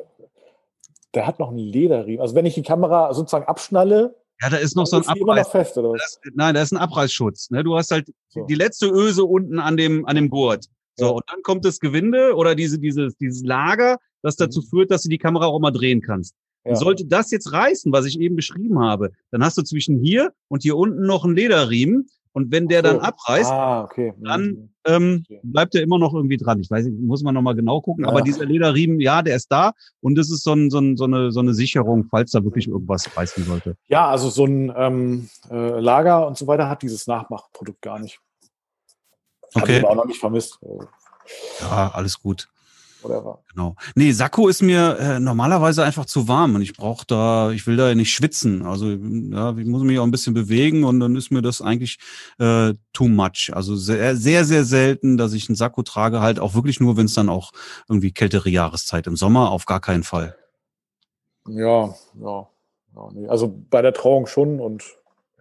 der hat noch einen Lederriemen. Also wenn ich die Kamera sozusagen abschnalle, Ja, da ist noch so ein Abreiß. fest? Das, nein, da ist ein Abreißschutz. Ne? Du hast halt So. die letzte Öse unten an dem, an dem Gurt. So, und dann kommt das Gewinde oder diese, dieses, dieses Lager, das dazu Mhm. führt, dass du die Kamera auch mal drehen kannst. Ja. Sollte das jetzt reißen, was ich eben beschrieben habe, dann hast du zwischen hier und hier unten noch einen Lederriemen. Und wenn der dann So. abreißt, Ah, okay. dann, Mhm. ähm, bleibt er immer noch irgendwie dran. Ich weiß nicht, muss man noch mal genau gucken. Ja. Aber dieser Lederriemen, ja, der ist da. Und das ist so, ein, so, ein, so, eine, so eine Sicherung, falls da wirklich irgendwas reißen sollte. Ja, also so ein ähm, äh, Lager und so weiter hat dieses Nachmachprodukt gar nicht. Hab ich Okay. aber auch noch nicht vermisst. Ja, alles gut. whatever. Genau. Nee, Sakko ist mir äh, normalerweise einfach zu warm und ich brauche da, ich will da ja nicht schwitzen. Also ja, ich muss mich auch ein bisschen bewegen und dann ist mir das eigentlich äh, too much. Also sehr, sehr, sehr selten, dass ich einen Sakko trage, halt auch wirklich nur, wenn es dann auch irgendwie kältere Jahreszeit im Sommer auf gar keinen Fall. Ja, ja. ja nee. Also bei der Trauung schon und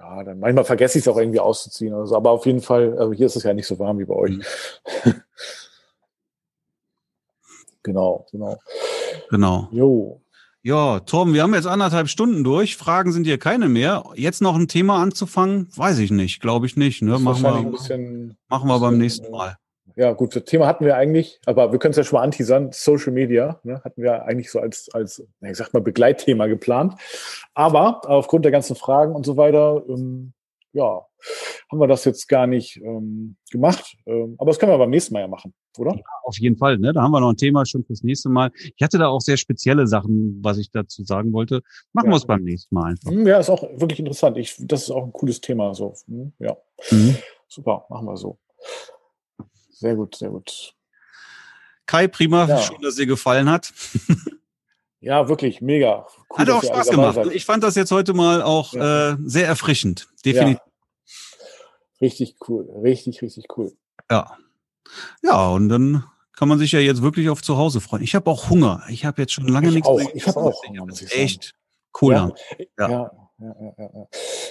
ja, dann manchmal vergesse ich es auch irgendwie auszuziehen. Also, aber auf jeden Fall, also hier ist es ja nicht so warm wie bei euch. Mhm. genau, genau. Genau. Jo. Ja, Torben, wir haben jetzt anderthalb Stunden durch. Fragen sind hier keine mehr. Jetzt noch ein Thema anzufangen, weiß ich nicht, glaube ich nicht. Ne? Machen wir, machen wir beim nächsten Mal. Ja gut, das Thema hatten wir eigentlich, aber wir können es ja schon mal anteasern. Social Media ne, hatten wir eigentlich so als, als ich sag mal, Begleitthema geplant. Aber aufgrund der ganzen Fragen und so weiter, ähm, ja, haben wir das jetzt gar nicht ähm, gemacht. Ähm, aber das können wir beim nächsten Mal ja machen, oder? Auf jeden Fall, ne? Da haben wir noch ein Thema schon fürs nächste Mal. Ich hatte da auch sehr spezielle Sachen, was ich dazu sagen wollte. Machen Ja. wir es beim nächsten Mal einfach. Hm, Ja, ist auch wirklich interessant. Ich, das ist auch ein cooles Thema. So, Hm, ja, Mhm. super, machen wir so. Sehr gut, sehr gut. Kai, prima, Ja. schön, dass dir gefallen hat. Ja, wirklich mega. Cool, Hat auch Spaß gemacht. seid. Ich fand das jetzt heute mal auch Ja. äh, sehr erfrischend. Definitiv. Richtig cool, richtig, richtig cool. Ja. ja. und dann kann man sich ja jetzt wirklich auf zu Hause freuen. Ich habe auch Hunger. Ich habe jetzt schon lange Ich nichts auch. mehr Ich habe gegessen. auch Hunger, Echt cool. Ja.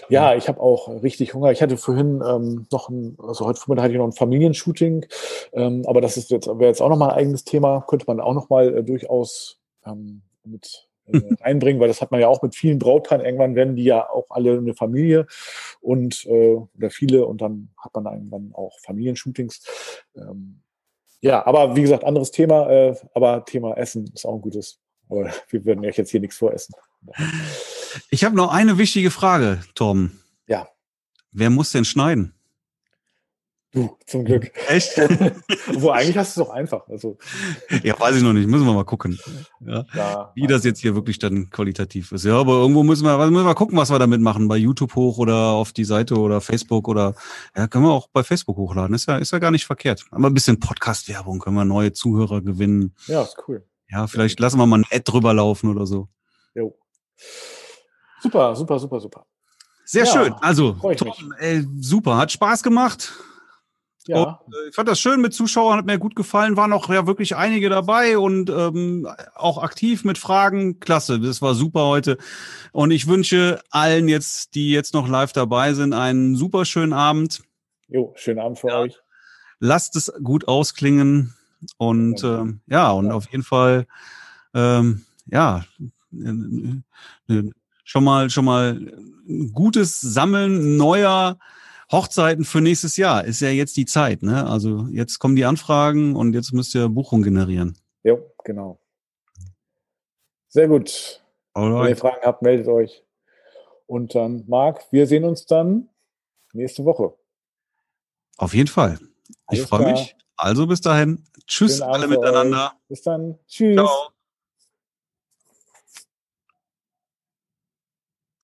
Ja, Ja. ich habe auch richtig Hunger. Ich hatte vorhin ähm, noch ein, also heute Vormittag hatte ich noch ein Familienshooting, ähm, aber das ist jetzt, wäre jetzt auch nochmal ein eigenes Thema, könnte man auch nochmal äh, durchaus ähm, mit äh, reinbringen, weil das hat man ja auch mit vielen Brautpaaren. Irgendwann werden die ja auch alle eine Familie und äh, oder viele und dann hat man irgendwann auch Familienshootings. Ähm, ja, aber wie gesagt, anderes Thema, äh, aber Thema Essen ist auch ein gutes. Aber wir werden euch jetzt hier nichts voressen. Ich habe noch eine wichtige Frage, Torben. Ja. Wer muss denn schneiden? Du, zum Glück. Echt? Wo eigentlich hast du es doch einfach. Also, ja, weiß ich noch nicht. Müssen wir mal gucken. Ja. ja, Wie das jetzt hier wirklich dann qualitativ ist. Ja, aber irgendwo müssen wir, müssen wir gucken, was wir damit machen. Bei YouTube hoch oder auf die Seite oder Facebook oder ja, können wir auch bei Facebook hochladen. Ist ja, ist ja gar nicht verkehrt. Aber ein bisschen Podcast-Werbung, können wir neue Zuhörer gewinnen. Ja, ist cool. Ja, vielleicht lassen wir mal ein Ad drüber laufen oder so. Jo. Super, super, super, super. Sehr Ja, schön. Also, Tom, ey, super, hat Spaß gemacht. Ja, Äh, Ich fand das schön mit Zuschauern, hat mir gut gefallen. Waren auch ja wirklich einige dabei und ähm, auch aktiv mit Fragen. Klasse, das war super heute. Und ich wünsche allen jetzt, die jetzt noch live dabei sind, einen super schönen Abend. jo, schönen Abend für Ja. euch. Lasst es gut ausklingen und Ja. ähm, ja, und Ja. auf jeden Fall ähm, ja äh, äh, schon mal schon mal ein gutes Sammeln neuer Hochzeiten für nächstes Jahr ist ja jetzt die Zeit, ne? Also jetzt kommen die Anfragen und jetzt müsst ihr Buchungen generieren. Jo, genau. Sehr gut. Wenn ihr Alright. Fragen habt, meldet euch. Und dann, Marc, wir sehen uns dann nächste Woche. Auf jeden Fall. Ich freue mich. Also bis dahin. Tschüss alle euch. miteinander. Bis dann. Tschüss. Ciao.